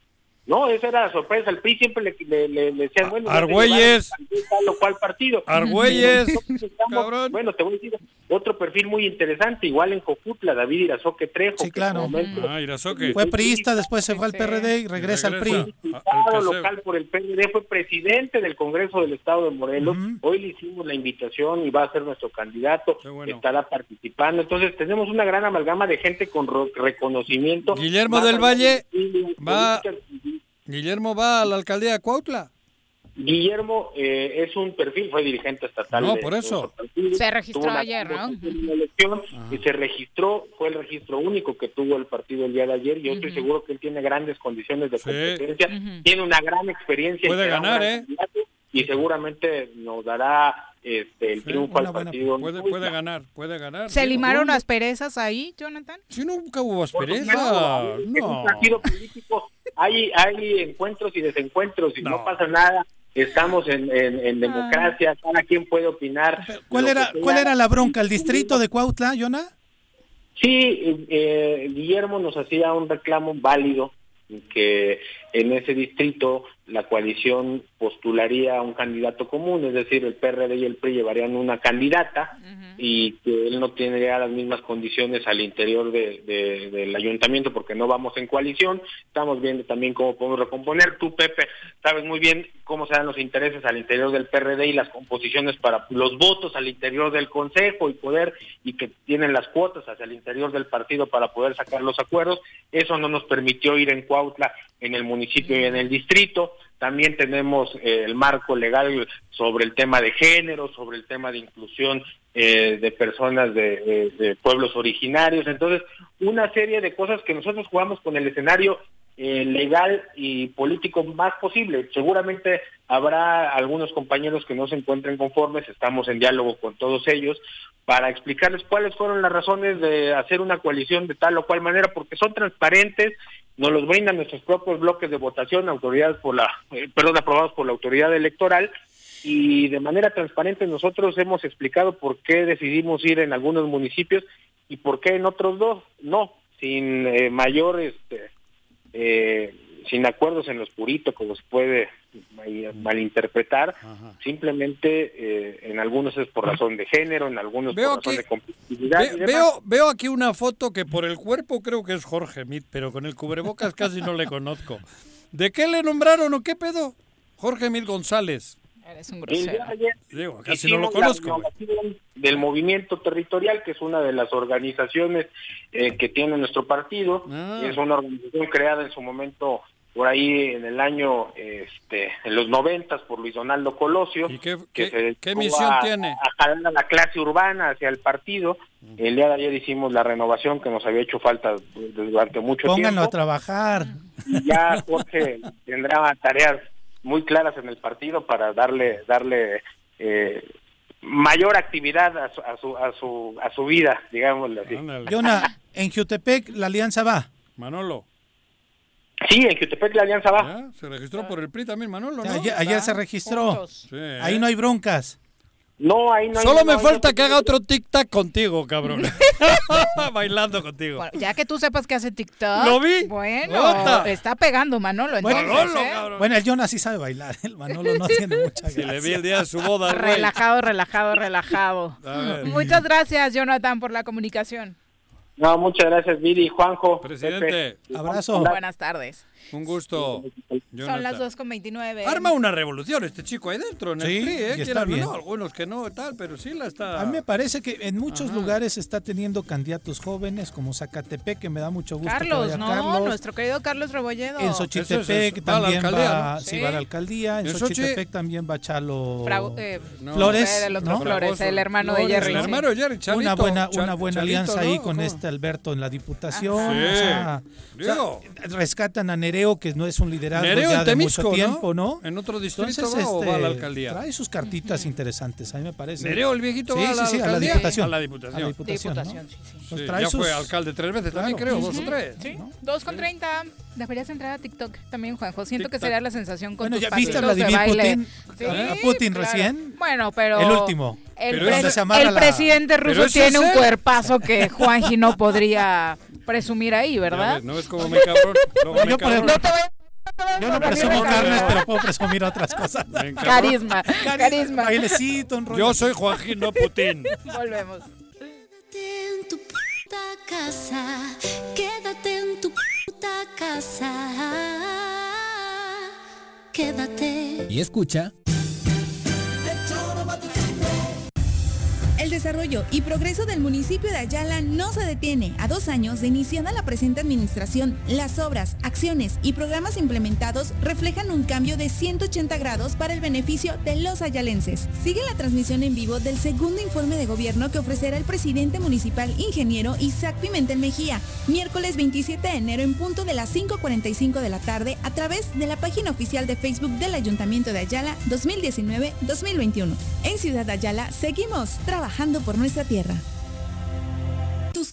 M: No, esa era la sorpresa. El PRI siempre le, le, le, le decían, bueno, ya te
A: Argüelles.
M: tal o cual partido.
A: Argüelles,
M: estamos- Bueno, te voy a decir otro perfil muy interesante, igual en Cojutla, David Irazoque Trejo.
B: Sí, claro.
A: Ah, Irazoque.
B: Fue priista, después se fue al PRD y regresa al PRI.
M: diputado local por el PRD, fue presidente del Congreso del Estado de Morelos. Hoy le hicimos la invitación y va a ser nuestro candidato. Estará participando. Entonces, tenemos una gran amalgama de gente con reconocimiento.
A: Guillermo del Valle va, Guillermo va a la alcaldía de Cuautla.
M: Guillermo eh, es un perfil, fue dirigente estatal.
A: No,
M: de-
A: por eso.
M: partido.
D: Se registró ayer, ¿no?
M: elección y se registró, fue el registro único que tuvo el partido el día de ayer. Yo estoy seguro que él tiene grandes condiciones de competencia, tiene una gran experiencia. y
A: Puede ganar, ¿eh?
M: Y seguramente nos dará este, el triunfo al partido.
A: Puede, puede ganar, puede ganar.
D: ¿Se
A: sí.
D: limaron asperezas ahí, Jonathan?
A: Sí, nunca hubo
M: Por
A: aspereza.
M: supuesto, Es
A: No.
M: un partido político, hay, hay encuentros y desencuentros y no, pasa nada. Estamos en, en- en democracia, cada quien puede opinar.
B: ¿Cuál era, ¿Cuál era la bronca? ¿El distrito de Cuautla, Yona?
M: Sí, eh, Guillermo nos hacía un reclamo válido que en ese distrito la coalición postularía un candidato común, es decir, el PRD y el PRI llevarían una candidata y que él no tendría las mismas condiciones al interior de- de- del ayuntamiento porque no vamos en coalición. Estamos viendo también cómo podemos recomponer. Tú, Pepe, sabes muy bien cómo se dan los intereses al interior del PRD y las composiciones para los votos al interior del Consejo y poder y que tienen las cuotas hacia el interior del partido para poder sacar los acuerdos. Eso no nos permitió ir en Cuautla, en el municipio y en el distrito. También tenemos eh, el marco legal sobre el tema de género, sobre el tema de inclusión eh, de personas de, de- de pueblos originarios. Entonces, una serie de cosas que nosotros jugamos con el escenario eh, legal y político más posible. Seguramente habrá algunos compañeros que no se encuentren conformes, estamos en diálogo con todos ellos para explicarles cuáles fueron las razones de hacer una coalición de tal o cual manera, porque son transparentes, nos los brindan nuestros propios bloques de votación, autoridades por la, eh, perdón, aprobados por la autoridad electoral, y de manera transparente nosotros hemos explicado por qué decidimos ir en algunos municipios y por qué en otros dos no, sin eh, mayor, este, eh, sin acuerdos en los puritos, como se puede malinterpretar, simplemente eh, en algunos es por razón de género, en algunos
A: Veo
M: por razón
A: que-
M: de competitividad.
A: Ve-
M: y demás.
A: veo, veo aquí una foto que por el cuerpo creo que es Jorge Mit, pero con el cubrebocas casi no le conozco. ¿De qué le nombraron o qué pedo? Jorge Mit González.
D: Eres un
M: ayer
A: Digo, casi no lo conozco.
M: del movimiento territorial, que es una de las organizaciones eh, que tiene nuestro partido.
A: Ah.
M: Es una organización creada en su momento por ahí en el año, este, en los noventas por Luis Donaldo Colosio.
A: qué,
M: que se dedicó
A: qué misión
M: a-
A: tiene?
M: A jalar a la clase urbana hacia el partido. El día de ayer hicimos la renovación que nos había hecho falta durante mucho
B: Pónganlo a
M: tiempo.
B: trabajar.
M: Y ya Jorge tendrá tareas muy claras en el partido para darle darle eh, mayor actividad a su, a su a su a su vida digámoslo así
B: Yona, en Jutepec la alianza va.
A: Manolo.
M: Sí en Jutepec la alianza va
A: Ya, Se registró por el PRI también Manolo, ¿no?
B: Ayer, ayer se registró.
A: Sí.
B: Ahí no hay broncas.
M: no ahí no hay-
A: Solo
M: no
A: me falta que haga otro tic-tac contigo, cabrón. Bailando contigo.
D: Bueno, ya que tú sepas que hace TikTok.
A: Lo vi.
D: Bueno,
A: Ota.
D: está pegando Manolo.
B: Bueno,
D: entonces, ¿eh?
B: Bueno, el Yona sí sabe bailar. El Manolo no tiene mucha
A: Si
B: gracia.
A: le vi el día de su boda.
D: Relajado, relajado, relajado. Muchas gracias, Jonathan, por la comunicación.
M: No muchas gracias Viri Juanjo
A: Presidente.
M: Pepe.
A: Abrazo.
D: Buenas tardes.
A: Un gusto.
D: Son las 2.29.
A: Arma una revolución este chico ahí dentro, en
B: Sí,
A: el PRI, ¿eh?
B: está bien.
A: no, algunos que no, tal, pero sí la está...
B: A mí me parece que en muchos lugares está teniendo candidatos jóvenes, como Zacatepec, que me da mucho gusto que
D: Carlos,
B: vaya
D: no,
B: Carlos.
D: nuestro querido Carlos Rebolledo.
B: En Xochitepec también
A: va a la alcaldía,
B: va,
A: ¿no?
B: sí,
D: Sí.
B: va a la alcaldía. En
A: En Xochi-
B: Xochitepec también va Chalo
D: Frau- eh,
B: Flores.
D: el otro
B: ¿no?
D: Flores, el hermano de Jerry.
A: el
D: sí.
A: hermano de Jerry, Chalito,
B: una buena,
A: Chal-
B: una buena
A: Chalito,
B: alianza ahí con
A: ¿Cómo?
B: este Alberto en la diputación.
A: Sí.
B: o sea, o sea,
A: Digo.
B: rescatan a Nereo, que no es un liderazgo
A: Nereo
B: ya
A: en
B: de
A: Temisco,
B: mucho tiempo, ¿no?
A: ¿En otro distrito
B: Entonces,
A: va o
B: este,
A: va a la alcaldía?
B: Trae sus cartitas interesantes, a mí me parece.
A: ¿Nereo, el viejito,
B: sí,
A: va a
B: sí,
A: la
B: sí, a la diputación.
A: A la diputación.
B: A la diputación,
D: sí, sí.
B: Pues
A: Sí,
B: trae
A: ya fue
B: sus-
A: alcalde tres veces también, creo, dos o tres.
D: Sí,
A: ¿no?
D: 2 con 30. Deberías entrar a TikTok también, Juanjo. Siento que sería la sensación con
B: Bueno,
D: tus
B: ¿ya viste a Vladimir. Putin?
D: Sí,
B: ¿A Putin
D: claro.
B: recién?
D: Bueno, pero...
B: El último.
D: El, el
B: la-
D: presidente ruso tiene un cuerpazo que Juanji no podría presumir ahí, ¿verdad?
A: ves, ¿No ves cómo me cabrón? Luego me
B: Yo
A: cabrón.
D: No te voy a
B: Yo no presumo carnes, pero puedo presumir otras cosas.
D: Carisma, carisma.
B: Bailecito, un rollo.
A: Yo soy Joaquín, no Putin.
D: Volvemos.
H: Quédate en tu puta casa, quédate en tu puta casa. Quédate.
I: Y escucha.
G: Desarrollo y progreso del municipio de Ayala no se detiene. A dos años de iniciada la presente administración, las obras, acciones y programas implementados reflejan un cambio de 180 grados para el beneficio de los ayalenses. Sigue la transmisión en vivo del segundo informe de gobierno que ofrecerá el presidente municipal ingeniero Isaac Pimentel Mejía, miércoles 27 de enero en punto de las 5.45 de la tarde a través de la página oficial de Facebook del Ayuntamiento de Ayala 2019-2021. En Ciudad Ayala seguimos trabajando por nuestra tierra.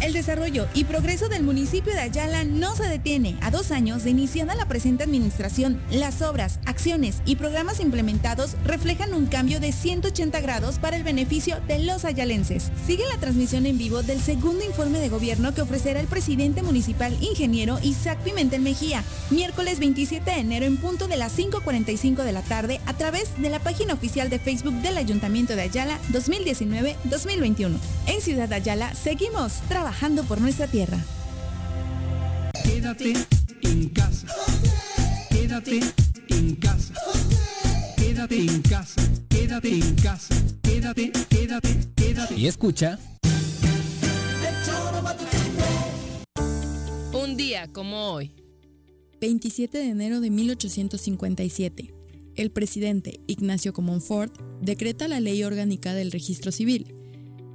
G: El desarrollo y progreso del municipio de Ayala no se detiene. A dos años de iniciada la presente administración, las obras, acciones y programas implementados reflejan un cambio de 180 grados para el beneficio de los ayalenses. Sigue la transmisión en vivo del segundo informe de gobierno que ofrecerá el presidente municipal ingeniero Isaac Pimentel Mejía, miércoles 27 de enero en punto de las 5.45 de la tarde a través de la página oficial de Facebook del Ayuntamiento de Ayala 2019-2021. En Ciudad Ayala seguimos trabajando por nuestra tierra.
F: Quédate en casa. Quédate en casa. Quédate en casa. Quédate en casa. Quédate, quédate, quédate.
I: Y escucha.
C: Un día como hoy.
E: 27 de enero de 1857. El presidente Ignacio Comonfort decreta la Ley Orgánica del Registro Civil,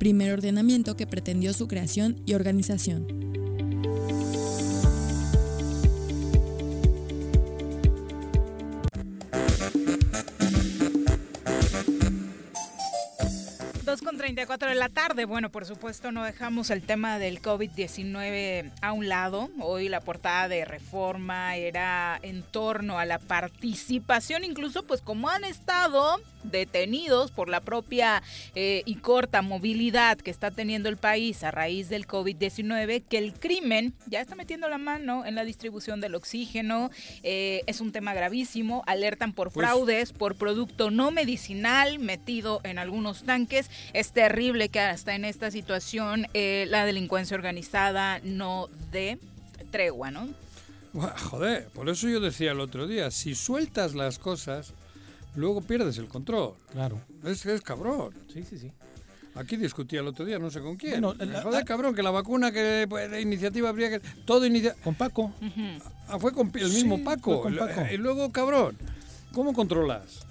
E: primer ordenamiento que pretendió su creación y organización.
D: Dos con 34 de la tarde. Bueno, por supuesto no dejamos el tema del COVID-19 a un lado. Hoy la portada de Reforma era en torno a la participación, incluso pues como han estado detenidos por la propia eh, y corta movilidad que está teniendo el país a raíz del COVID-19, que el crimen ya está metiendo la mano en la distribución del oxígeno. Eh, es un tema gravísimo. Alertan por
A: Pues-
D: fraudes, por producto no medicinal metido en algunos tanques. Es terrible que hasta en esta situación eh, la delincuencia organizada no dé tregua, ¿no?
A: Buah, Joder, por eso yo decía el otro día, si sueltas las cosas, luego pierdes el control.
B: Claro.
A: Es, es cabrón.
B: Sí, sí, sí.
A: Aquí discutía el otro día, no sé con quién.
B: Bueno, la-
A: Joder, cabrón, que la vacuna, que pues, la iniciativa habría que... Todo inicia...
B: Con Paco.
A: Ah, fue con el mismo
B: Sí,
A: Paco.
B: con Paco.
A: Y luego, cabrón, ¿cómo controlas?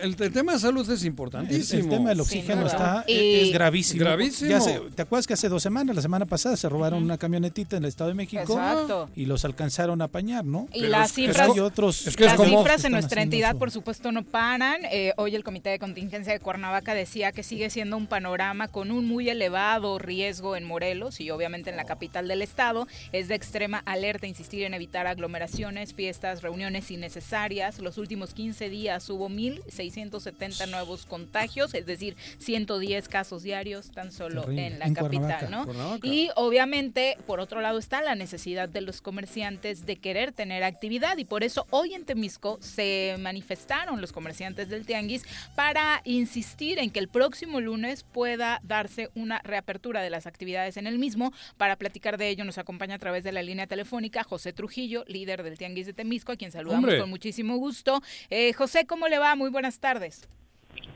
A: El, el tema de salud es
B: El,
A: importantísimo.
B: el tema del oxígeno está
D: Y-
B: es gravísimo.
A: Gravísimo.
B: Ya ¿Te acuerdas que hace dos semanas, la semana pasada, se robaron una camionetita en el Estado de México
D: Exacto.
B: y los alcanzaron a apañar, ¿no?
D: Y
A: Pero
D: las
A: es
D: cifras,
B: hay otros
A: es que es
D: las cifras en nuestra entidad,
B: su-
D: por supuesto, no paran. Eh, hoy el Comité de Contingencia de Cuernavaca decía que sigue siendo un panorama con un muy elevado riesgo en Morelos y obviamente en la capital del estado. Es de extrema alerta insistir en evitar aglomeraciones, fiestas, reuniones innecesarias. Los últimos 15 días hubo 1.670 nuevos contagios, es decir, 110 casos diarios tan solo
B: Terrible.
D: en la
B: En
D: capital. ¿no?
A: Cuernavaca.
D: Y obviamente, por otro lado, está la necesidad de los comerciantes de querer tener actividad y por eso hoy en Temisco se manifestaron los comerciantes del Tianguis para insistir en que el próximo lunes pueda darse una reapertura de las actividades en el mismo. Para platicar de ello nos acompaña a través de la línea telefónica José Trujillo, líder del Tianguis de Temisco, a quien saludamos
A: Hombre.
D: con muchísimo gusto. Eh, José, ¿cómo le va? Muy buenas tardes.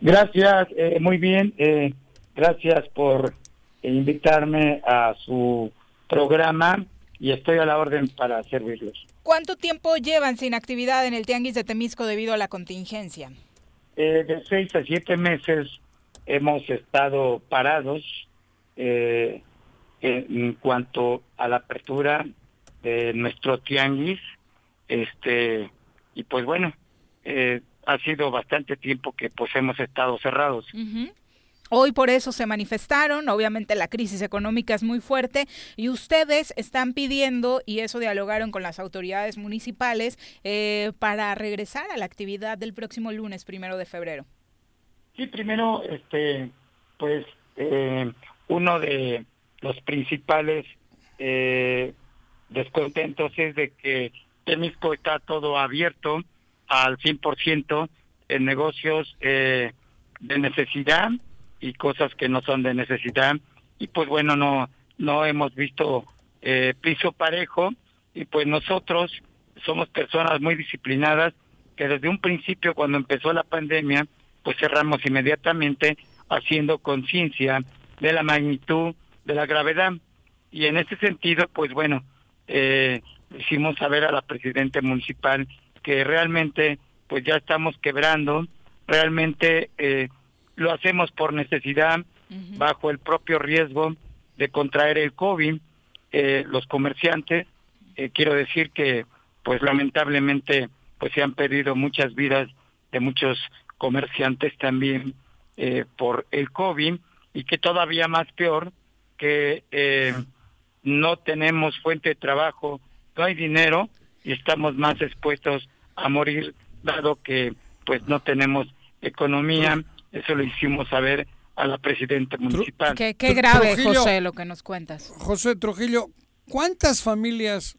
N: Gracias, eh, muy bien. eh, gracias por invitarme a su programa y estoy a la orden para servirlos.
D: ¿Cuánto tiempo llevan sin actividad en el Tianguis de Temisco debido a la contingencia?
N: Eh, de seis a siete meses hemos estado parados eh, en cuanto a la apertura de nuestro tianguis. Este y pues bueno, eh, ha sido bastante tiempo que pues hemos estado cerrados.
D: Hoy por eso se manifestaron, obviamente la crisis económica es muy fuerte y ustedes están pidiendo, y eso dialogaron con las autoridades municipales, eh, para regresar a la actividad del próximo lunes, primero de febrero.
N: Sí, primero, este, pues eh, uno de los principales eh, descontentos es de que Temisco está todo abierto al 100% en negocios eh, de necesidad y cosas que no son de necesidad. Y pues bueno no no hemos visto eh, piso parejo. Y pues nosotros somos personas muy disciplinadas que desde un principio cuando empezó la pandemia pues cerramos inmediatamente haciendo conciencia de la magnitud de la gravedad. Y en ese sentido pues bueno eh, hicimos saber a la presidenta municipal que realmente pues ya estamos quebrando realmente eh, lo hacemos por necesidad bajo el propio riesgo de contraer el COVID eh, los comerciantes. Eh, quiero decir que pues lamentablemente pues se han perdido muchas vidas de muchos comerciantes también eh, por el COVID y que todavía más peor que eh, no tenemos fuente de trabajo, no hay dinero y estamos más expuestos a morir dado que pues no tenemos economía, eso lo hicimos saber a la presidenta municipal.
D: Qué, qué grave,
A: Trujillo.
D: José, lo que nos cuentas.
A: José Trujillo, ¿cuántas familias...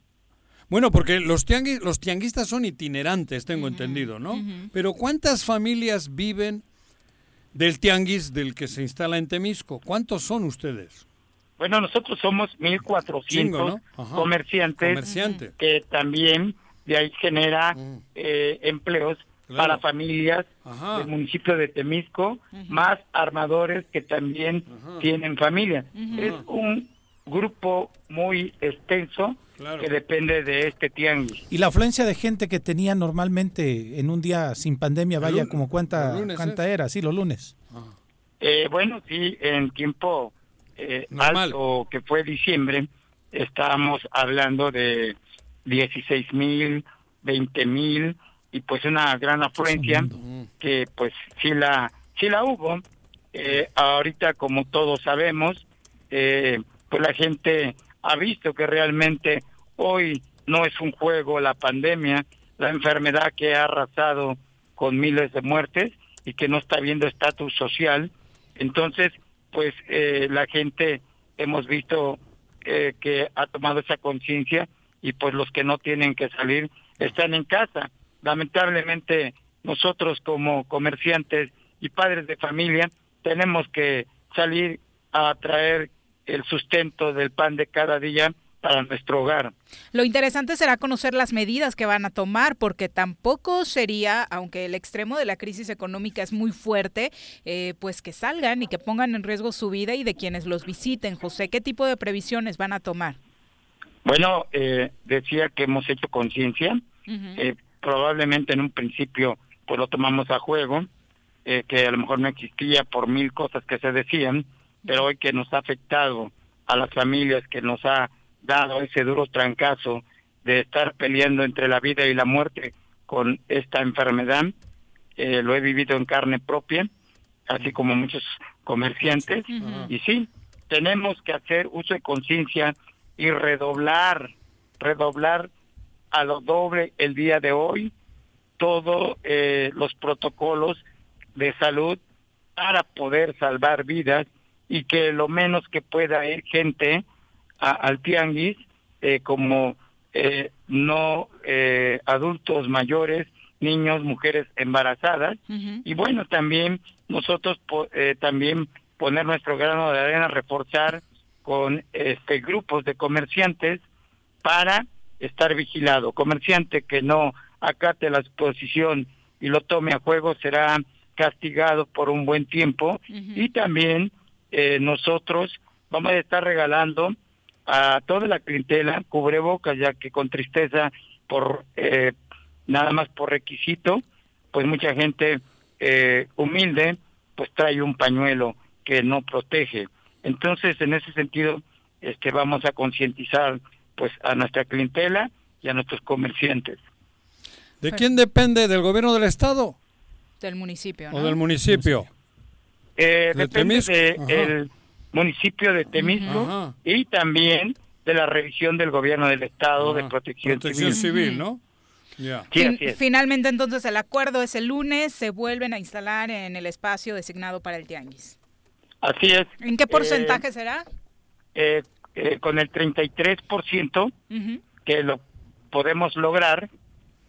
A: Bueno, porque los, tianguis, los tianguistas son itinerantes, tengo entendido, ¿no? Pero ¿cuántas familias viven del tianguis del que se instala en Temisco? ¿Cuántos son ustedes?
N: Bueno, nosotros somos 1.400
A: Chingo, ¿no?
N: Comerciantes
A: Comerciante.
N: que también de ahí genera eh, empleos
A: Claro.
N: para familias
A: Ajá.
N: del municipio de Temisco, más armadores que también tienen familia. Es un grupo muy extenso
A: Claro.
N: que depende de este tianguis.
B: Y la afluencia de gente que tenía normalmente en un día sin pandemia, vaya, como cuánta,
N: lunes,
B: cuánta era, sí, los lunes.
N: Eh, bueno, sí, en tiempo eh,
A: Normal.
N: alto que fue diciembre, estábamos hablando de 16 mil, 20 mil y pues una gran afluencia que pues sí la sí la hubo. Eh, ahorita como todos sabemos, eh, pues la gente ha visto que realmente hoy no es un juego la pandemia, la enfermedad que ha arrasado con miles de muertes y que no está viendo estatus social. Entonces, pues eh, la gente hemos visto eh, que ha tomado esa conciencia y pues los que no tienen que salir están en casa. Lamentablemente nosotros como comerciantes y padres de familia tenemos que salir a traer el sustento del pan de cada día para nuestro hogar.
D: Lo interesante será conocer las medidas que van a tomar, porque tampoco sería, aunque el extremo de la crisis económica es muy fuerte, eh, pues que salgan y que pongan en riesgo su vida y de quienes los visiten. José, ¿qué tipo de previsiones van a tomar?
N: Bueno, eh, decía que hemos hecho conciencia, eh, probablemente en un principio pues lo tomamos a juego, eh, que a lo mejor no existía por mil cosas que se decían, pero hoy que nos ha afectado a las familias, que nos ha dado ese duro trancazo de estar peleando entre la vida y la muerte con esta enfermedad, eh, lo he vivido en carne propia, así como muchos comerciantes, y sí, tenemos que hacer uso de conciencia y redoblar, redoblar a lo doble el día de hoy todos eh, los protocolos de salud para poder salvar vidas y que lo menos que pueda ir gente a- al tianguis eh, como eh, no eh, adultos mayores, niños, mujeres embarazadas. Y bueno también nosotros po- eh, también poner nuestro grano de arena, reforzar con este grupos de comerciantes para estar vigilado. Comerciante que no acate la exposición y lo tome a juego será castigado por un buen tiempo. Y también eh, nosotros vamos a estar regalando a toda la clientela cubrebocas ya que con tristeza por eh, nada más por requisito pues mucha gente eh, humilde pues trae un pañuelo que no protege entonces en ese sentido este vamos a concientizar pues a nuestra clientela y a nuestros comerciantes
A: ¿De quién depende? ¿Del gobierno del estado
D: Del municipio,
A: o del municipio?
N: Eh,
A: ¿De
N: depende del municipio de Temisco
A: Ajá.
N: y también de la revisión del gobierno del estado de protección,
A: Protección
N: civil.
A: civil, ¿no?
D: Fin-
N: es.
D: Finalmente, entonces, el acuerdo es el lunes, se vuelven a instalar en el espacio designado para el tianguis.
N: Así es.
D: ¿En qué
N: Eh,
D: porcentaje será?
N: eh, eh, con el 33%
D: Ujú.
N: que lo podemos lograr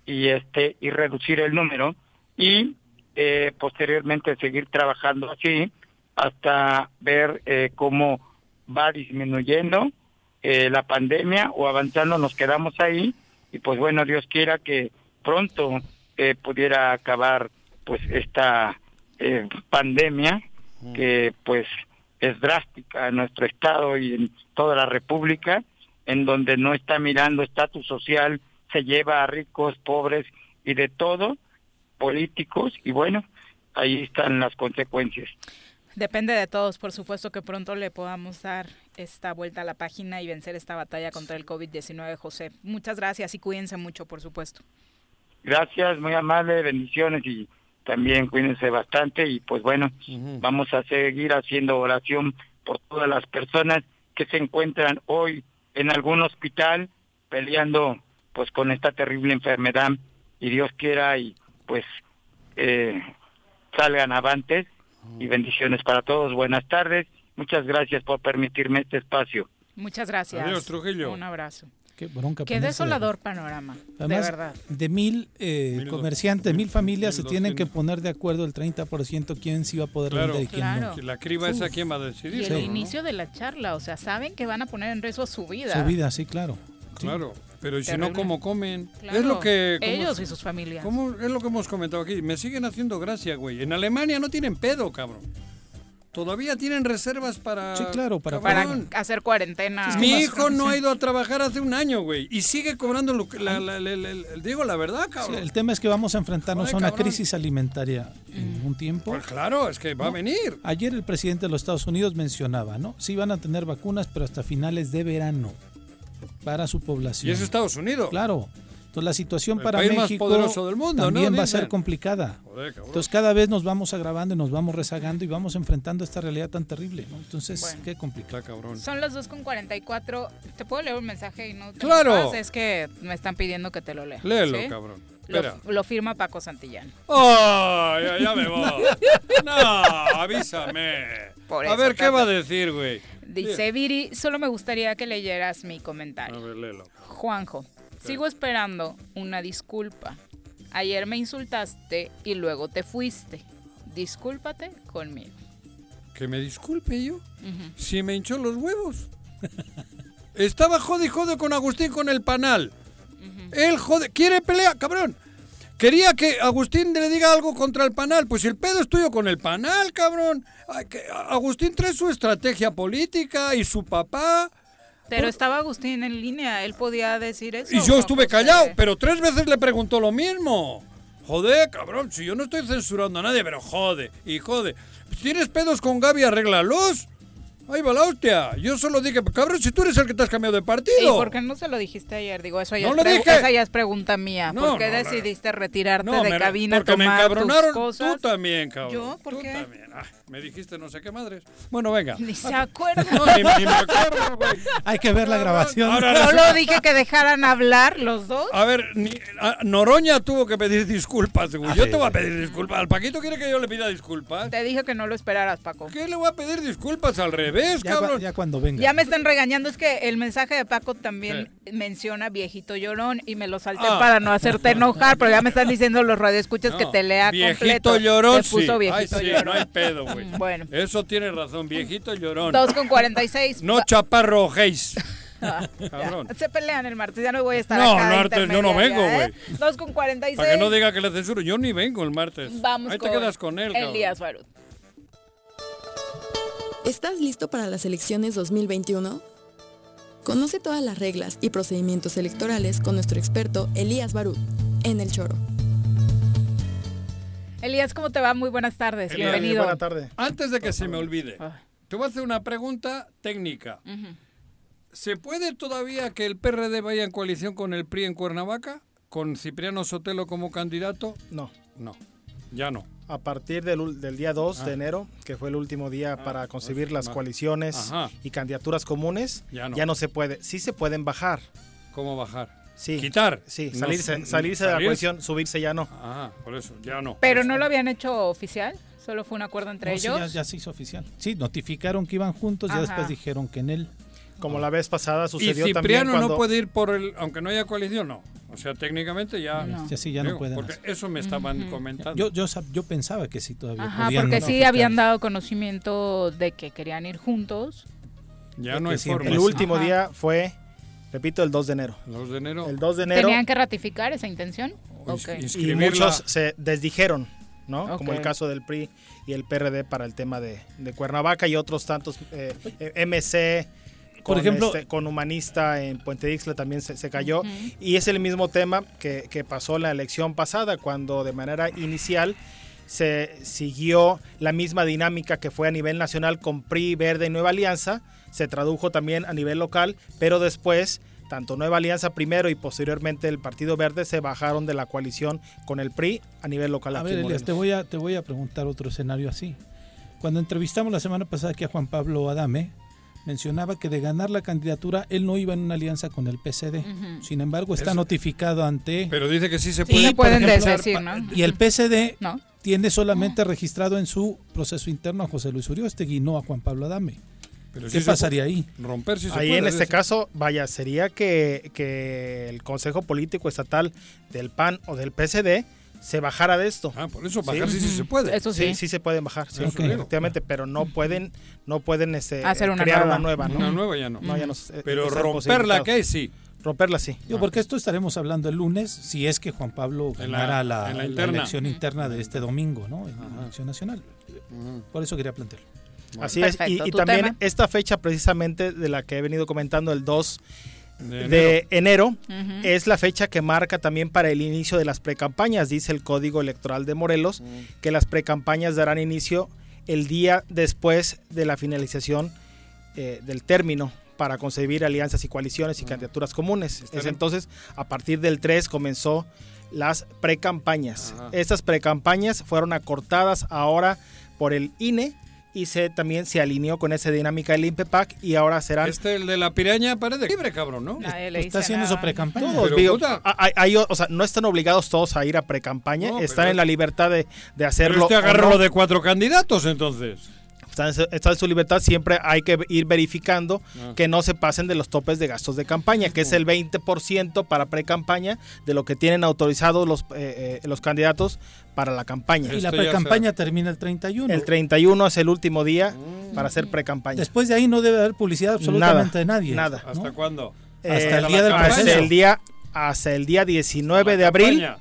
N: y este y reducir el número y eh, posteriormente seguir trabajando así hasta ver eh, cómo va disminuyendo eh, la pandemia o avanzando nos quedamos ahí y pues bueno Dios quiera que pronto eh, pudiera acabar pues esta eh, pandemia que pues es drástica en nuestro estado y en toda la república en donde no está mirando estatus social se lleva a ricos pobres y de todo políticos y bueno ahí están las consecuencias
D: Depende de todos, por supuesto que pronto le podamos dar esta vuelta a la página y vencer esta batalla contra el COVID-19, José. Muchas gracias y cuídense mucho, por supuesto.
N: Gracias, muy amable, bendiciones y también cuídense bastante y pues bueno, vamos a seguir haciendo oración por todas las personas que se encuentran hoy en algún hospital peleando pues con esta terrible enfermedad y Dios quiera y pues eh, salgan avantes y bendiciones para todos. Buenas tardes, muchas gracias por permitirme este espacio.
D: Muchas gracias.
A: Adiós, Trujillo.
D: Un abrazo.
B: Qué bronca
D: Qué
B: ponerse de-
D: desolador panorama,
B: Además,
D: de verdad.
B: de mil eh, comerciantes, mil familias se tienen que poner de acuerdo el 30% quién sí va a poder
A: Claro.
B: vender y quién
D: Claro.
B: no.
A: La criba esa, ¿quién va a decidir?
D: Y el
B: Sí.
D: inicio de la charla, o sea, saben que van a poner en riesgo su vida.
B: Su vida, sí, claro.
A: Claro, pero ¿y si no, cómo comen?
D: Claro,
A: Es lo que...
D: ellos y sus familias.
A: es lo que hemos comentado aquí. Me siguen haciendo gracia, güey. En Alemania no tienen pedo, cabrón. Todavía tienen reservas para...
B: Sí, claro, para-
D: Para hacer cuarentena.
A: Mi hijo no ha ido a trabajar hace un año, güey. Y sigue cobrando lo que... La, la- la- la- la- digo la verdad,
B: Sí,
A: cabrón.
B: el tema es que vamos a enfrentarnos a una
A: cabrón.
B: crisis alimentaria en un tiempo.
A: Pues claro, es que va a venir.
B: Ayer el presidente de los Estados Unidos mencionaba, ¿no? Sí van a tener vacunas, pero hasta finales de verano para su población.
A: Y es Estados Unidos.
B: Claro. Entonces la situación
A: El
B: para
A: país más
B: México
A: poderoso del mundo, ¿no?
B: también va a ser complicada.
A: Joder.
B: Entonces cada vez nos vamos agravando y nos vamos rezagando y vamos enfrentando esta realidad tan terrible, ¿no? Entonces, qué complicado.
A: cabrón.
D: Son las 2 con 44. ¿Te puedo leer un mensaje y no te
A: ¡Claro!
D: Es que me están pidiendo que te lo lea.
A: Léelo,
D: ¿sí?
A: cabrón.
D: Lo,
A: Espera.
D: lo firma Paco Santillán.
A: ¡Oh! Ya, ya me voy. No, avísame.
D: Por
A: a
D: eso,
A: ver, ¿qué va a decir, güey?
D: Dice Viri, solo me gustaría que leyeras mi comentario.
A: A ver, léelo.
D: Juanjo, sigo esperando una disculpa. Ayer me insultaste y luego te fuiste. Discúlpate conmigo.
A: Que me disculpe yo.
D: Ujú.
A: Si me hinchó los huevos. Estaba jode y jode con Agustín con el panal. Él jode, quiere pelear, cabrón. Quería que Agustín le diga algo contra el panal. Pues el pedo es tuyo con el panal, cabrón. Agustín trae su estrategia política y su papá.
D: Pero estaba Agustín en línea, él podía decir eso.
A: Y yo estuve
D: José.
A: callado, pero tres veces le preguntó lo mismo. Joder, cabrón, si yo no estoy censurando a nadie, pero jode, y jode. Pues tienes pedos con Gaby, arréglalos. Ahí va la hostia. Yo solo dije, cabrón, si tú eres el que te has cambiado de
D: ¿Y
A: partido.
D: por qué no se lo dijiste ayer? Digo, eso ya,
A: No
D: es,
A: dije.
D: esa ya es pregunta mía.
A: No,
D: ¿Por qué
A: no,
D: decidiste retirarte
A: No,
D: de
A: me-
D: cabina,
A: porque me encabronaron.
D: tus cosas?
A: Tú también, cabrón.
D: ¿Yo? ¿Por
A: Tú
D: qué?
A: también. Ay, me dijiste no sé qué madres. Bueno, venga.
D: Ni se acuerda.
A: No, ni, ni me acuerdo, güey.
B: Hay que ver la grabación.
A: Ahora
D: Solo dije que dejaran hablar los dos.
A: A ver, ni- a- Noroña tuvo que pedir disculpas, güey.
B: Ah,
A: Yo
B: sí,
A: te voy a pedir disculpas. ¿Al Paquito quiere que yo le pida disculpas?
D: Te dije que no lo esperaras, Paco.
A: ¿Qué le voy a pedir disculpas al revés,
B: Ya, cua-
A: cabrón?
B: ya cuando venga.
D: Ya me están regañando, es que el mensaje de Paco también menciona viejito llorón y me lo salté
A: Ah.
D: para no hacerte enojar, pero ya me están diciendo los radioescuchas que
A: No,
D: te lea
A: viejito
D: completo.
A: llorón,
D: Te puso
A: sí.
D: viejito
A: Ay, sí,
D: llorón.
A: no hay pedo, güey.
D: Bueno.
A: Eso tiene razón, viejito llorón.
D: 2 con 46.
A: No chaparro ojéis.
D: Ah. Se pelean el martes, ya no voy a estar
A: No,
D: acá. de
A: martes yo no vengo,
D: ¿eh? 2 con 46.
A: Para que no diga que le censuro. Yo ni vengo el martes.
D: Vamos
A: Ahí
D: con
A: te quedas con él.
D: Elías Barut.
E: ¿Estás listo para las elecciones 2021? Conoce todas las reglas y procedimientos electorales con nuestro experto Elías Barut en El Choro.
D: Elías, ¿cómo te va? Muy buenas tardes.
A: Elías,
D: Bienvenido.
A: buena tarde. Antes de que se me olvide, te voy a hacer una pregunta técnica. ¿Se puede todavía que el PRD vaya en coalición con el PRI en Cuernavaca? ¿Con Cipriano Sotelo como candidato?
O: No.
A: No, ya no.
O: A partir del, ul- del día 2
A: Ah.
O: de enero, que fue el último día para concebir las
A: ah.
O: coaliciones
A: Ajá.
O: y candidaturas comunes,
A: Ya no.
O: ya no se puede. Sí se pueden bajar.
A: ¿Cómo bajar?
O: Sí.
A: Quitar.
O: Sí,
A: No
O: salirse, salirse de la coalición, subirse ya no.
A: Ajá, por eso, ya no.
D: Pero no lo habían hecho oficial, solo fue un acuerdo entre
B: No, sí,
D: ellos.
B: ya, ya se hizo oficial. Sí, notificaron que iban juntos, ya después dijeron que en él.
O: Como la vez pasada
A: Y
O: sucedió
A: Cipriano
O: también cuando...
A: no puede ir por el, aunque no haya coalición, no. O sea, técnicamente ya.
B: Ya sí, ya no
A: Digo,
B: pueden
A: Porque
B: hacer.
A: eso me estaban comentando.
B: Yo, yo, sab- yo pensaba que sí todavía
D: Ajá,
B: podían
D: porque sí habían dado conocimiento de que querían ir juntos.
A: ya no hay forma.
O: El último
D: Ajá.
O: día fue, repito, el 2 de enero.
A: El 2 de enero.
O: El 2 de enero.
D: ¿Tenían que ratificar esa intención?
O: Y muchos se desdijeron, ¿no? Como el caso del PRI y el PRD para el tema de, de Cuernavaca y otros tantos, eh, eh, MC,
B: Por
O: con,
B: ejemplo-
O: este, con Humanista en Puente Dixla también se, se cayó. Y es el mismo tema que, que pasó en la elección pasada, cuando de manera inicial se siguió la misma dinámica que fue a nivel nacional con PRI, Verde y Nueva Alianza, se tradujo también a nivel local, pero después tanto Nueva Alianza primero y posteriormente el Partido Verde se bajaron de la coalición con el PRI a nivel local.
B: A
O: aquí
B: ver, Elias, te voy, a, te voy a preguntar otro escenario así. Cuando entrevistamos la semana pasada aquí a Juan Pablo Adame, mencionaba que de ganar la candidatura él no iba en una alianza con el PCD. Sin embargo, está
A: Eso-
B: notificado ante...
A: Pero dice que sí se
D: Sí,
A: puede.
D: se pueden
B: ejemplo,
D: ¿no?
B: Y el PCD
D: No.
B: tiene solamente registrado en su proceso interno a José Luis Uriostegui, no a Juan Pablo Adame.
A: Pero
B: ¿Qué
A: sí
B: pasaría ahí?
A: Romper si se
O: Ahí
A: puede.
O: en este caso, vaya, sería que, que el Consejo Político Estatal del PAN o del PCD se bajara de esto.
A: Ah, por eso bajar sí, sí se puede.
D: Eso sí.
O: Sí, sí se pueden bajar, sí,
A: Ok.
O: efectivamente, pero no pueden, no pueden este,
D: Hacer una
O: crear
D: nueva.
O: una nueva, ¿no?
A: Una nueva ya no.
O: No, ya no se-
A: Pero romperla que sí.
O: Romperla sí.
B: Yo, porque esto estaremos hablando el lunes, si es que Juan Pablo
A: En la-
B: ganara la,
A: en la
B: la
A: interna.
B: elección interna de este domingo, ¿no? En la elección nacional. Por eso quería plantearlo.
O: Así es, y,
D: Perfecto,
O: y
D: ¿tu
O: también
D: tema?
O: esta fecha precisamente de la que he venido comentando, el 2
A: De
O: de enero, es la fecha que marca también para el inicio de las precampañas, dice el Código Electoral de Morelos, que las precampañas darán inicio el día después de la finalización eh, del término para concebir alianzas y coaliciones y candidaturas comunes. Es entonces, a partir del 3 comenzó las precampañas. Estas precampañas fueron acortadas ahora por el INE y se también se alineó con esa dinámica del INPEPAC y ahora serán
A: Este, el de la piraña, parece libre, cabrón, ¿no?
D: Nadie le
B: Está haciendo su pre-campaña.
O: todos,
A: Pero,
O: digo,
A: puta.
O: hay- hay- o sea, no están obligados todos a ir a precampaña,
A: No,
O: están
A: pero-
O: en la libertad de, de
A: Pero
O: hacerlo.
A: este
O: o
A: agarró
O: no.
A: de cuatro candidatos, entonces.
O: Está en, su- está en su libertad, siempre hay que ir verificando
A: Ah.
O: que no se pasen de los topes de gastos de campaña, que es el 20% para pre-campaña de lo que tienen autorizados los, eh, eh, los candidatos para la campaña.
B: Y la pre-campaña termina el 31.
O: El 31 es el último día para hacer pre-campaña.
B: Después de ahí no debe haber publicidad absolutamente de nadie.
O: Nada.
B: ¿no?
A: ¿Hasta cuándo?
O: Eh,
B: Hasta el día del
O: hasta el día hasta el día 19 de abril.
A: campaña.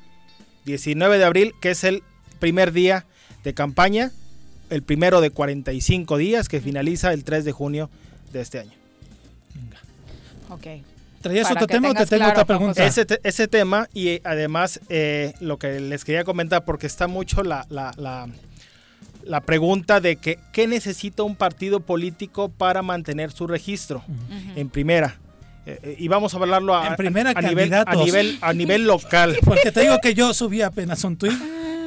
O: 19 de abril, que es el primer día de campaña, el primero de 45 días que finaliza el 3 de junio de este año.
D: Ok.
B: ¿Traías otro tema o te tengo
D: claro,
B: otra pregunta?
O: Ese, te- ese tema y eh, además eh, lo que les quería comentar, porque está mucho la, la, la- la pregunta de que qué necesita un partido político para mantener su registro en primera. Eh, eh, y vamos a hablarlo a,
B: En primera,
O: a nivel, a nivel a nivel local.
B: Porque te digo que yo subí apenas un tweet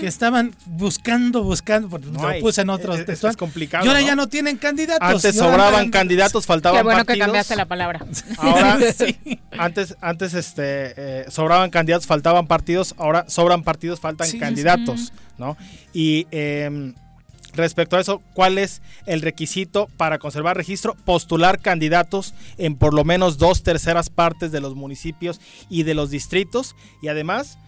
B: que estaban buscando, buscando, porque
O: No
B: lo puse en otro
O: Es- es- complicado,
B: Y ahora
O: ¿no?
B: ya no tienen candidatos.
O: Antes sobraban candidatos, faltaban
D: Qué bueno que
O: partidos.
D: cambiaste la palabra.
O: Ahora,
B: Sí.
O: antes, antes este, eh, sobraban candidatos, faltaban partidos, ahora sobran partidos, faltan
B: Sí, sí, sí.
O: candidatos, ¿no? Y eh, respecto a eso, ¿cuál es el requisito para conservar registro? Postular candidatos en por lo menos dos terceras partes de los municipios y de los distritos y además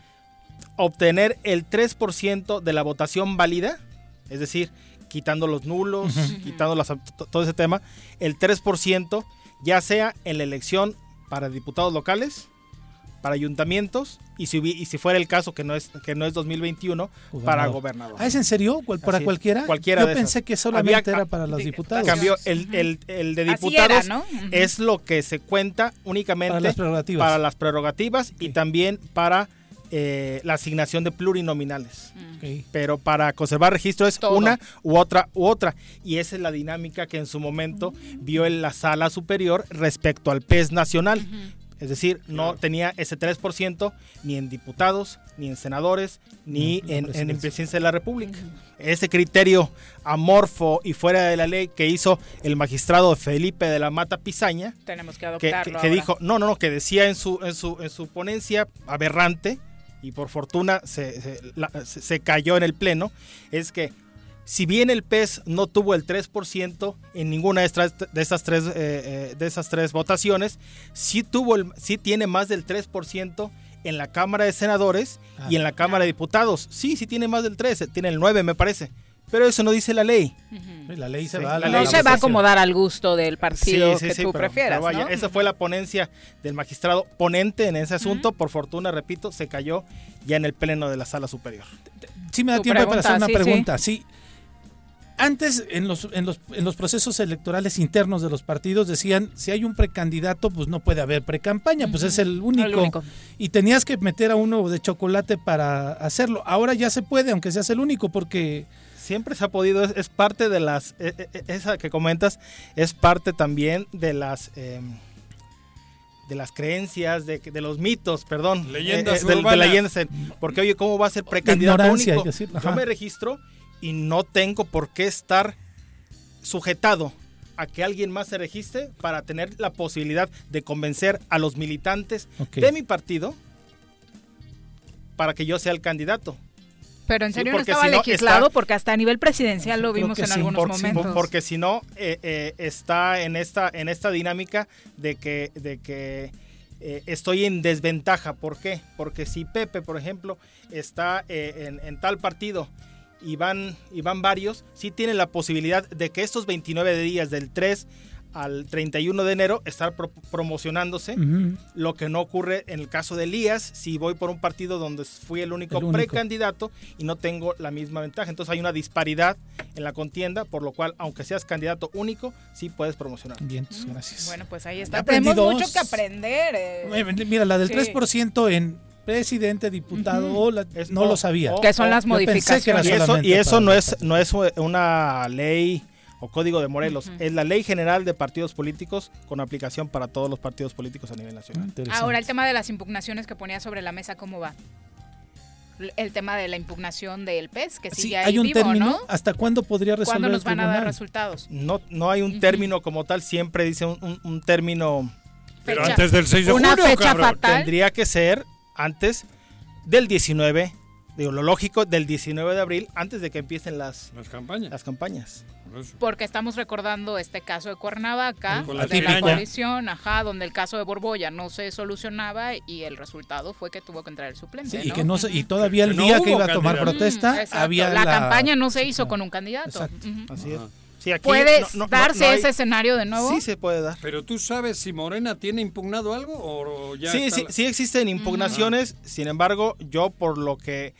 O: obtener el 3% de la votación válida, es decir, quitando los nulos, quitando las, to- todo ese tema, el 3% ya sea en la elección para diputados locales, para ayuntamientos y si, y si fuera el caso que no es que no es 2021 para
B: Gobernador.
O: gobernador.
B: ¿Ah, es en serio? ¿Cuál- ¿Para
O: Así
B: cualquiera?
O: Cualquiera
B: Yo
O: de
B: pensé
O: esas.
B: que solamente
O: Había-
B: era para los diputados.
O: Cambió el, el- el de diputados
D: era, ¿no? Ujú.
O: es lo que se cuenta únicamente
B: Para las prerrogativas.
O: para las prerrogativas y también para eh, la asignación de plurinominales.
B: Ok.
O: Pero para conservar registro es
D: Todo.
O: una u otra u otra. Y esa es la dinámica que en su momento vio en la sala superior respecto al PES nacional. Es decir, no tenía ese 3% ni en diputados, ni en senadores, ni
B: No, en
O: en, en
B: presidencia.
O: de la República. Ese criterio amorfo y fuera de la ley que hizo el magistrado Felipe de la Mata Pizaña,
D: Tenemos que adoptarlo.
O: que- dijo, no, no, no, que decía en su, en su, en su ponencia aberrante, y por fortuna se, se- la- se- cayó en el pleno, es que si bien el PES no tuvo el 3% en ninguna de estas, de esas tres, eh, eh, de esas tres votaciones, sí, tuvo el, sí tiene más del 3% en la Cámara de Senadores y en la Cámara de Diputados. Sí, sí tiene más del 3, tiene el 9 me parece. Pero eso no dice la ley.
B: La ley se
O: Sí,
B: va a
O: la
D: No
O: ley
D: se va a acomodar al gusto del partido que tú
O: pero-
D: prefieras.
O: pero vaya,
D: ¿no?
O: Esa fue la ponencia del magistrado ponente en ese asunto. Por fortuna, repito, se cayó ya en el pleno de la sala superior.
B: Sí me da tiempo para hacer una pregunta. Sí. Antes, en los, en, los, en los procesos electorales internos de los partidos, decían, si hay un precandidato, pues no puede haber precampaña, pues es el único.
D: El único.
B: Y tenías que meter a uno de chocolate para hacerlo. Ahora ya se puede, aunque seas el único, porque...
O: Siempre se ha podido, es, es parte de las, eh, eh, esa que comentas, es parte también de las... eh, de las creencias, de, de los mitos, perdón.
A: Leyendas
O: eh, de, de leyendas. Porque, oye, ¿cómo va a ser precandidato único?
B: decir,
O: Yo me registro y no tengo por qué estar sujetado a que alguien más se registre para tener la posibilidad de convencer a los militantes de mi partido para que yo sea el candidato.
D: Pero en
O: Sí,
D: serio no estaba
O: si no,
D: legislado
O: está-
D: porque hasta a nivel presidencial lo vimos en
O: sí,
D: algunos
O: por-
D: momentos.
O: por- porque si no eh, eh, está en esta en esta dinámica de que de que eh, estoy en desventaja. ¿Por qué? Porque si Pepe, por ejemplo, está en, en tal partido y van, y van varios, sí tiene la posibilidad de que estos 29 días del 3 al 31 de enero estar pro- promocionándose, lo que no ocurre en el caso de Elías, si voy por un partido donde fui el único,
B: El único.
O: precandidato y no tengo la misma ventaja. Entonces hay una disparidad en la contienda, por lo cual, aunque seas candidato único, sí puedes promocionar.
B: Bien, pues, gracias.
D: Bueno, pues ahí está. Tenemos
B: dos.
D: mucho que aprender. eh.
B: Mira, la del
D: Sí.
B: 3% en presidente, diputado, la- no
O: o-
B: lo sabía.
D: Que son las
B: que
D: modificaciones.
O: Y eso, y eso no es, no es una ley o código de Morelos, es la ley general de partidos políticos con aplicación para todos los partidos políticos a nivel nacional.
D: Ahora el tema de las impugnaciones que ponía sobre la mesa, ¿cómo va? El tema de la impugnación del PES, que sigue
B: Sí,
D: ahí
B: hay un
D: vivo,
B: término.
D: ¿no?
B: ¿Hasta cuándo podría resolver
D: ¿Cuándo
B: el
D: nos van a dar
B: tribunal?
D: resultados?
O: No, no hay un término como tal, siempre dice un, un- un término.
A: Pero
D: Fecha.
A: antes del 6 de
D: Una
A: junio,
D: fecha
A: cabrón.
D: fatal.
O: Tendría que ser antes del 19 digo, lo lógico del 19 de abril antes de que empiecen las,
A: Las campañas.
O: las campañas.
D: Porque estamos recordando este caso de Cuernavaca,
A: la
D: de la coalición, ajá, donde el caso de Borbolla no se solucionaba y el resultado fue que tuvo que entrar el suplente.
B: Sí, y que no se- y todavía el
A: no
B: día que iba a tomar
A: candidato.
B: protesta
D: Mm,
B: había
D: la,
B: la,
D: campaña no se hizo con un candidato.
B: Exacto.
D: Ujú.
O: Así es. Sí, aquí
D: ¿Puede
O: no- no- no-
D: darse
O: no hay-
D: ese escenario de nuevo?
O: Sí se puede dar.
A: Pero tú sabes si Morena tiene impugnado algo o ya
O: Sí,
A: está
O: sí,
A: la-
O: sí existen impugnaciones, sin embargo, yo por lo que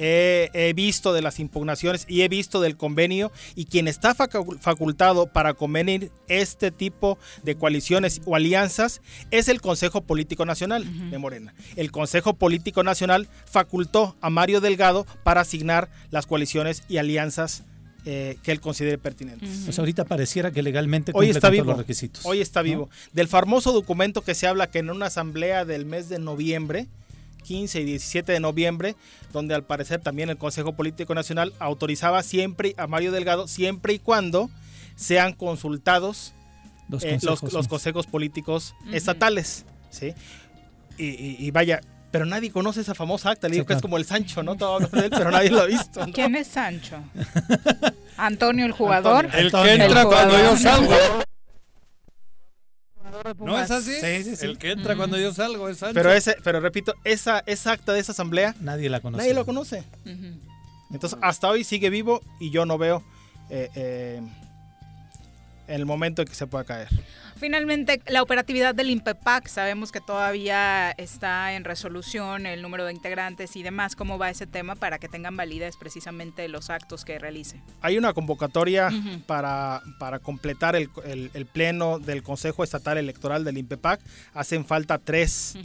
O: he, he visto de las impugnaciones y he visto del convenio y quien está facu- facultado para convenir este tipo de coaliciones o alianzas es el Consejo Político Nacional de Morena. El Consejo Político Nacional facultó a Mario Delgado para asignar las coaliciones y alianzas eh, que él considere pertinentes.
B: Pues ahorita pareciera que legalmente
O: Hoy está
B: con
O: vivo.
B: todos los requisitos.
O: Hoy está
B: ¿no?
O: vivo. Del famoso documento que se habla que en una asamblea del mes de noviembre, 15 y 17 de noviembre, donde al parecer también el Consejo Político Nacional autorizaba siempre a Mario Delgado, siempre y cuando sean consultados
B: Los
O: eh, los,
B: consejos,
O: los
B: sí.
O: consejos políticos estatales. ¿sí? Y, y- y vaya, pero nadie conoce esa famosa acta. Le digo
B: Sí,
O: que es como el Sancho, ¿no? Todo habla de él, pero nadie lo ha visto. ¿no?
D: ¿Quién es Sancho? Antonio el jugador.
A: El que entra
D: El
A: cuando yo salgo. ¿No es así?
B: Sí, sí, sí.
A: El que entra cuando yo salgo es Sancho.
O: Pero ese, pero repito, esa, esa acta de esa asamblea
B: Nadie la conoce.
O: nadie lo conoce. Entonces, hasta hoy sigue vivo y yo no veo eh, eh, el momento en que se pueda caer.
D: Finalmente, la operatividad del INPEPAC, sabemos que todavía está en resolución el número de integrantes y demás. ¿Cómo va ese tema para que tengan validez precisamente los actos que realice?
O: Hay una convocatoria para, para completar el, el- el pleno del Consejo Estatal Electoral del INPEPAC. Hacen falta tres,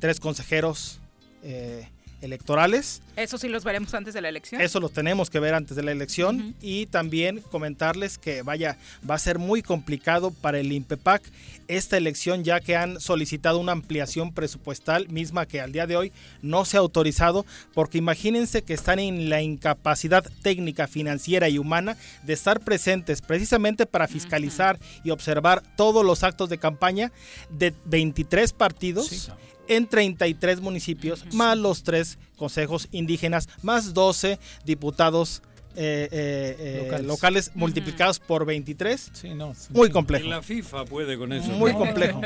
O: tres consejeros eh, electorales.
D: Eso sí los veremos antes de la elección.
O: Eso los tenemos que ver antes de la elección y también comentarles que vaya, va a ser muy complicado para el INPEPAC esta elección ya que han solicitado una ampliación presupuestal misma que al día de hoy no se ha autorizado porque imagínense que están en la incapacidad técnica, financiera y humana de estar presentes precisamente para fiscalizar y observar todos los actos de campaña de 23 partidos
B: Sí, claro.
O: En 33 municipios, más los tres consejos indígenas, más 12 diputados eh, eh, eh,
B: Locales.
O: locales, multiplicados por 23.
B: Sí, no. un
O: Muy complejo.
A: Y la FIFA puede con eso.
O: Muy
A: ¿no?
O: complejo.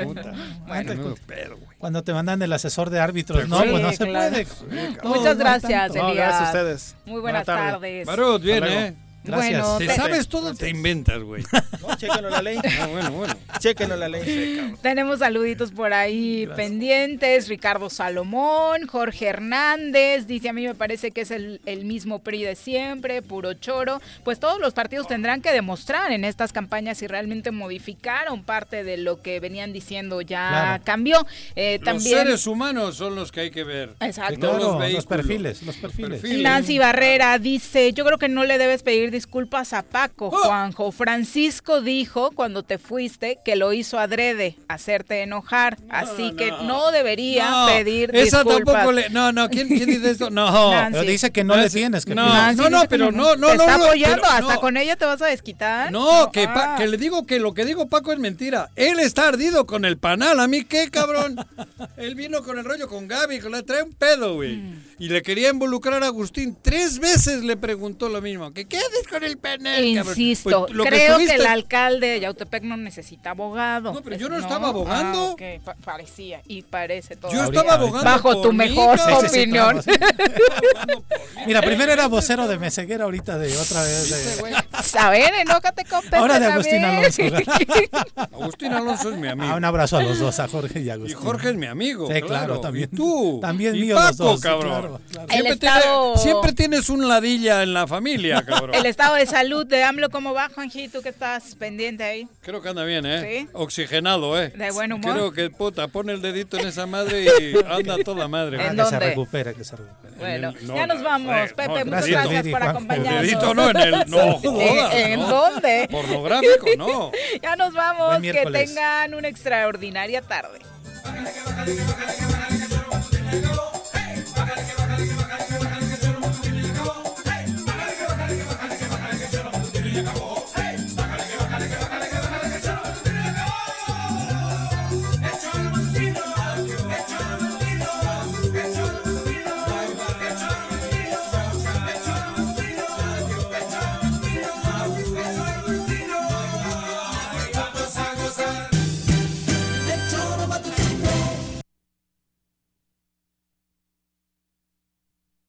B: Bueno. Cuando te mandan el asesor de árbitros,
A: ¿Te
B: no, pues no
D: acuerdas?
B: se
D: Sí, claro.
B: puede. No,
D: Muchas
B: no
D: gracias.
O: No,
D: Elías.
O: gracias a ustedes.
D: Muy buenas
O: Buena tarde.
D: tardes.
A: Barut, bien,
O: Hasta luego.
A: ¿eh?
B: Gracias.
D: Bueno,
A: Te
D: te-
A: sabes todo, te inventas, güey.
O: No, chéquenos la ley.
A: Ah, bueno, bueno.
O: Chéquenos la ley.
D: Tenemos saluditos por ahí pendientes. Ricardo Salomón, Jorge Hernández, dice a mí me parece que es el, el mismo PRI de siempre, puro choro. Pues todos los partidos tendrán que demostrar en estas campañas si realmente modificaron parte de lo que venían diciendo ya
B: Claro.
D: cambió. Eh,
A: Los
D: también
A: seres humanos son los que hay que ver.
D: Exacto.
A: No
B: Claro,
A: los
B: los perfiles, los perfiles.
D: Nancy Barrera dice, yo creo que no le debes pedir disculpas a Paco,
A: ¡Oh!
D: Juanjo. Francisco dijo cuando te fuiste que lo hizo adrede, hacerte enojar, así que no debería
A: No,
D: pedir
A: esa
D: disculpas.
A: tampoco le. No, no, ¿quién, quién dice esto? No.
D: Nancy.
B: Pero dice que no le tienes que
A: no.
D: Nancy
A: no, no, pero no, no,
D: Te
A: no.
D: está
A: no,
D: apoyando,
A: pero
D: hasta
A: no.
D: con ella te vas a desquitar.
A: No, que, Pa-
D: Ah.
A: que le digo que lo que digo Paco es mentira. Él está ardido con el panal. ¿A mí qué, cabrón? Él vino con el rollo con Gaby, con la trae un pedo, güey.
D: Mm.
A: Y le quería involucrar a Agustín. Tres veces le preguntó lo mismo. ¿Que qué haces con el?
D: Insisto,
A: Pues, lo
D: creo que,
A: estuviste-
D: el alcalde de Yautepec no necesita abogado.
A: No, pero yo no estaba abogando.
D: Ah, pa- parecía y parece todo.
A: Yo estaba abogando
D: Bajo
A: por
D: tu
A: mí,
D: mejor
A: cabrón.
B: Sí, sí, sí,
D: opinión.
B: Mira, primero era vocero de Meseguera, ahorita de otra vez. de-
D: A ver, enójate con Pepe
B: Ahora de Agustín. Alonso.
A: Agustín Alonso es mi amigo.
B: Ah, un abrazo a los dos, a Jorge y a
A: Y
B: Agustín.
A: Jorge es mi amigo.
B: Sí, claro, también.
A: Y tú.
B: También
A: y
B: mío
A: Paco,
B: los dos,
A: cabrón.
B: claro, claro.
D: El
A: Siempre,
D: estado-
A: tiene- siempre tienes un ladilla en la familia, cabrón.
D: El estado de salud de AMLO, ¿cómo va, Juanji? ¿Tú que estás pendiente ahí?
A: Creo que anda bien, ¿eh?
D: Sí.
A: Oxigenado, ¿eh?
D: De buen humor.
A: Creo que, puta, pone el dedito en esa madre y anda toda madre.
D: ¿En
B: Ah, que se
D: dónde?
B: recupera, que se recupera.
D: Bueno,
A: el- no,
D: ya nos
A: no,
D: vamos.
A: joder,
D: Pepe,
A: no,
D: muchas
A: dedito.
D: gracias por acompañarnos.
A: Dedito no, en el. No, jodas,
D: ¿En, en
A: ¿no?
D: dónde?
A: Pornográfico, no.
D: Ya nos vamos. Que tengan una extraordinaria tarde. acabó.